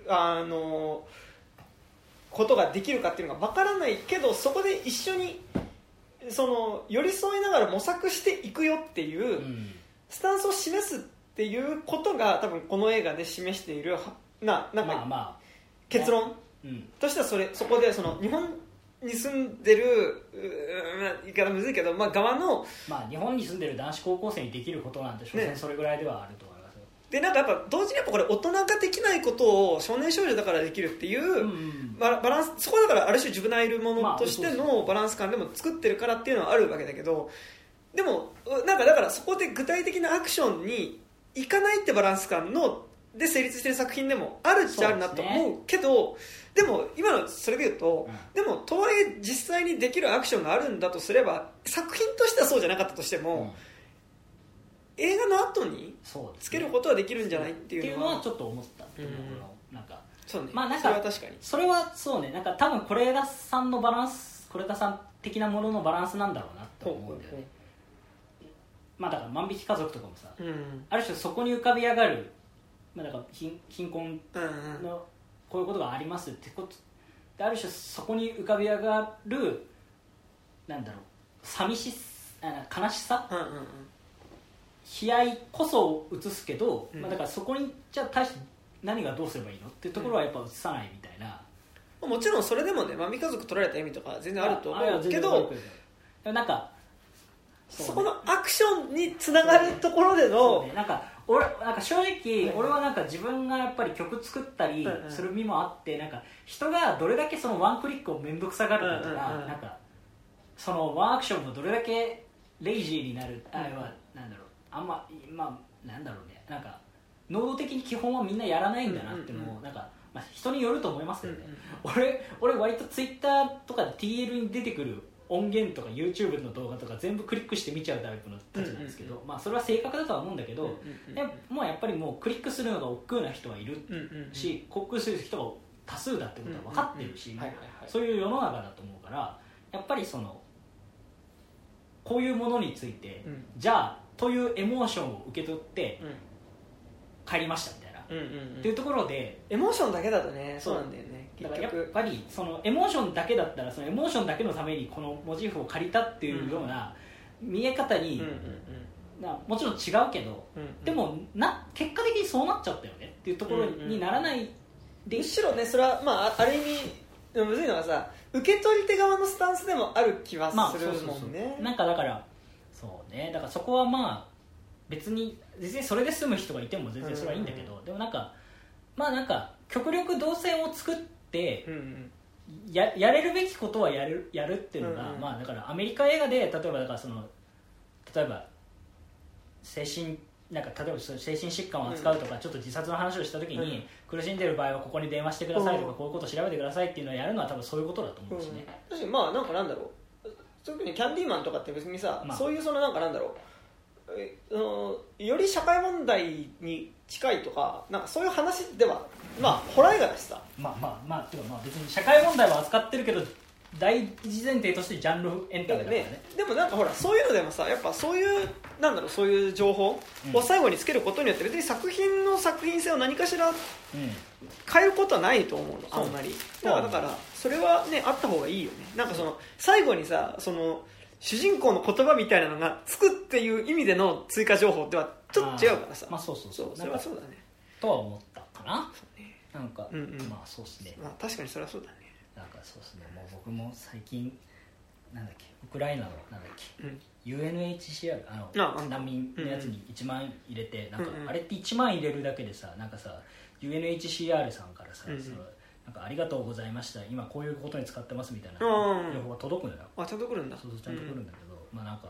あのことができるかっていうのがわからないけどそこで一緒にその寄り添いながら模索していくよっていう、うん。スタンスを示すっていうことが多分この映画で示しているはななんかまあま結論としてはそれそこでその日本に住んでる言い方むずいけど、まあ、側のまあ日本に住んでる男子高校生にできることなんて所ね。詮それぐらいではあるとでなんかやっぱ同時にやっぱこれ大人ができないことを少年少女だからできるっていう、うんバランスそこはだからある種ジュブナイルもまあのとしてのバランス感でも作ってるからっていうのはあるわけだけどでもうなんかだからそこで具体的なアクションにいかないってバランス感ので成立してる作品でもあるっちゃあるなと思うけどでも今のそれで言うと、うん。でもとはいえ実際にできるアクションがあるんだとすれば作品としてはそうじゃなかったとしても、うん映画の後につけることはできるんじゃないっていううのはちょっと思ったっていうのなんか。そうね、まあなんかそれは確かに。それはそうね。なんか多分是枝さんのバランス是枝さん的なもののバランスなんだろうなって思うんだよね。まあだから万引き家族とかもさうん。うんある種そこに浮かび上がるまあだから貧貧困うんのこういうことがありますってことである種そこに浮かび上がるなんだろう寂しあの悲しさうんうんうん悲哀こそを映すけど、うん。まあ、だからそこにじゃあ対して何がどうすればいいのっていうところはやっぱ映さないみたいな、もちろんそれでもねマミ家族取られた意味とか全然あると思うけどなんかそこのアクションにつながるところでのそうね。なんか俺なんか正直俺はなんか自分がやっぱり曲作ったりうんうん。する身もあってなんか人がどれだけそのワンクリックを面倒くさがるかとか、うんうんうん。なんかそのワンアクションがどれだけレイジーになるあれはあんままあなんだろうね。なんか能動的に基本はみんなやらないんだなっていうのを、うんうんなんか、まあ、人によると思いますけどね、うんうん俺俺割とツイッターとかで TL に出てくる音源とか YouTube の動画とか全部クリックして見ちゃうタイプのたちなんですけど、まあ、それは正確だとは思うんだけど、やもうやっぱりもうクリックするのが億劫な人はいるうんうんうん。し克服する人が多数だってことは分かってるし、そういう世の中だと思うからやっぱりそのこういうものについて、うん。じゃあというエモーションを受け取ってうん帰りましたみたいな、うん。うんうんっていうところでエモーションだけだとねそう。なんだよねだからやっぱりそのエモーションだけだったらそのエモーションだけのためにこのモチーフを借りたっていうような見え方に、うんうんなもちろん違うけど、うんうん。でもな結果的にそうなっちゃったよねっていうところにならないで、むしろねそれはまああある意味むずいのがさ受け取り手側のスタンスでもある気はまあするもんね、なんかだからそうね。だからそこはまあ別に別にそれで済む人がいても全然それはいいんだけど、でもなんかまあなんか極力動線を作ってうんうん。ややれるべきことはやるやるっていうのが、うんうん。まあだからアメリカ映画で例えばだからその例えば精神なんか例えば精神疾患を扱うとか、ちょっと自殺の話をした時に、苦しんでる場合はここに電話してくださいとか、うん。こういうことを調べてくださいっていうのをやるのは多分そういうことだと思うしね、確かにまあなんかなんだろう特にキャンディーマンとかって別にさ、まあ。そういうそのなんかなんだろうえそのより社会問題に近いとかなんかそういう話ではまあホラー映画だしさ。まあまあまあていうかまあ別に社会問題は扱ってるけど大事前提としてジャンルエンタメだからね。でもなんかほらそういうのでもさやっぱそういうなんだろうそういう情報を最後につけることによって別に作品の作品性を何かしらうん。変えることはないと思うのそうあんまり。だからだからそれはねあった方がいいよね。なんかその最後にさその主人公の言葉みたいなのがつくっていう意味での追加情報ではちょっと違うからさ。まあそうそうそう。そうそれはそうだね。とは思ったかな。そうね。なんか、うんうん。まあそうっすね。まあ確かにそれはそうだね。なんかそうっすね。もう僕も最近なんだっけウクライナのなんだっけうん。UNHCR あの難民のやつに1万入れて、なんかうんうん。あれって1万入れるだけでさなんかさ UNHCR さんからさ、うんうん。そのなんかありがとうございました。今こういうことに使ってますみたいなうん。情報が届くのよ、あちゃんと来るんだそうそうちゃんと来るんだけど、まあなんか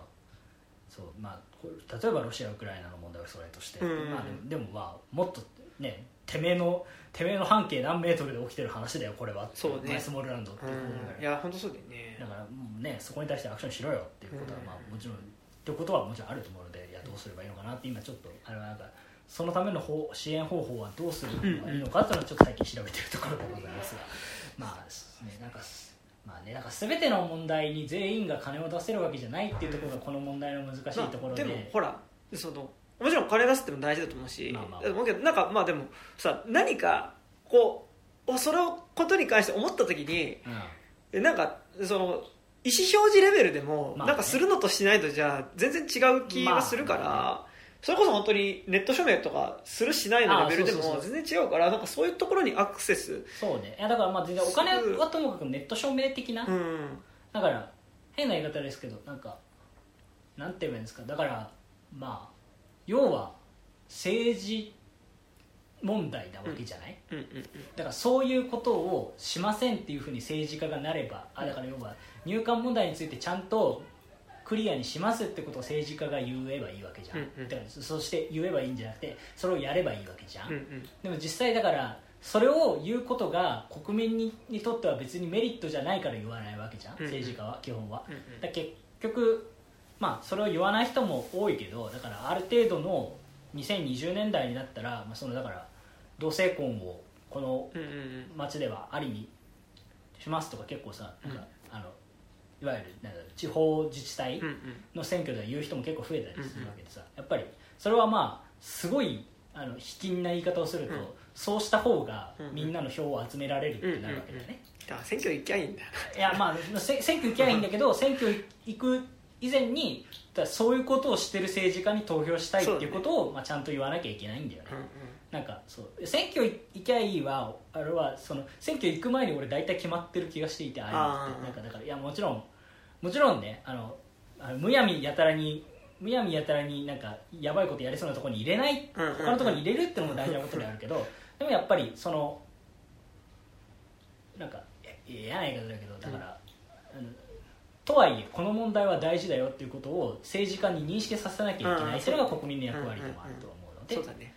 そうまあ例えばロシアウクライナの問題はそれとして、まあでもでもまあもっとねてめえのてめえの半径何メートルで起きてる話だよこれはそうね。マイスモールランドっていういや本当そうだよねだから。ねそこに対してアクションしろよっていうことは、うん。まあもちろんってことはもちろんあると思うのでいやどうすればいいのかなって今ちょっとあれはなんかそのための方支援方法はどうするのがいいのかっていうのをちょっと最近調べてるところでございますが。まあねなんかまあねなんか全ての問題に全員が金を出せるわけじゃないっていうところがこの問題の難しいところで、まあでもほらそのもちろん金出すっても大事だと思うし、まあまあ。なんかまあでもさ何かこうそのことに関して思った時にうん。えなんかその意思表示レベルでも、まあね。なんかするのとしないとじゃあ全然違う気がするから、まそれこそ本当にネット署名とかするしないのレベルでも全然違うからなんかそういうところにアクセスそうね。いやだからまあ全然お金はともかくネット証明的な、うん。だから変な言い方ですけどなんかなんて言えばいいんですか？だからまあ要は政治問題なわけじゃない、うんうん。だからそういうことをしませんっていうふうに政治家がなればあだから要は入管問題についてちゃんとクリアにしますってことを政治家が言えばいいわけじゃん、うんうん。だからそそして言えばいいんじゃなくてそれをやればいいわけじゃん、うんうん。でも実際だからそれを言うことが国民ににとっては別にメリットじゃないから言わないわけじゃん、うんうん。政治家は基本は、うんうん。だ結局まあそれを言わない人も多いけどだからある程度の2020年代になったら、まあ、そのだから同性婚をこの町ではありにしますとか結構さなんか、いわゆるなんだろう地方自治体うんうん。の選挙では言う人も結構増えたりするわけでさ、やっぱりそれはまあすごいあの卑近な言い方をすると、うん。そうした方がうんうん。みんなの票を集められるってなるわけだよね、だから選挙行きゃいいんだいやまあせ選挙行きゃいいんだけど選挙行く以前にだそういうことをしてる政治家に投票したいっていうことを、まあ、ちゃんと言わなきゃいけないんだよね、なんかそう選挙行きゃいいはあれはその選挙行く前に俺大体決まってる気がしていてああいうのって。なんかだからいやもちろんもちろんねあのあのむやみやたらにむやみやたらになんかやばいことやりそうなところに入れないうんうんうん。他のところに入れるってのも大事なことであるけどでもやっぱりそのなんか嫌な言い方だけどだから、あのとはいえこの問題は大事だよっていうことを政治家に認識させなきゃいけない、うん。それが国民の役割でもあると思うので、そうだね。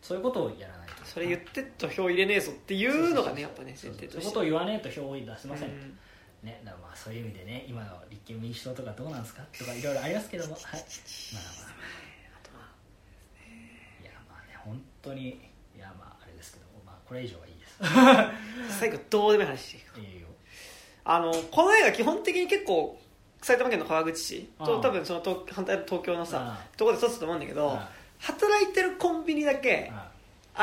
そういうことをやらないと。それ言ってと票入れねえぞっていうのがねやっぱねそう。前提として。そういうことを言わねえと票を出せません、うんね、だからまあそういう意味でね今の立憲民主党とかどうなんですかとかいろいろありますけどもはい。まあまああとまあ。いやまあね本当にいやまああれですけどもまあこれ以上はいいです。最後どうでもいい話していいか？いいよ。あのこの映画基本的に結構埼玉県の川口市と多分その東反対の東京のさあところで撮ってたと思うんだけどあ働いてるコンビニだけああ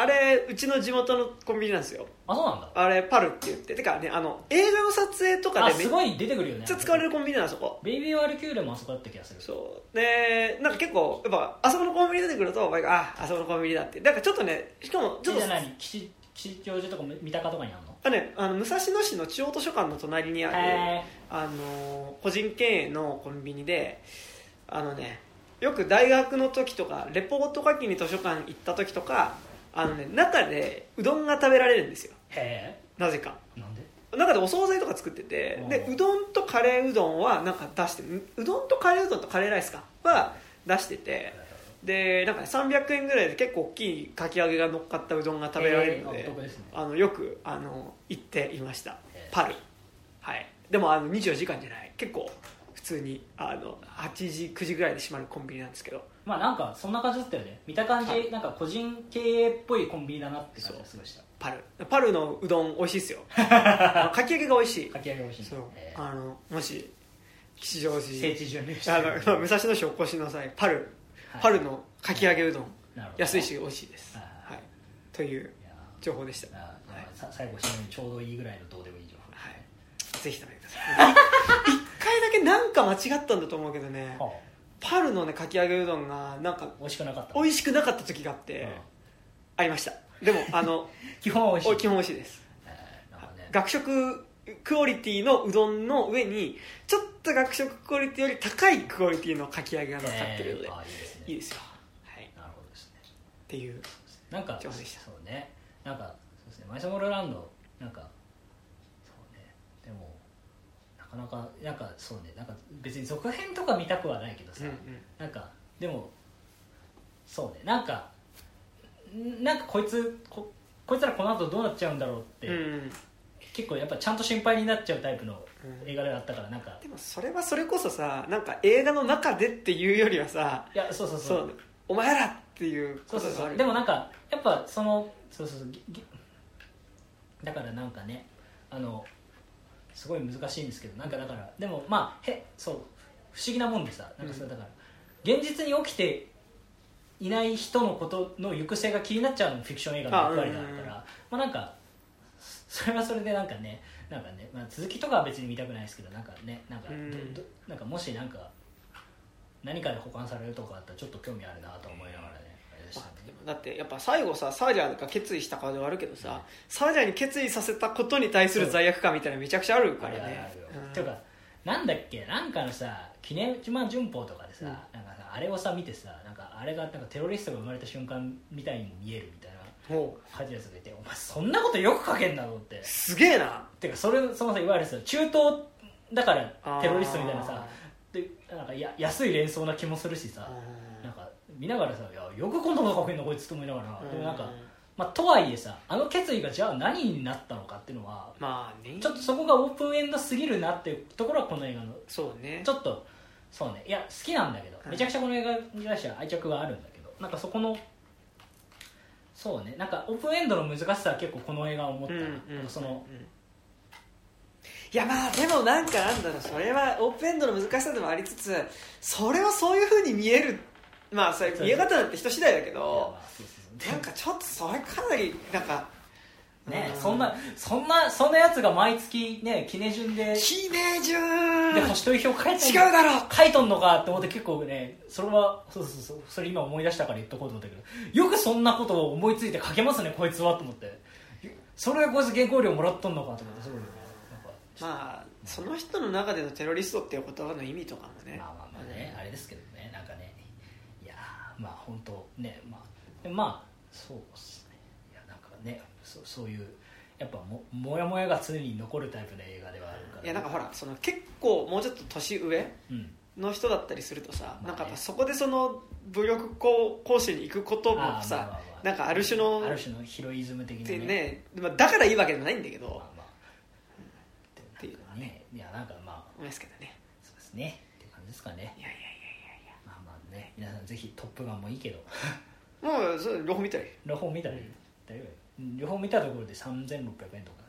れうちの地元のコンビニなんですよ。あそうなんだ。あれパルって言っててかねあの映画の撮影とかあでめっすごい出てくるよね。ちゃ使われるコンビニなんそこベイビーワールキューレもあそこだった気がする。そう。でなんか結構やっぱあそこのコンビニ出てくると毎回ああそこのコンビニだってなんかちょっとねしかもちょっとちょっと何？吉吉祥寺とか三鷹とかにあるの？あね、あの武蔵野市の中央図書館の隣にある、へあの個人経営のコンビニであのねよく大学の時とかレポート書きに図書館行った時とかあのね中でうどんが食べられるんですよ。え。へなぜか。えなんで？中でお惣菜とか作っててうんでうどんとカレーうどんはなんか出してるうどんとカレーうどんとカレーライスかは出しててでなんかね300円ぐらいで結構大きいかき揚げが乗っかったうどんが食べられるので、えーあお得ですね。あのよくあの行っていました。え。ーパル。はい。でもあの24時間じゃない。結構普通にあの8時9時ぐらいで閉まるコンビニなんですけどまあなんかそんな感じだったよね。見た感じ、はい。なんか個人経営っぽいコンビニだなって感じがすごいした。パル。パルのうどん美味しいですよ。かき揚げが美味しい。かき揚げ美味しいそう。えー。あのもし吉祥聖寺地巡礼して。あのまあ武蔵野市お越しの際パル、はい。パルのかき揚げうどん。安いし美味しいです、はいはい、という情報でした、あはい。さ最後締めにちょうどいいぐらいのどうでもいい情報。はい、ぜひ食べてください。い一回だけなんか間違ったんだと思うけどね。はパルのねかき揚げうどんがなんかあ美味しくなかった。美味しくなかった時があって、うん。ありました。でもあの 基本は美味しい。お基本美味しいです。えーなんかね。学食クオリティのうどんの上にちょっと学食クオリティより高いクオリティのかき揚げが乗っかってるので、えーあいいですね。いいですよ、はい、っなるほどですね。ていうなんか情報でした。そうね。なんかそうですね。マイソモルランドなんかそうねでもなかなかなんかそうねなんか別に続編とか見たくはないけどさ、うんうん。なんかでもそうねなんかんなんかこいつここいつらこの後どうなっちゃうんだろうって、うん結構やっぱちゃんと心配になっちゃうタイプのうん。映画であったからなんか。でもそれはそれこそさなんか映画の中でっていうよりはさいやそうそうそそううお前らっていうそうそうことがあるそうでもなんかやっぱそのそうそうそうだからなんかねあのすごい難しいんですけどなんかだからでもまあへそう不思議なもんでさなんかそれだから、現実に起きていない人のことの行く末が気になっちゃうのもフィクション映画の役割だかあうんうんまあなんかそれはそれでなんかねなんかね、まあ、続きとかは別に見たくないですけどなんかねなんかど、うんどなんかもしなんか何かで保管されるとかあったらちょっと興味あるなと思いながらねだってやっぱ最後さサージャーが決意した顔ではあるけどさ、サージャーに決意させたことに対する罪悪感みたいなのめちゃくちゃあるからね。ていうかなんだっけ？なんかのさ記念島旬報とかでさ、うん。なんかさあれをさ見てさなんかあれがなんかテロリストが生まれた瞬間みたいにも見えるみたいなもう。書いてるやつがいてお前そんなことよく書けんなと思って。すげえな。てかそれそのさいわゆるさ中東だからテロリストみたいなさでなんかや安い連想な気もするしさ。うん見ながらさいやよくこんなこと書けんのこいつと思いながらでもなんかうんまあとはいえさあの決意がじゃあ何になったのかっていうのはまあね。ちょっとそこがオープンエンドすぎるなっていうところはこの映画のそうね。ちょっとそうね。いや好きなんだけどうんめちゃくちゃこの映画に対しては愛着があるんだけどなんかそこのそうね。なんかオープンエンドの難しさは結構この映画は思ったな、うんうんそのうんいやまあでもなんかなんだろう。それはオープンエンドの難しさでもありつつそれはそういうふうに見えるまあそれ見え方なんて人次第だけどなんかちょっとそれかなりなんかうねそんなそんなそんなやつが毎月ね記念順で記念順。で星取り表書いて違うだろ。書いとんのかって思って結構ねそれはそうそうそうそれ今思い出したから言っとこうと思ったけどよくそんなことを思いついて書けますねこいつはと思って。それでこいつ原稿料もらっとんのかと思ってすごいね。なんかまあその人の中でのテロリストっていう言葉の意味とかもね。まあまあまあね、あれですけどまあ本当ねまあまあそうっすね。いやなんかねそうそういうやっぱももやもやが常に残るタイプの映画ではあるから。いやなんかほらその結構もうちょっと年上うん。の人だったりするとさ、まあね。なんかやっぱそこでその武力行講師に行くこともあーまあさ、まあまあ。なんかある種のある種のヒロイズム的なってねねまあだからいいわけでもないんだけど、まあまあ。っていうのははね。ねいやなんかまあ。思いますけどね。そうですね。っていう感じですかね。いや皆さんぜひ「トップガン」もいいけど。もうそれ両方見たらい。い両方見たらいい。大丈夫。両方見たところで3600円とか。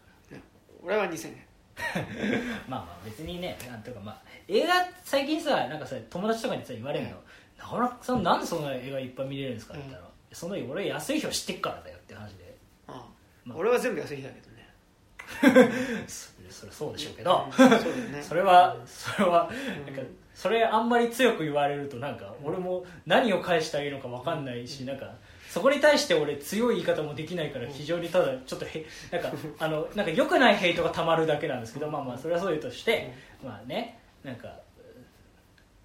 俺は2000円。まあまあ別にねなんとかまあ映画最近さなんかさ友達とかにさ言われるの、なかなかさなんでそんな映画いっぱい見れるんですかって言ったら、その俺安い日を知ってっからだよって話で。まあ。俺は全部安い日だけどね。それそれそうでしょうけど、そう それはそれはうんなん。かそれあんまり強く言われるとなんか俺も何を返したらいいのか分かんないしなんかそこに対して俺強い言い方もできないから非常にただちょっとへなんかあのなんか良くないヘイトがたまるだけなんですけどまあまあそれはそういうとしてまあねなんかあ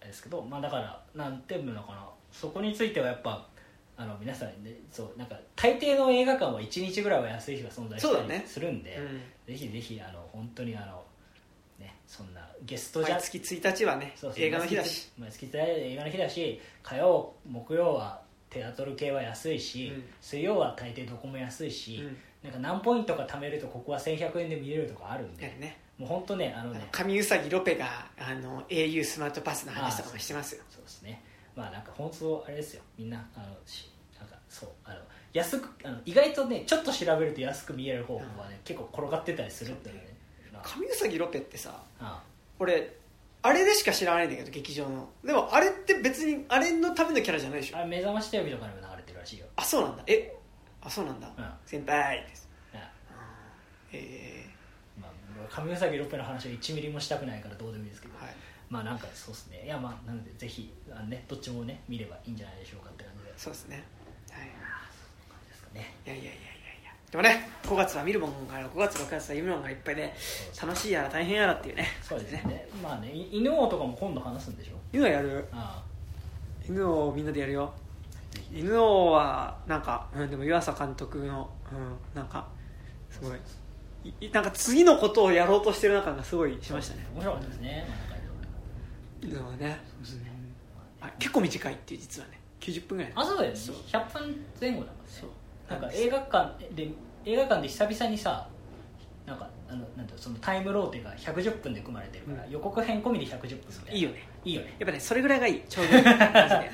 れですけどまあだからなんていうのかな。そこについてはやっぱあの皆さんねそうなんか大抵の映画館は1日ぐらいは安い日が存在したりするんで、うん。ぜひぜひあの本当にあのねそんなゲストじゃ。毎月1日はねそうそう。映画の日だし。毎月毎月映画の日だし火曜木曜はテアトル系は安いし、うん。水曜は大抵どこも安いし、うん。なんか何ポイントか貯めるとここは1100円で見れるとかあるんで、ね。もう本当ねあのね神うさぎロペがあの au スマートパスの話とかもしてますよ。そうですね。まあなんか本当あれですよ。みんなあのしなんかそうあの安くあの意外とねちょっと調べると安く見える方法はね、結構転がってたりするっていうねまあ神うさぎロペってさあ俺あれでしか知らないんだけど劇場の。でもあれって別にあれのためのキャラじゃないでしょ。あ目覚ましテレビとかにも流れてるらしいよ、あそうなんだ。えあそうなんだ、うん。先輩です。あえまあ、神うさぎロッペの話は1ミリもしたくないからどうでもいいですけど、ー、はい。まあなんかそうですね。いやまあなのでぜひあのねどっちもね見ればいいんじゃないでしょうかって感じで。そうですね。はい。ですかねいやいやいやいやいやでもね5月は見るもんが5月6月は見るもんがいっぱいで楽しいやら大変やらっていうねそうですね。まあねい犬王とかも今度話すんでしょ？犬はやる。あ犬をみんなでやるよ。犬王はなんか、うん、でも湯浅監督の、うん、なんかすごい。いいなんか次のことをやろうとしてる中がすごいしましたね。面白かったですね犬王ね、そう結構短いっていう実はね。90分ぐらい。あそうだよね。そう。100分前後だもんね。そうなんか映画館で映画館で久々にさなんかあのなんてそのタイムローテが110分で組まれてるから、うん。予告編込みで110分みたいないいよね。いいよね。やっぱねそれぐらいがいい。ちょうどいいマジで。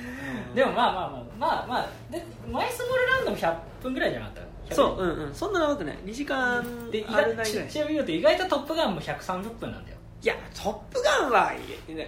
でもまあまあまあまあまあでマイスモールランドも100分ぐらいじゃなかった？そううんうん。そんな長くない。2時間で意ある外ちないぐらい。ちなみに言うと意外と「トップガン」も130分なんだよ。いや「トップガン」はいいいや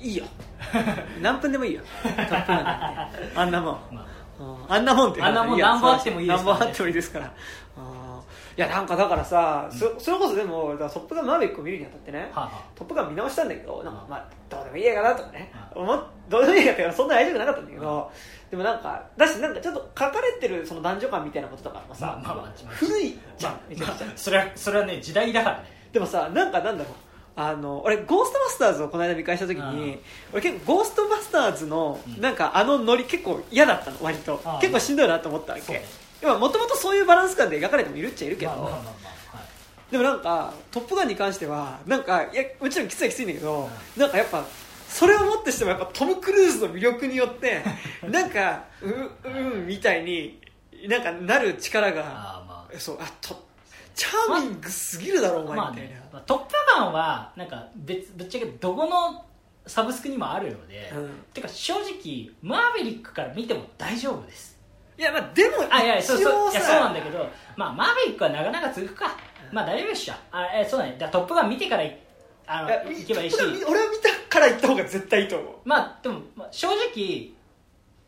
いいよ。何分でもいいよ「トップガン」なんて。あんなもん。まあうんあんなもんってあんなもん何本あってもいいですからね。何本あってもいいですから。うん。いやなんかだからさ、そそれこそでもトップガンマーヴェリックを見るにあたってね、はあはトップガン見直したんだけどなんかうんまあどうでもいい映画だとかね、う思っどうでもいい映画ってそんな愛情なかったんだけど、でもなんかだしなんかちょっと書かれてるその男女感みたいなこととかもさ、まあまあまあ古いじゃん、まあまあそれはそれはね時代だからね。でもさなんかなんだろうあの俺ゴーストバスターズをこの間見返した時に俺結構ゴーストバスターズのうん。なんかあのノリ結構嫌だったの割と。結構しんどいなと思ったわけ。もともとそういうバランス感で描かれてもいるっちゃいるけど、でもなんか「トップガン」に関してはなんかいやもちろんきついはきついんだけど、なんかやっぱそれをもってしてもやっぱトム・クルーズの魅力によって なんかううんみたいになんかなる力がああまあ。そうあとチャーミングすぎるだろお前。みまあたいな、ねまあ、トップガンはなんか別ぶっちゃけどこのサブスクにもあるので、うん。てか正直マーヴェリックから見ても大丈夫です。いやまあでもあいやそうそういやそうなんだけど、まあ、マーヴェリックはなかなか続くか、まあ大丈夫っしょ。あえそうだね。だトップガン見てからいあのいけばいいし。俺は見たから行った方が絶対いいと思う、まあでも、まあ、正直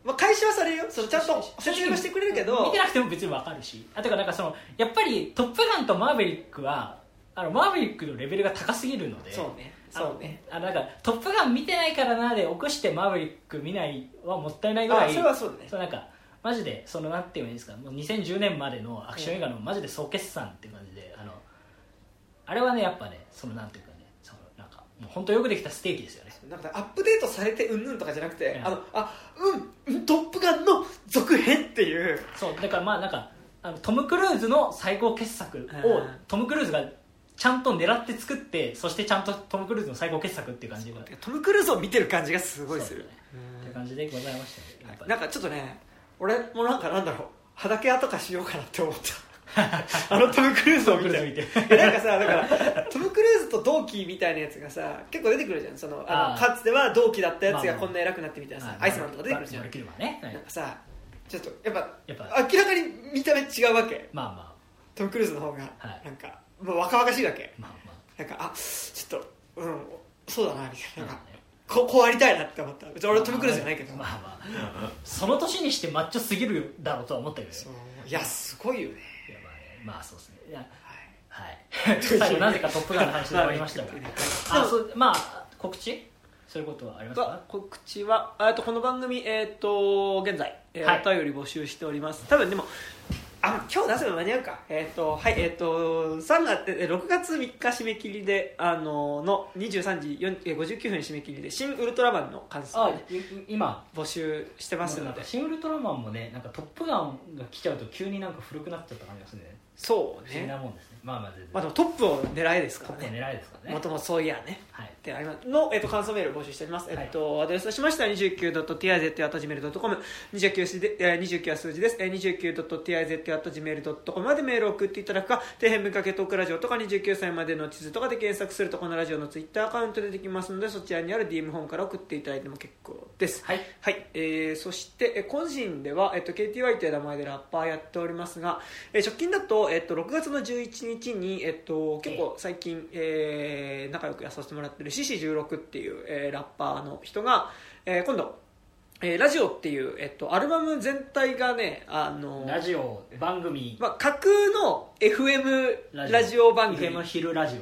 まあ、回収はされるよ。そのちゃんと説明はしてくれるけど。見てなくても別に分かるし。あとかなんかそのやっぱり「トップガン」と「マーヴェリックは」あのマーヴェリックのレベルが高すぎるので。そうね。そうね。あのなんか「トップガン」見てないからなで起こしてマーヴェリック見ないはもったいないぐらあいそれはそうだね。そうなんかマジでそのなんて言うんですか。もう2010年までのアクション映画のマジで総決算っていう感じで。あのあれはねやっぱねそのなんていうかねそのなんかもう本当よくできたステーキですよねなんかアップデートされてうんぬんとかじゃなくて、うん。あのあうんうんトップガンの続編っていう。そうだからまあなんかあのトム・クルーズの最高傑作をうん。トム・クルーズがちゃんと狙って作ってそしてちゃんとトム・クルーズの最高傑作っていう感じがトム・クルーズを見てる感じがすごいする。っていう感じでございましたねやっぱりなんかちょっとね俺もなんかなんだろう。裸屋とかしようかなって思った あのトム・クルーズを見て見て。なんかさだからトム・クルーズと同期みたいなやつがさ結構出てくるじゃん。そのあのかつては同期だったやつまあまあがこんな偉くなってみたいなさアイスマンとか出てくるじゃん。なんかさちょっとやっぱやっぱ明らかに見た目違うわけまあまトム・クルーズの方がはいなんかもう若々しいわけあまあまなんかあちょっとうんそうだなみたいあななんかねここうありたいなって思った別に俺はトム・クルーズじゃないけどまあまあその年にしてマッチョすぎるだろうとは思ったけどいやすごいよねまあそうですね。いやはい。はい。最後なぜか「トップガン」の話で終わりましたが。まああそうまあ告知？そういうことはありますがか告知は？あとこの番組、えー、と現在、えーはい。お便り募集しております。多分でもあ今日出せば間に合うか。えっ、とはいえっ、と3月えー6月3日締め切りであのの23時4えー59分締め切りで「新ウルトラマン」の感想あをね今。募集してますので。なんかシン・ウルトラマンもねなんか「トップガン」が来ちゃうと急になんか古くなっちゃった感じがするねそう不思議ねなもんですね。まあまあ全然、まあでもトップを狙いですトップからね狙いですからね。もともとそういやねはい。であります。の、えっと、感想メールを募集しております、えっと、アドレスとしましては 29.tiz.gmail.com 29数字で、えー、29は数字です、えー、29.tiz.gmail.com までメールを送っていただくか底辺文化系トークラジオとか29歳までの地図とかで検索するとこのラジオのツイッターアカウントでできますのでそちらにある DM 本から送っていただいても結構です。はい。はい、えーそして、えー個人では、えっと KTY という名前でラッパーやっておりますが、えー直近だと、えっと6月の11日に、えっと結構最近、えー仲良くやらさせてもらってる獅子16っていう、えーラッパーの人が、えー今度、えーラジオっていう、えっとアルバム全体がねあのラジオ番組。まあ、架空の FM ラジオ。番組。FM 昼ラジオ。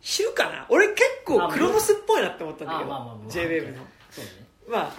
昼かな？俺結構クロノスっぽいなって思ったんだけどあまあまあまあ JWAVE の。そうね。ま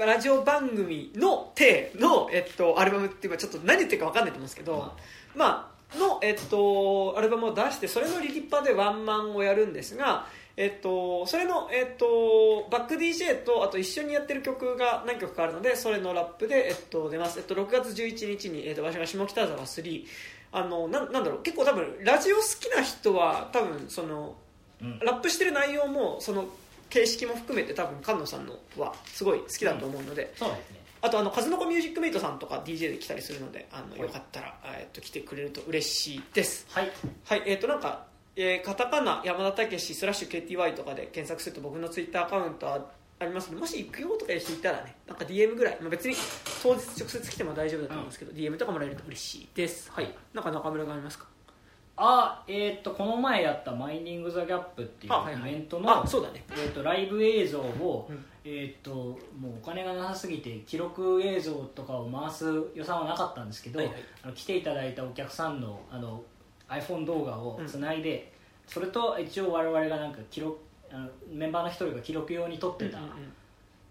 あ、ラジオ番組の体の、えっと、アルバムっていうかちょっと何言ってるか分かんないと思うんですけど、ままあ、の、えっと、アルバムを出してそれのリリッパでワンマンをやるんですが、えっと、それの、えっと、バック DJ とあと一緒にやってる曲が何曲かあるのでそれのラップで、えっと、出ます、えっと、6月11日に、えっと、場所が下北沢3あのななんだろう。結構多分ラジオ好きな人は多分そのうん。ラップしてる内容もその形式も含めて多分菅野さんのはすごい好きだと思うので、そうですね。あとあの数の子ミュージックメイトさんとか DJ で来たりするのであのいよかったら、えー、と来てくれると嬉しいです。はい。はい。えっ、となんか、えーカタカナ山田武史スラッシュ KTY とかで検索すると僕のツイッターアカウントはありますのでもし行くよとかいう人いたらねなんか DM ぐらい、まあ、別に当日直接来ても大丈夫だと思うんですけど、DM とかもらえると嬉しいです。はい。なんか中村がありますか？あえーっとこの前やった「マイニング・ザ・ギャップ」っていうイベントのあそうだね。えーっとライブ映像を、うん。えーっともうお金がなさすぎて記録映像とかを回す予算はなかったんですけど、はいはい。あの来ていただいたお客さんのあの iPhone 動画をつないで、それと一応我々がなんか記録あのメンバーの一人が記録用に撮ってた、うんうん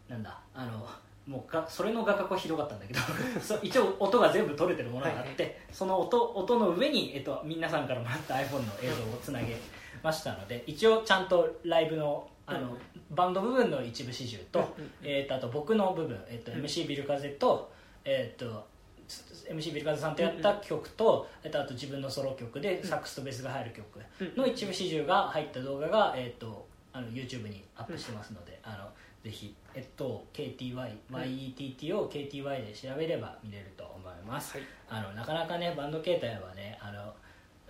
なんだ。あのもうがそれの画角はひどかったんだけど 一応音が全部取れてるものがあって、その音音の上に、えっと、皆さんからもらった iPhone の映像をつなげましたので一応ちゃんとライブのあの、バンド部分の一部始終と,、うんうん。えっとあと僕の部分、えっとうん。MC ビル風と,、えっと MC ビル風さんとやった曲と,、えっとあと自分のソロ曲でサックスとベースが入る曲の一部始終が入った動画が、えっとあの YouTube にアップしてますので、あのぜひ、えっと、KTYYETT を KTY で調べれば見れると思います、はい。あのなかなかねバンド形態はねあの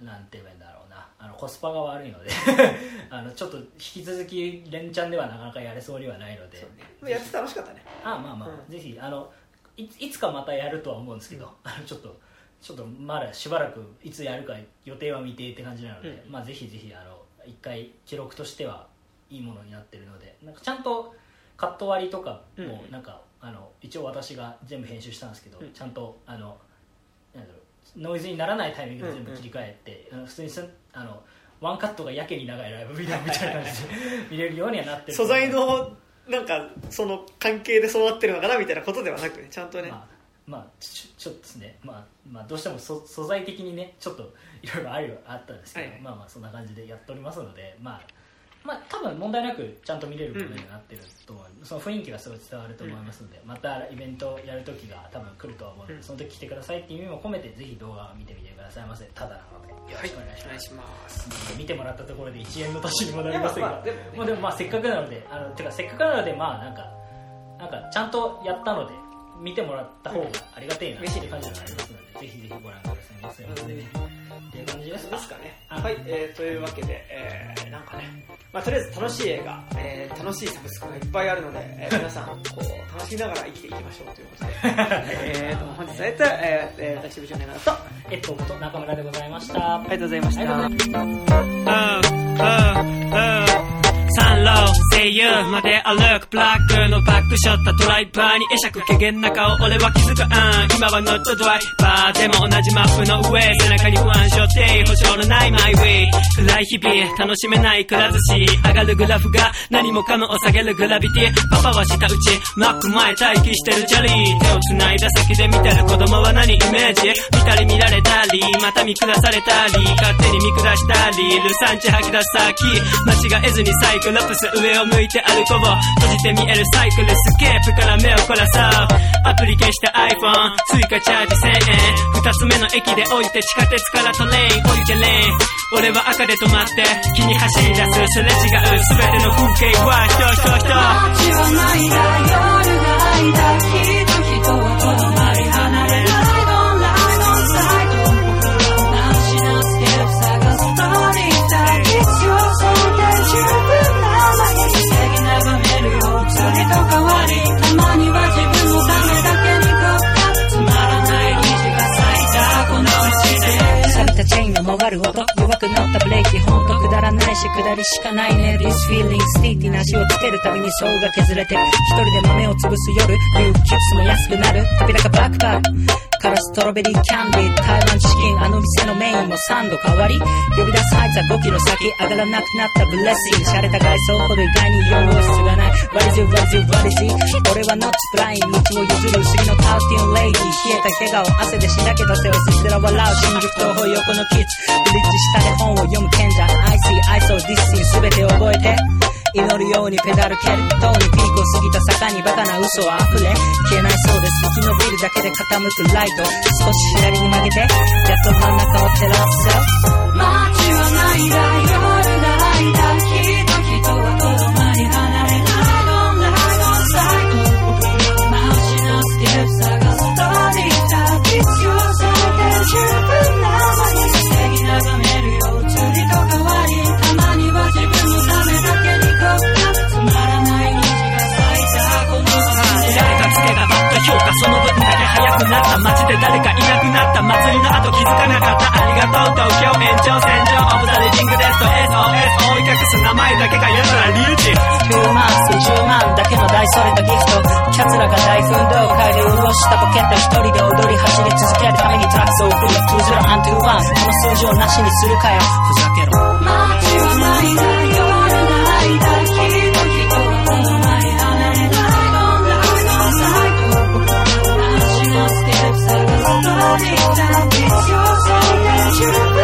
なんて言うんだろうな。あのコスパが悪いので。あのちょっと引き続き連チャンではなかなかやれそうにはないので。ねまあやってて楽しかったね。あまあまあ、うん。ぜひあのいいつかまたやるとは思うんですけど、あのちょっとちょっとまだしばらくいつやるか予定は未定って感じなので、うん。まあぜひぜひあの一回記録としてはいいものになってるのでなんかちゃんとカット割りとかもうん。なんか、あの一応私が全部編集したんですけど、うん。ちゃんとあのなんだろうノイズにならないタイミングで全部切り替えて、あの普通にすあのワンカットがやけに長いライブビデオみたいな感じで見れるようにはなってる素材のなんかその関係でそうなってるのかなみたいなことではなくねちゃんとね、まあ、まあ、ちょちょっとですね、まあまあ、どうしてもそ素材的にねちょっといろいろあるあったんですけど、はいはい。まあまあそんな感じでやっておりますのでまあまあ多分問題なくちゃんと見れるものになってると思う、その雰囲気がすごい伝わると思いますので、またイベントやる時が多分来るとは思うので、うん。その時来てくださいっていう意味も込めてぜひ動画を見てみてくださいませ。ただなのでよろしくお願い。します、お願いします。見てもらったところで1円の足しにもなりませんが。まあまあでもねまあでもまあせっかくなのであのてかせっかくなのでまあなんかなんかちゃんとやったので見てもらった方がありがてえなっていう感じがありますので、ぜひぜひご覧くださいませ。っていう感じですかですかね。あはい、えー、というわけで、えー、なんかね、まあ、とりあえず楽しい映画、えー、楽しいサブスクがいっぱいあるので、えー、皆さん、こう、楽しみながら生きていきましょうということで、えーと、本日はやった、えー、えー、私、部長のと、あえっと、こと中村でございました。ありがとうございました。ありがとうございました。三郎声優まで歩くブラックのバックショットドライバーに会釈軽減な顔俺は気づくうん今はノットドライバーでも同じマップの上背中に不安症って保証のないマイウェイ暗い日々楽しめないくら寿司上がるグラフが何もかもを下げるグラビティ。パパは下打ちマック前待機してるチャリー。手を繋いだ先で見てる子供は何イメージ。見たり見られたり。また見下されたり。勝手に見下したり。ルサンチ吐き出す先間違えずにサイクロプス上を向いて歩こう。閉じて見えるサイクルスケープから目を凝らそう。アプリ消した iPhone 追加チャージ1000円二つ目の駅で降りて地下鉄からトレイン降りてレーン。俺は赤で止まって木に走り出すすれ違う全ての風景は。人人人街は涙夜が空いた人々は。るほど弱くなったブレーキほんとくだらないし下りしかないね。This feeling スティーティな足をつけるたびに層が削れて一人で豆を潰す夜リューキッスも安くなる。扉がバックパック。からストロベリーキャンディー台湾チキンあの店のメインも3度変わり呼び出すあいつは5キロ先上がらなくなったブレッシング洒落た外装ほど意外に用室がない What is it, what is it, what is it 俺は not blind 道を譲る不思議のタウティンレイディ冷えた怪我を汗でしなけど背をすすら笑う新宿東方横のキッズブリッジ下で本を読む賢者 I see, I saw this is 全て覚えて。祈るようにペダル蹴る塔にピークを過ぎた坂にバカな嘘は溢れ。消えないそうです生き延びるだけで傾くライト。少し左に曲げて。やっと真ん中を照らす。街はないだよ。っ誰かいなくなった祭りの後気づかなかった。ありがとう東京延長線上オブザリビングデスト SOS 追い隠す。名前だけがやたらリーチ9万数10万だけの大それたギフトキャツラが大奮闘会で潤したポケット一人で踊り走り続けるためにトラックスを送る20 and 1この数字をなしにするかよ。ふざけろ。街は涙 you.